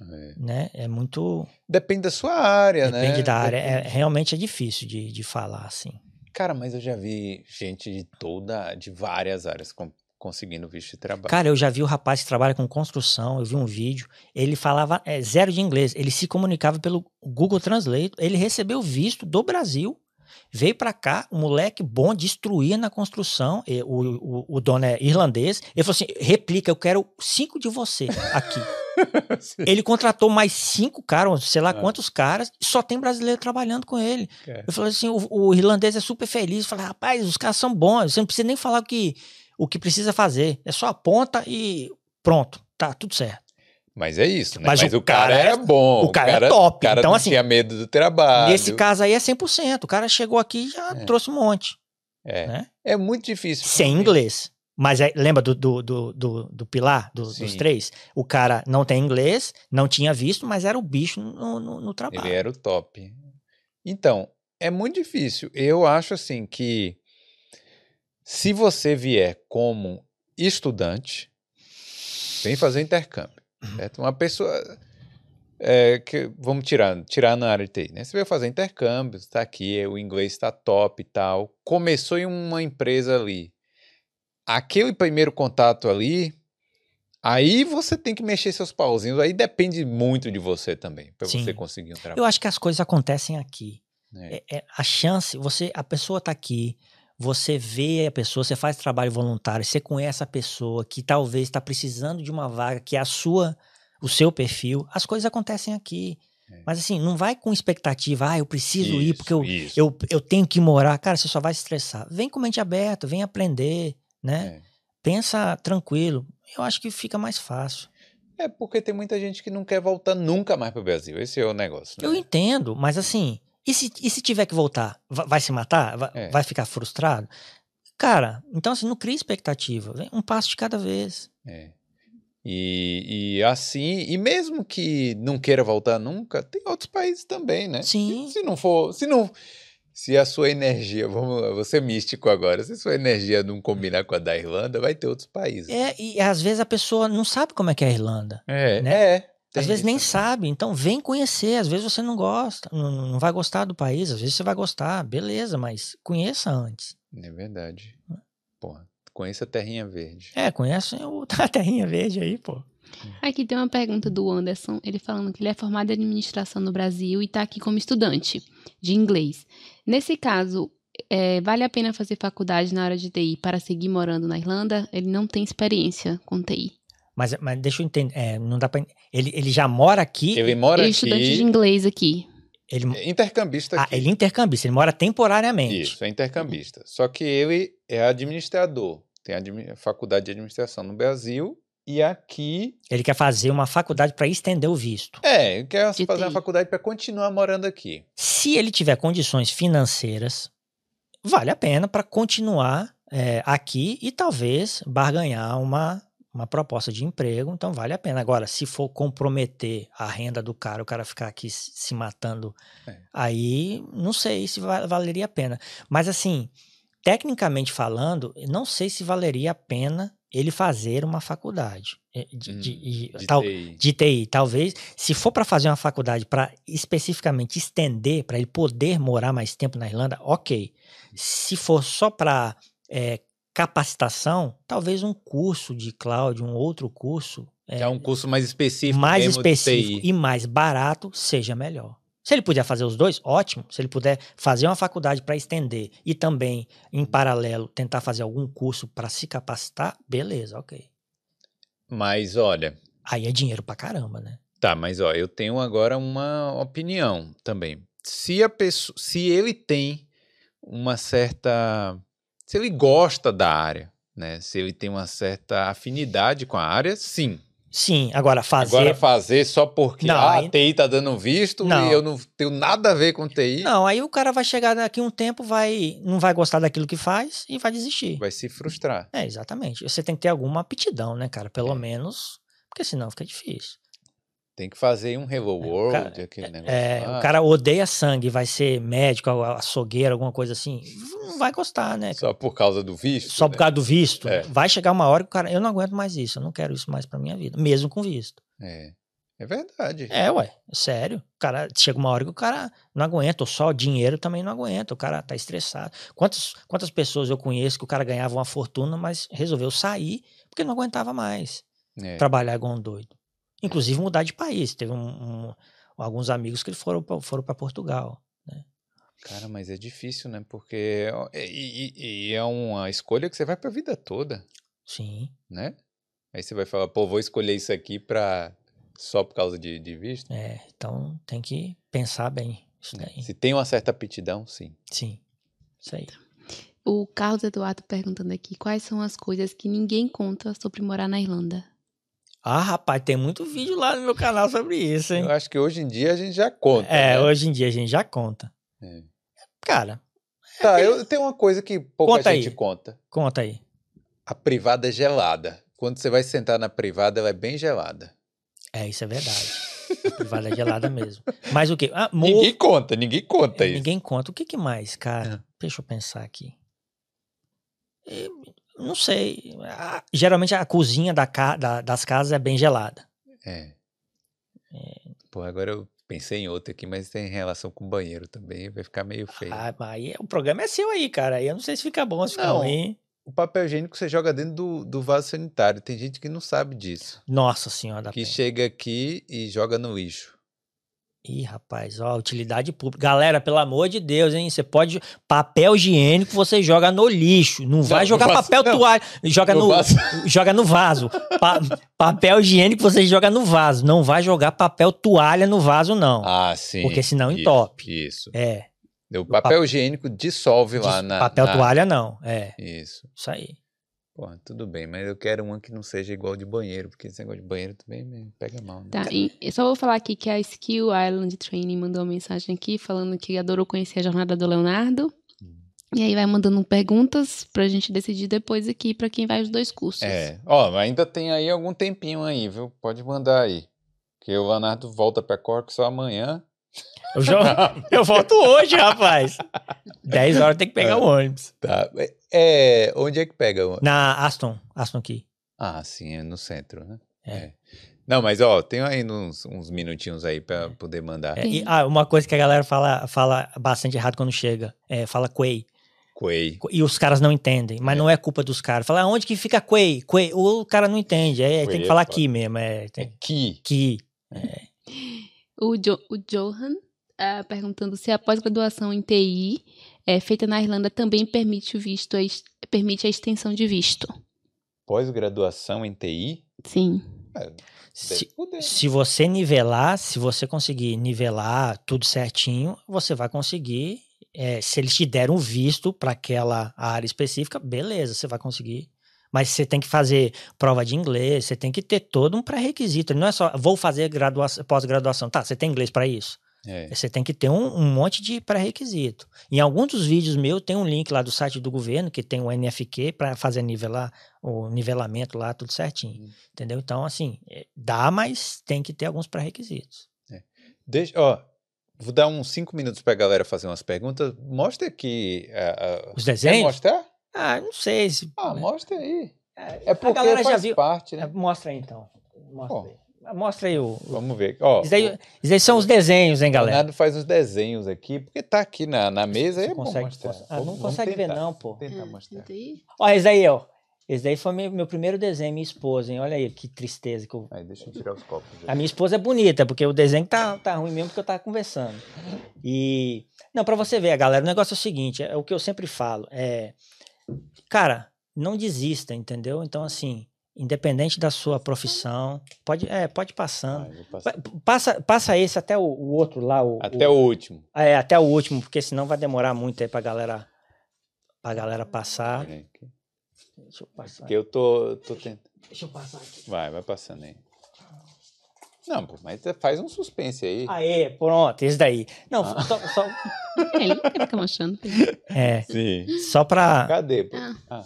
É. né? É muito. Depende da sua área, né? Depende da área. É, Depende. realmente é difícil de, de falar, assim. Cara, mas eu já vi gente de toda, de várias áreas conseguindo visto de trabalho. Cara, eu já vi o rapaz que trabalha com construção, eu vi um vídeo, ele falava é, zero de inglês, ele se comunicava pelo Google Translate, ele recebeu visto do Brasil, veio pra cá, um moleque bom, destruía na construção, e o, o, o dono é irlandês, ele falou assim, replica, eu quero cinco de você aqui. ele contratou mais cinco caras, sei lá Ah. quantos caras, só tem brasileiro trabalhando com ele. É. Eu falei assim, o, o irlandês é super feliz. Falei, rapaz, os caras são bons, você não precisa nem falar o que, o que precisa fazer. É só aponta e pronto, tá tudo certo. Mas é isso, né? Mas Mas, o o cara, cara é- era bom. o cara é top. O cara Então, não assim, tinha medo do trabalho. Nesse caso aí é 100%. O cara chegou aqui e já É. trouxe um monte, É, né? é muito difícil. Sem porque- inglês. Mas é- lembra do, do, do, do, do pilar, do- dos três? O cara não tem inglês, não tinha visto, mas era o bicho no, no, no trabalho. Ele era o top. Então, é muito difícil. Eu acho assim que se você vier como estudante, vem fazer intercâmbio. Uhum. Certo? Uma pessoa. é, que, vamos tirar, tirar na área de TI, né? Você veio fazer intercâmbio, está aqui, o inglês está top e tal. Começou em uma empresa ali. Aquele primeiro contato ali, aí você tem que mexer seus pauzinhos. Aí depende muito de você também, para você conseguir um trabalho. Eu acho que as coisas acontecem aqui. né? É- é a chance, você, a pessoa tá aqui, você vê a pessoa, você faz trabalho voluntário, você conhece a pessoa que talvez está precisando de uma vaga que é a sua, o seu perfil, as coisas acontecem aqui. É. Mas assim, não vai com expectativa, ah, eu preciso ir porque eu, isso. eu, eu tenho que morar. Cara, você só vai se estressar. Vem com mente aberta, vem aprender, né? É. Pensa tranquilo. Eu acho que fica mais fácil. É porque tem muita gente que não quer voltar nunca mais pro Brasil. Esse é o negócio. né? Eu entendo, mas assim, e se, e se tiver que voltar? Va- Vai, se matar? Vai, É. vai ficar frustrado? Cara, então assim, não cria expectativa. Vem um passo de cada vez. É. E, e assim, e mesmo que não queira voltar nunca, tem outros países também, né? Sim. Se, se não for, se não, se a sua energia, vamos, eu vou ser místico agora, se a sua energia não combinar com a da Irlanda, vai ter outros países. É, e às vezes a pessoa não sabe como é que é a Irlanda. É, né? é. Tem às vezes isso nem também. sabe. Então vem conhecer. Às vezes você não gosta, não, não vai gostar do país. Às vezes você vai gostar, beleza, mas conheça antes. É verdade. Porra, conheça a Terrinha Verde. É, conhece a terrinha verde aí, pô. Aqui tem uma pergunta do Anderson, ele falando que ele é formado em administração no Brasil e está aqui como estudante de inglês. Nesse caso, é, vale a pena fazer faculdade na área de TI para seguir morando na Irlanda? Ele não tem experiência com TI. Mas, mas deixa eu entender. é, não dá pra, ele, ele já mora aqui. Ele mora Ele é estudante de aqui, inglês aqui. Ele, intercambista ah, aqui. ele é intercambista, ele mora temporariamente. Isso, é intercambista. Só que ele é administrador. Tem a faculdade de administração no Brasil e aqui. Ele quer fazer uma faculdade para estender o visto. É, ele quer De fazer uma faculdade para continuar morando aqui. Se ele tiver condições financeiras, vale a pena para continuar é, aqui e talvez barganhar uma, uma proposta de emprego. Então vale a pena. Agora, se for comprometer a renda do cara, o cara ficar aqui se matando, É. aí não sei se va- valeria a pena. Mas assim, tecnicamente falando, não sei se valeria a pena ele fazer uma faculdade eh, de, Hum, de- de- De tal- TI. de TI. Talvez, se for para fazer uma faculdade para especificamente estender, para ele poder morar mais tempo na Irlanda, ok. Se for só para capacitação, talvez um curso de cloud, um outro curso Que é um curso mais específico. mais específico e mais barato, seja melhor. Se ele puder fazer os dois, ótimo. Se ele puder fazer uma faculdade para estender e também, em paralelo, tentar fazer algum curso para se capacitar, beleza, ok. Mas olha, Aí é dinheiro pra caramba, né? tá, mas ó, eu tenho agora uma opinião também. Se a pessoa, se ele tem uma certa, se ele gosta da área, né? Se ele tem uma certa afinidade com a área, sim. Sim, agora fazer. Agora fazer só porque Não, ah, aí- a TI tá dando visto Não. e eu não tenho nada a ver com TI, Não, aí o cara vai chegar daqui um tempo, vai não vai gostar daquilo que faz e vai desistir. vai se frustrar. É, exatamente. Você tem que ter alguma aptidão, né, cara? Pelo É. menos, porque senão fica difícil. Tem que fazer um Hello World, cara- aquele negócio. É, lá. o cara odeia sangue, vai ser médico, a- açougueiro, alguma coisa assim. Não vai gostar, né? Só por causa do visto. Só né? por causa do visto. É. Vai chegar uma hora que o cara, eu não aguento mais isso, eu não quero isso mais pra minha vida, mesmo com visto. É. É verdade. É, ué, sério. O cara chega uma hora que o cara não aguenta, ou só o dinheiro também não aguenta, o cara tá estressado. Quantas, quantas pessoas eu conheço que o cara ganhava uma fortuna, mas resolveu sair porque não aguentava mais É. trabalhar igual um doido. Inclusive mudar de país. Teve um- um- alguns amigos que foram pra, foram para Portugal. Cara, mas é difícil, né? Porque e, e- e é uma escolha que você vai pra vida toda, Sim, né? Aí você vai falar, pô, vou escolher isso aqui pra... só por causa de, de visto. é. Então tem que pensar bem isso daí. Se tem uma certa aptidão, sim. Sim, isso aí. O Carlos Eduardo perguntando aqui quais são as coisas que ninguém conta sobre morar na Irlanda. Ah, rapaz, tem muito vídeo lá no meu canal sobre isso, hein? Eu acho que hoje em dia a gente já conta. É, né? hoje em dia a gente já conta. É. Cara, Tá, eu tenho uma coisa que pouca Conta gente aí. conta. conta aí. A privada é gelada. Quando você vai sentar na privada, ela é bem gelada. É, isso é verdade. A privada é gelada mesmo. Mas o quê? Ah, Ninguém conta, ninguém conta É, isso. Ninguém conta. O que, que mais, cara? Deixa eu pensar aqui. Não sei. Ah, geralmente a cozinha da da- das casas é bem gelada. É. Pô, agora eu pensei em outro aqui, mas tem relação com o banheiro também, vai ficar meio feio. Ah, mas aí o programa é seu aí, cara. Aí eu não sei se fica bom, se fica Não. ruim. O papel higiênico você joga dentro do, do vaso sanitário. Tem gente que não sabe disso. Nossa senhora da que chega aqui e joga no lixo. Ih, rapaz, ó, utilidade pública. Galera, pelo amor de Deus, hein? Você pode. Papel higiênico você joga no lixo. Não vai Não, jogar vaso- papel não. toalha. Joga No vaso. joga no vaso. Pa- papel higiênico você joga no vaso. Não vai jogar papel toalha no vaso, não. Ah, sim. Porque senão Isso, entope. Isso. É. O papel higiênico dissolve lá na. papel na- toalha, não. É. Isso. Isso aí. Pô, tudo bem, mas eu quero uma que não seja igual de banheiro, porque esse negócio de banheiro também me pega mal. Né? Tá, e eu só vou falar aqui que a Skill Island Training mandou uma mensagem aqui falando que adorou conhecer a jornada do Leonardo. Hum. E aí vai mandando perguntas pra gente decidir depois aqui pra quem vai os dois cursos. É. Ó, ainda tem aí algum tempinho aí, viu? Pode mandar aí. Que o Leonardo volta pra Cork só amanhã. Eu, jo- eu volto hoje, rapaz. 10 horas tem que pegar o ônibus. Tá. É, onde é que pega? o- Na Aston. Aston aqui. Ah, sim, é no centro, né? É. Não, mas ó, tem aí uns, uns minutinhos aí pra poder mandar. É, e, ah, uma coisa que a galera fala, fala bastante errado quando chega. É, fala Quay. Quay. E os caras não entendem. Mas É. não é culpa dos caras. Fala, onde que fica Quay? Quay. O cara não entende. É, Quay tem é que falar foda. aqui mesmo. É, É tem Ki. que. O, jo o Johan ah, perguntando se a pós-graduação em TI é, feita na Irlanda também permite o visto, permite a extensão de visto. Pós-graduação em TI? Sim. É, Se, poder. se você nivelar, se você conseguir nivelar tudo certinho, você vai conseguir. é, se eles te deram um visto para aquela área específica, beleza, você vai conseguir. Mas você tem que fazer prova de inglês, você tem que ter todo um pré-requisito. Não é só, vou fazer gradua- pós-graduação. Tá, você tem inglês para isso? É. Você tem que ter um, um monte de pré-requisito. Em alguns dos vídeos meus tem um link lá do site do governo que tem o NFQ para fazer nivelar o nivelamento lá tudo certinho, Hum. entendeu? Então assim é, dá, mas tem que ter alguns pré-requisitos. Deixa, ó, vou dar uns cinco minutos pra galera fazer umas perguntas. Mostra aqui. a- a- Os Quer desenhos? mostrar? Ah, não sei se Ah, mostra aí. é, É porque galera já faz viu. parte, É, né? mostra aí então. Mostra Ó. aí. Mostra aí o. o- Vamos ver. Ó, Isso daí, isso daí são os desenhos, hein, o galera? Leonardo faz uns desenhos aqui, porque tá aqui na, na mesa, Você é consegue, mostrar. ah, não vamos consegue ver, não, pô. Tentar mostrar. Ó, esse daí, ó. Esse daí foi meu, meu primeiro desenho, minha esposa, hein? Olha aí que tristeza que eu, Aí, deixa eu tirar os copos. A minha esposa é bonita, porque o desenho tá, tá ruim mesmo porque eu tava conversando. E. Não, pra você ver, galera, o negócio é o seguinte: é o que eu sempre falo. É. Cara, não desista, entendeu? Então, assim, independente da sua profissão, pode, é, pode ir passando. Pa- Passa, passa esse até o, o outro lá. O, Até o, o último. É, até o último, porque senão vai demorar muito aí pra galera, pra galera passar. Deixa eu passar. Porque eu tô, tô tentando. Deixa eu passar aqui. Vai, vai passando aí. Não, pô, mas faz um suspense aí. Aê, pronto, esse daí. Não, Ah. só, só, É, ele não quer ficar mostrando. é, Sim. só pra. Cadê? Ah. Ah,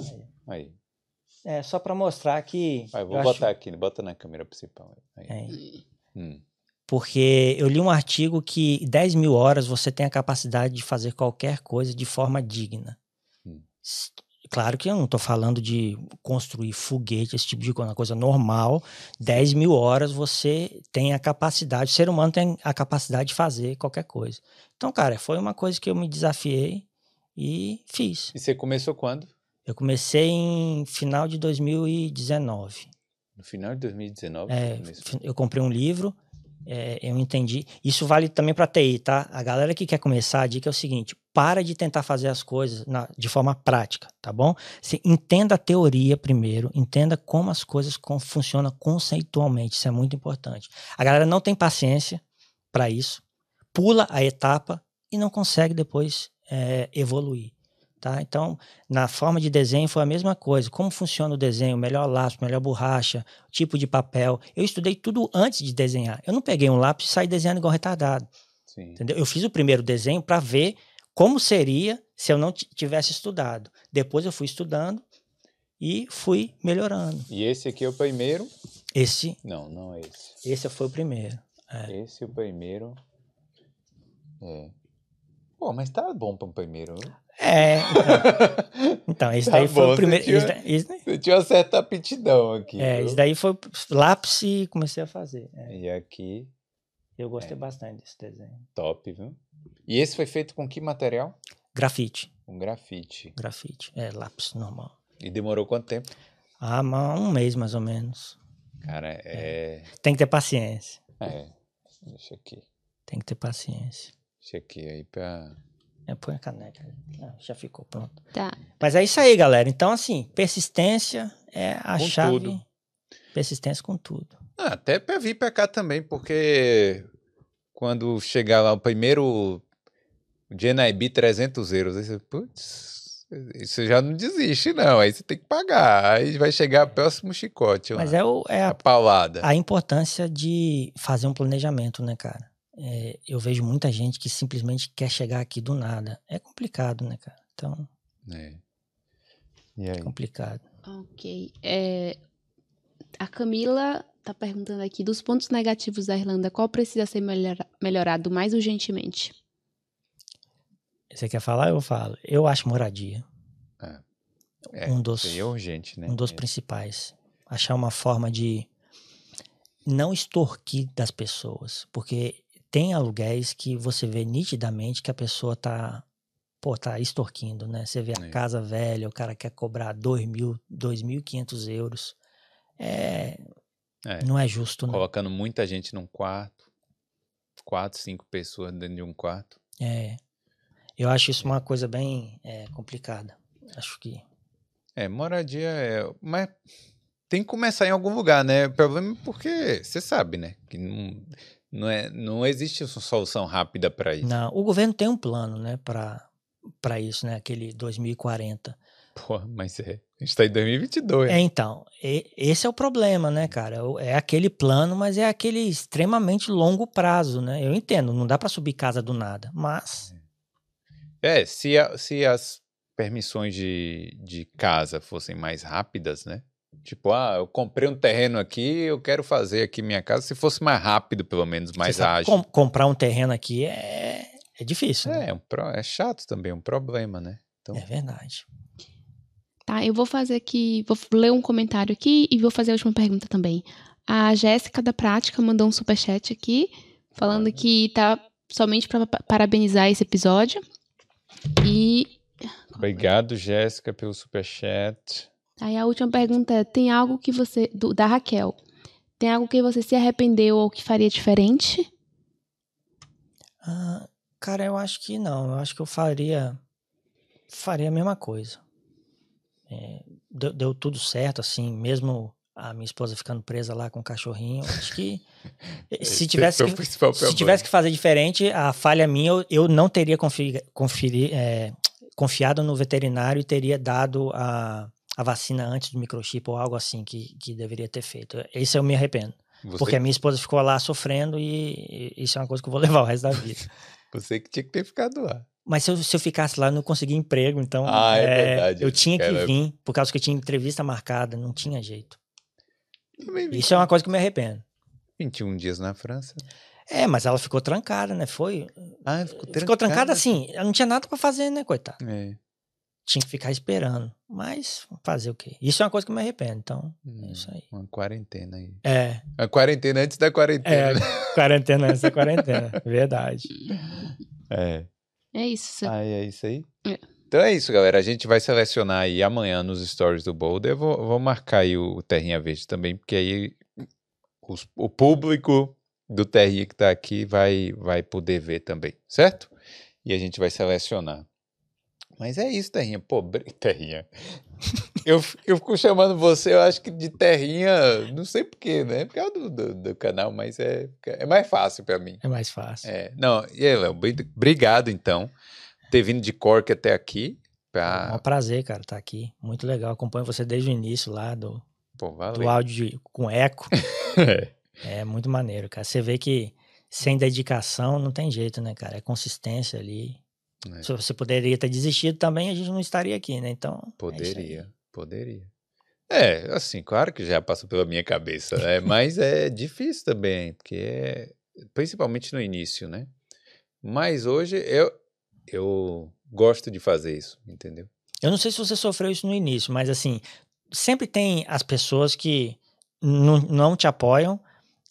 aí. É, só pra mostrar que. Vai, vou eu botar acho- aqui, bota na câmera principal. É, Hum. porque eu li um artigo que 10 mil horas você tem a capacidade de fazer qualquer coisa de forma digna. Hum. Claro que eu não tô falando de construir foguete, esse tipo de coisa, uma coisa normal. 10 mil horas você tem a capacidade, o ser humano tem a capacidade de fazer qualquer coisa. Então, cara, foi uma coisa que eu me desafiei e fiz. E você começou quando? Eu comecei em final de 2019. No final de 2019? É, eu comprei um livro, é, eu entendi. Isso vale também para TI, tá? A galera que quer começar, a dica é o seguinte: para de tentar fazer as coisas na- de forma prática, tá bom? Você entenda a teoria primeiro, entenda como as coisas con- funcionam conceitualmente, isso é muito importante. A galera não tem paciência para isso, pula a etapa e não consegue depois é, evoluir. Tá? Então, na forma de desenho foi a mesma coisa. Como funciona o desenho, melhor lápis, melhor borracha, tipo de papel. Eu estudei tudo antes de desenhar. Eu não peguei um lápis e saí desenhando igual retardado. Sim. Entendeu? Eu fiz o primeiro desenho para ver como seria se eu não tivesse estudado. Depois eu fui estudando e fui melhorando. E esse aqui é o primeiro? Esse, Não, não é esse. esse foi o primeiro. Esse é o primeiro. É. Pô, mas tá bom para o primeiro. viu? É, então, então esse Tá daí foi bom, o primeiro. você tinha- esse daí- Você tinha uma certa aptidão aqui. é, viu? esse daí foi lápis e comecei a fazer. é. E aqui. Eu gostei É. bastante desse desenho. Top, viu? E esse foi feito com que material? Grafite. Com grafite. Grafite. É lápis normal. E demorou quanto tempo? Ah, um mês mais ou menos. Cara, é. Tem que ter paciência. É. Deixa aqui. Tem que ter paciência. Aqui aí pra. É, põe a caneca. Ah, já ficou pronto. Tá. Mas é isso aí, galera. Então, assim, persistência é a Com chave. tudo. Persistência com tudo. Ah, até pra vir pra cá também, porque quando chegar lá o primeiro GNIB 300 euros, aí você, putz, você já não desiste, não. Aí você tem que pagar. Aí vai chegar o próximo chicote lá. Mas é, o, é a a, paulada. a importância de fazer um planejamento, né, cara? É, eu vejo muita gente que simplesmente quer chegar aqui do nada. É complicado, né, cara? Então, É. E aí? é complicado. Ok. É, a Camila tá perguntando aqui dos pontos negativos da Irlanda, qual precisa ser melhora- melhorado mais urgentemente? Você quer falar? Eu falo. Eu acho moradia. É, um dos- é urgente, né? um dos É. principais. Achar uma forma de não extorquir das pessoas. Porque tem aluguéis que você vê nitidamente que a pessoa tá, pô, tá extorquindo, né? Você vê a É. casa velha, o cara quer cobrar 2 mil, 2.500 euros. É, É. não é justo, né? Colocando muita gente num quarto. Quatro, cinco pessoas dentro de um quarto. É. Eu acho isso uma coisa bem é, complicada. Acho que É, moradia é. Mas tem que começar em algum lugar, né? O problema é porque você sabe, né? Que não, não, é, não existe uma solução rápida para isso. não. O governo tem um plano, né, para isso, né? Aquele 2040. Pô, mas é. A gente tá em 2022. É, então, e- esse é o problema, né, cara? É aquele plano, mas é aquele extremamente longo prazo, né? Eu entendo, não dá para subir casa do nada, mas É, se, a- se as permissões de, de casa fossem mais rápidas, né? Tipo, ah, eu comprei um terreno aqui, eu quero fazer aqui minha casa. Se fosse mais rápido, pelo menos, mais ágil. com- comprar um terreno aqui é, é difícil, né? É, é um pro- é chato também, é um problema, né? Então, É verdade. Tá, eu vou fazer aqui, vou ler um comentário aqui e vou fazer a última pergunta também. A Jéssica da Prática mandou um superchat aqui, falando Olha. que tá somente para parabenizar esse episódio. E obrigado, Jéssica, pelo superchat. Aí a última pergunta é: tem algo que você. do- da Raquel. Tem algo que você se arrependeu ou que faria diferente? Ah, cara, eu acho que não. Eu acho que eu faria faria a mesma coisa. É, deu, deu tudo certo, assim, mesmo a minha esposa ficando presa lá com o cachorrinho. Acho que se Esse tivesse é que, se tivesse que fazer diferente, a falha minha, eu, eu não teria confi, conferi, é, confiado no veterinário e teria dado a, a vacina antes do microchip ou algo assim que, que deveria ter feito. Esse eu me arrependo. Você, Porque a minha esposa ficou lá sofrendo e, e isso é uma coisa que eu vou levar o resto da vida. você que tinha que ter ficado lá. Mas se eu, se eu ficasse lá, eu não conseguia emprego, então. Ah, é verdade. Eu tinha que Cara, vir, por causa que eu tinha entrevista marcada, não tinha jeito. Isso é uma coisa que eu me arrependo. 21 dias na França. É, mas ela ficou trancada, né? Foi. Ah, ficou Ficou trancada assim, ela não tinha nada pra fazer, né, coitada? É. Tinha que ficar esperando. Mas fazer o quê? Isso é uma coisa que eu me arrependo, então. Hum, É isso aí. Uma quarentena aí. É, A quarentena antes da quarentena. é, quarentena antes da quarentena. Verdade. É. É isso. Ah, é isso aí? É. Então é isso, galera. A gente vai selecionar aí amanhã nos stories do Boulder. Eu vou, vou marcar aí o Terrinha Verde também, porque aí os- o público do Terrinha que tá aqui vai, vai poder ver também, certo? E a gente vai selecionar. Mas é isso, Terrinha. Pô, bri- Terrinha. Eu, eu fico chamando você, eu acho que de Terrinha, não sei porquê, né? Por causa do, do, do canal, mas é, é mais fácil pra mim. É mais fácil. É, não, e aí, Léo, bri- obrigado então, ter vindo de Cork até aqui. É Pra... um prazer, cara, estar aqui. Muito legal. Acompanho você desde o início lá do, Pô, do áudio de- com eco. É. É muito maneiro, cara. Você vê que sem dedicação não tem jeito, né, cara? É consistência ali. É. Se você poderia ter desistido também, a gente não estaria aqui, né? Então. é. Poderia, poderia. É, assim, claro que já passou pela minha cabeça, né? Mas é difícil também, porque é, principalmente no início, né? Mas hoje eu, eu gosto de fazer isso, entendeu? Eu não sei se você sofreu isso no início, mas assim, sempre tem as pessoas que não, não te apoiam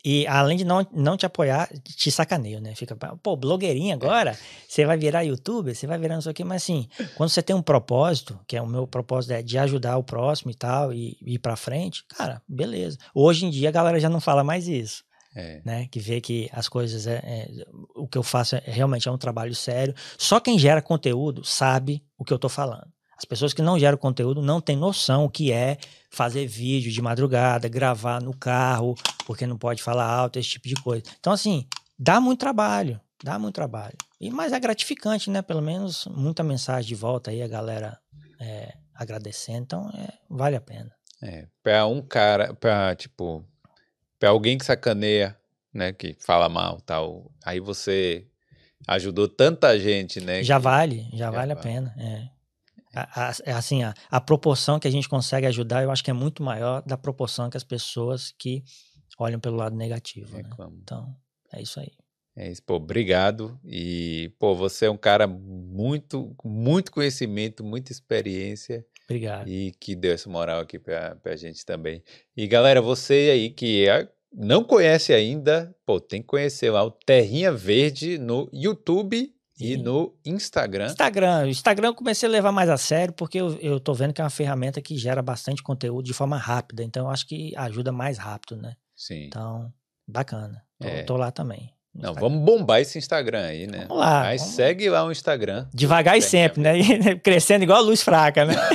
E além de não, não te apoiar, te sacaneio, né? Fica, pô, blogueirinha agora, você vai virar youtuber, você vai virar não sei o quê, mas assim, quando você tem um propósito, que é o meu propósito é de ajudar o próximo e tal, e, e ir pra frente, cara, beleza. Hoje em dia a galera já não fala mais isso. É. Né, que vê que as coisas é, é, o que eu faço é, realmente é um trabalho sério. Só quem gera conteúdo sabe o que eu tô falando. As pessoas que não geram conteúdo não têm noção o que é fazer vídeo de madrugada, gravar no carro, porque não pode falar alto, esse tipo de coisa. Então, assim, dá muito trabalho, dá muito trabalho. E, mas é gratificante, né? Pelo menos muita mensagem de volta aí, a galera é, agradecendo. Então, é, vale a pena. É, pra um cara, pra, tipo, pra alguém que sacaneia, né, que fala mal tal, aí você ajudou tanta gente, né? Já que- vale, já, já vale a vale. pena. É. A- a- é assim, a, a proporção que a gente consegue ajudar, eu acho que é muito maior da proporção que as pessoas que olham pelo lado negativo. Né? Então, é isso aí. É isso, pô, obrigado. E, pô, você é um cara muito, muito conhecimento, muita experiência Obrigado. e que deu essa moral aqui pra, pra gente também. E, galera, você aí que é- não conhece ainda, pô, tem que conhecer lá o Terrinha Verde no YouTube e no Instagram. Instagram. O Instagram eu comecei a levar mais a sério porque eu, eu tô vendo que é uma ferramenta que gera bastante conteúdo de forma rápida. Então, eu acho que ajuda mais rápido, né? Sim. Então, bacana. Tô, É. tô lá também. Não, Instagram. vamos bombar esse Instagram aí, né? Vamos lá, Mas vamos- segue lá o Instagram. Devagar e sempre, né? Crescendo igual a luz fraca, né?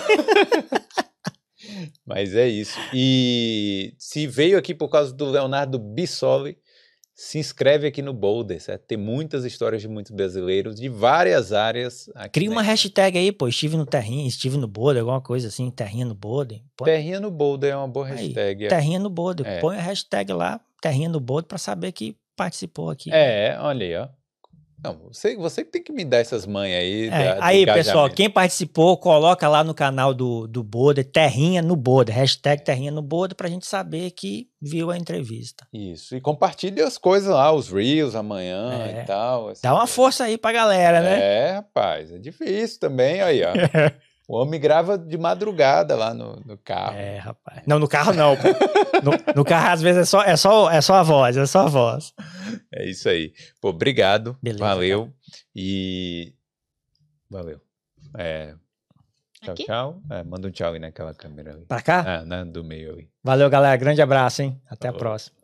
Mas é isso. E se veio aqui por causa do Leonardo Bissoli, se inscreve aqui no Boulder, certo? Tem muitas histórias de muitos brasileiros de várias áreas aqui. Cria uma né? hashtag aí, pô. Estive no Terrinha, estive no Boulder, alguma coisa assim, Terrinha no Boulder. Põe Terrinha no Boulder é uma boa Aí, hashtag. Terrinha no Boulder. É. Põe a hashtag lá, Terrinha no Boulder, pra saber que participou aqui. É, olha aí, ó. Não, você, você que tem que me dar essas manhas aí. É, da- aí, pessoal, quem participou, coloca lá no canal do, do Boulder, Terrinha no Boulder, hashtag Terrinha no Boulder, pra gente saber que viu a entrevista. Isso. E compartilhe as coisas lá, os Reels amanhã É. e tal. assim. Dá uma força aí pra galera, né? É, rapaz, é difícil também, aí, ó. O homem grava de madrugada lá no, no carro. É, rapaz. Não, no carro não. No, no carro, às vezes, é só, é, só, é só a voz, é só a voz. É isso aí. Pô, obrigado. Beleza, valeu. E. Valeu. É, tchau, Aqui? tchau. É, manda um tchau aí naquela câmera ali. Pra cá? Ah, na, do meio ali. Valeu, galera. Grande abraço, hein? Até a Falou. próxima.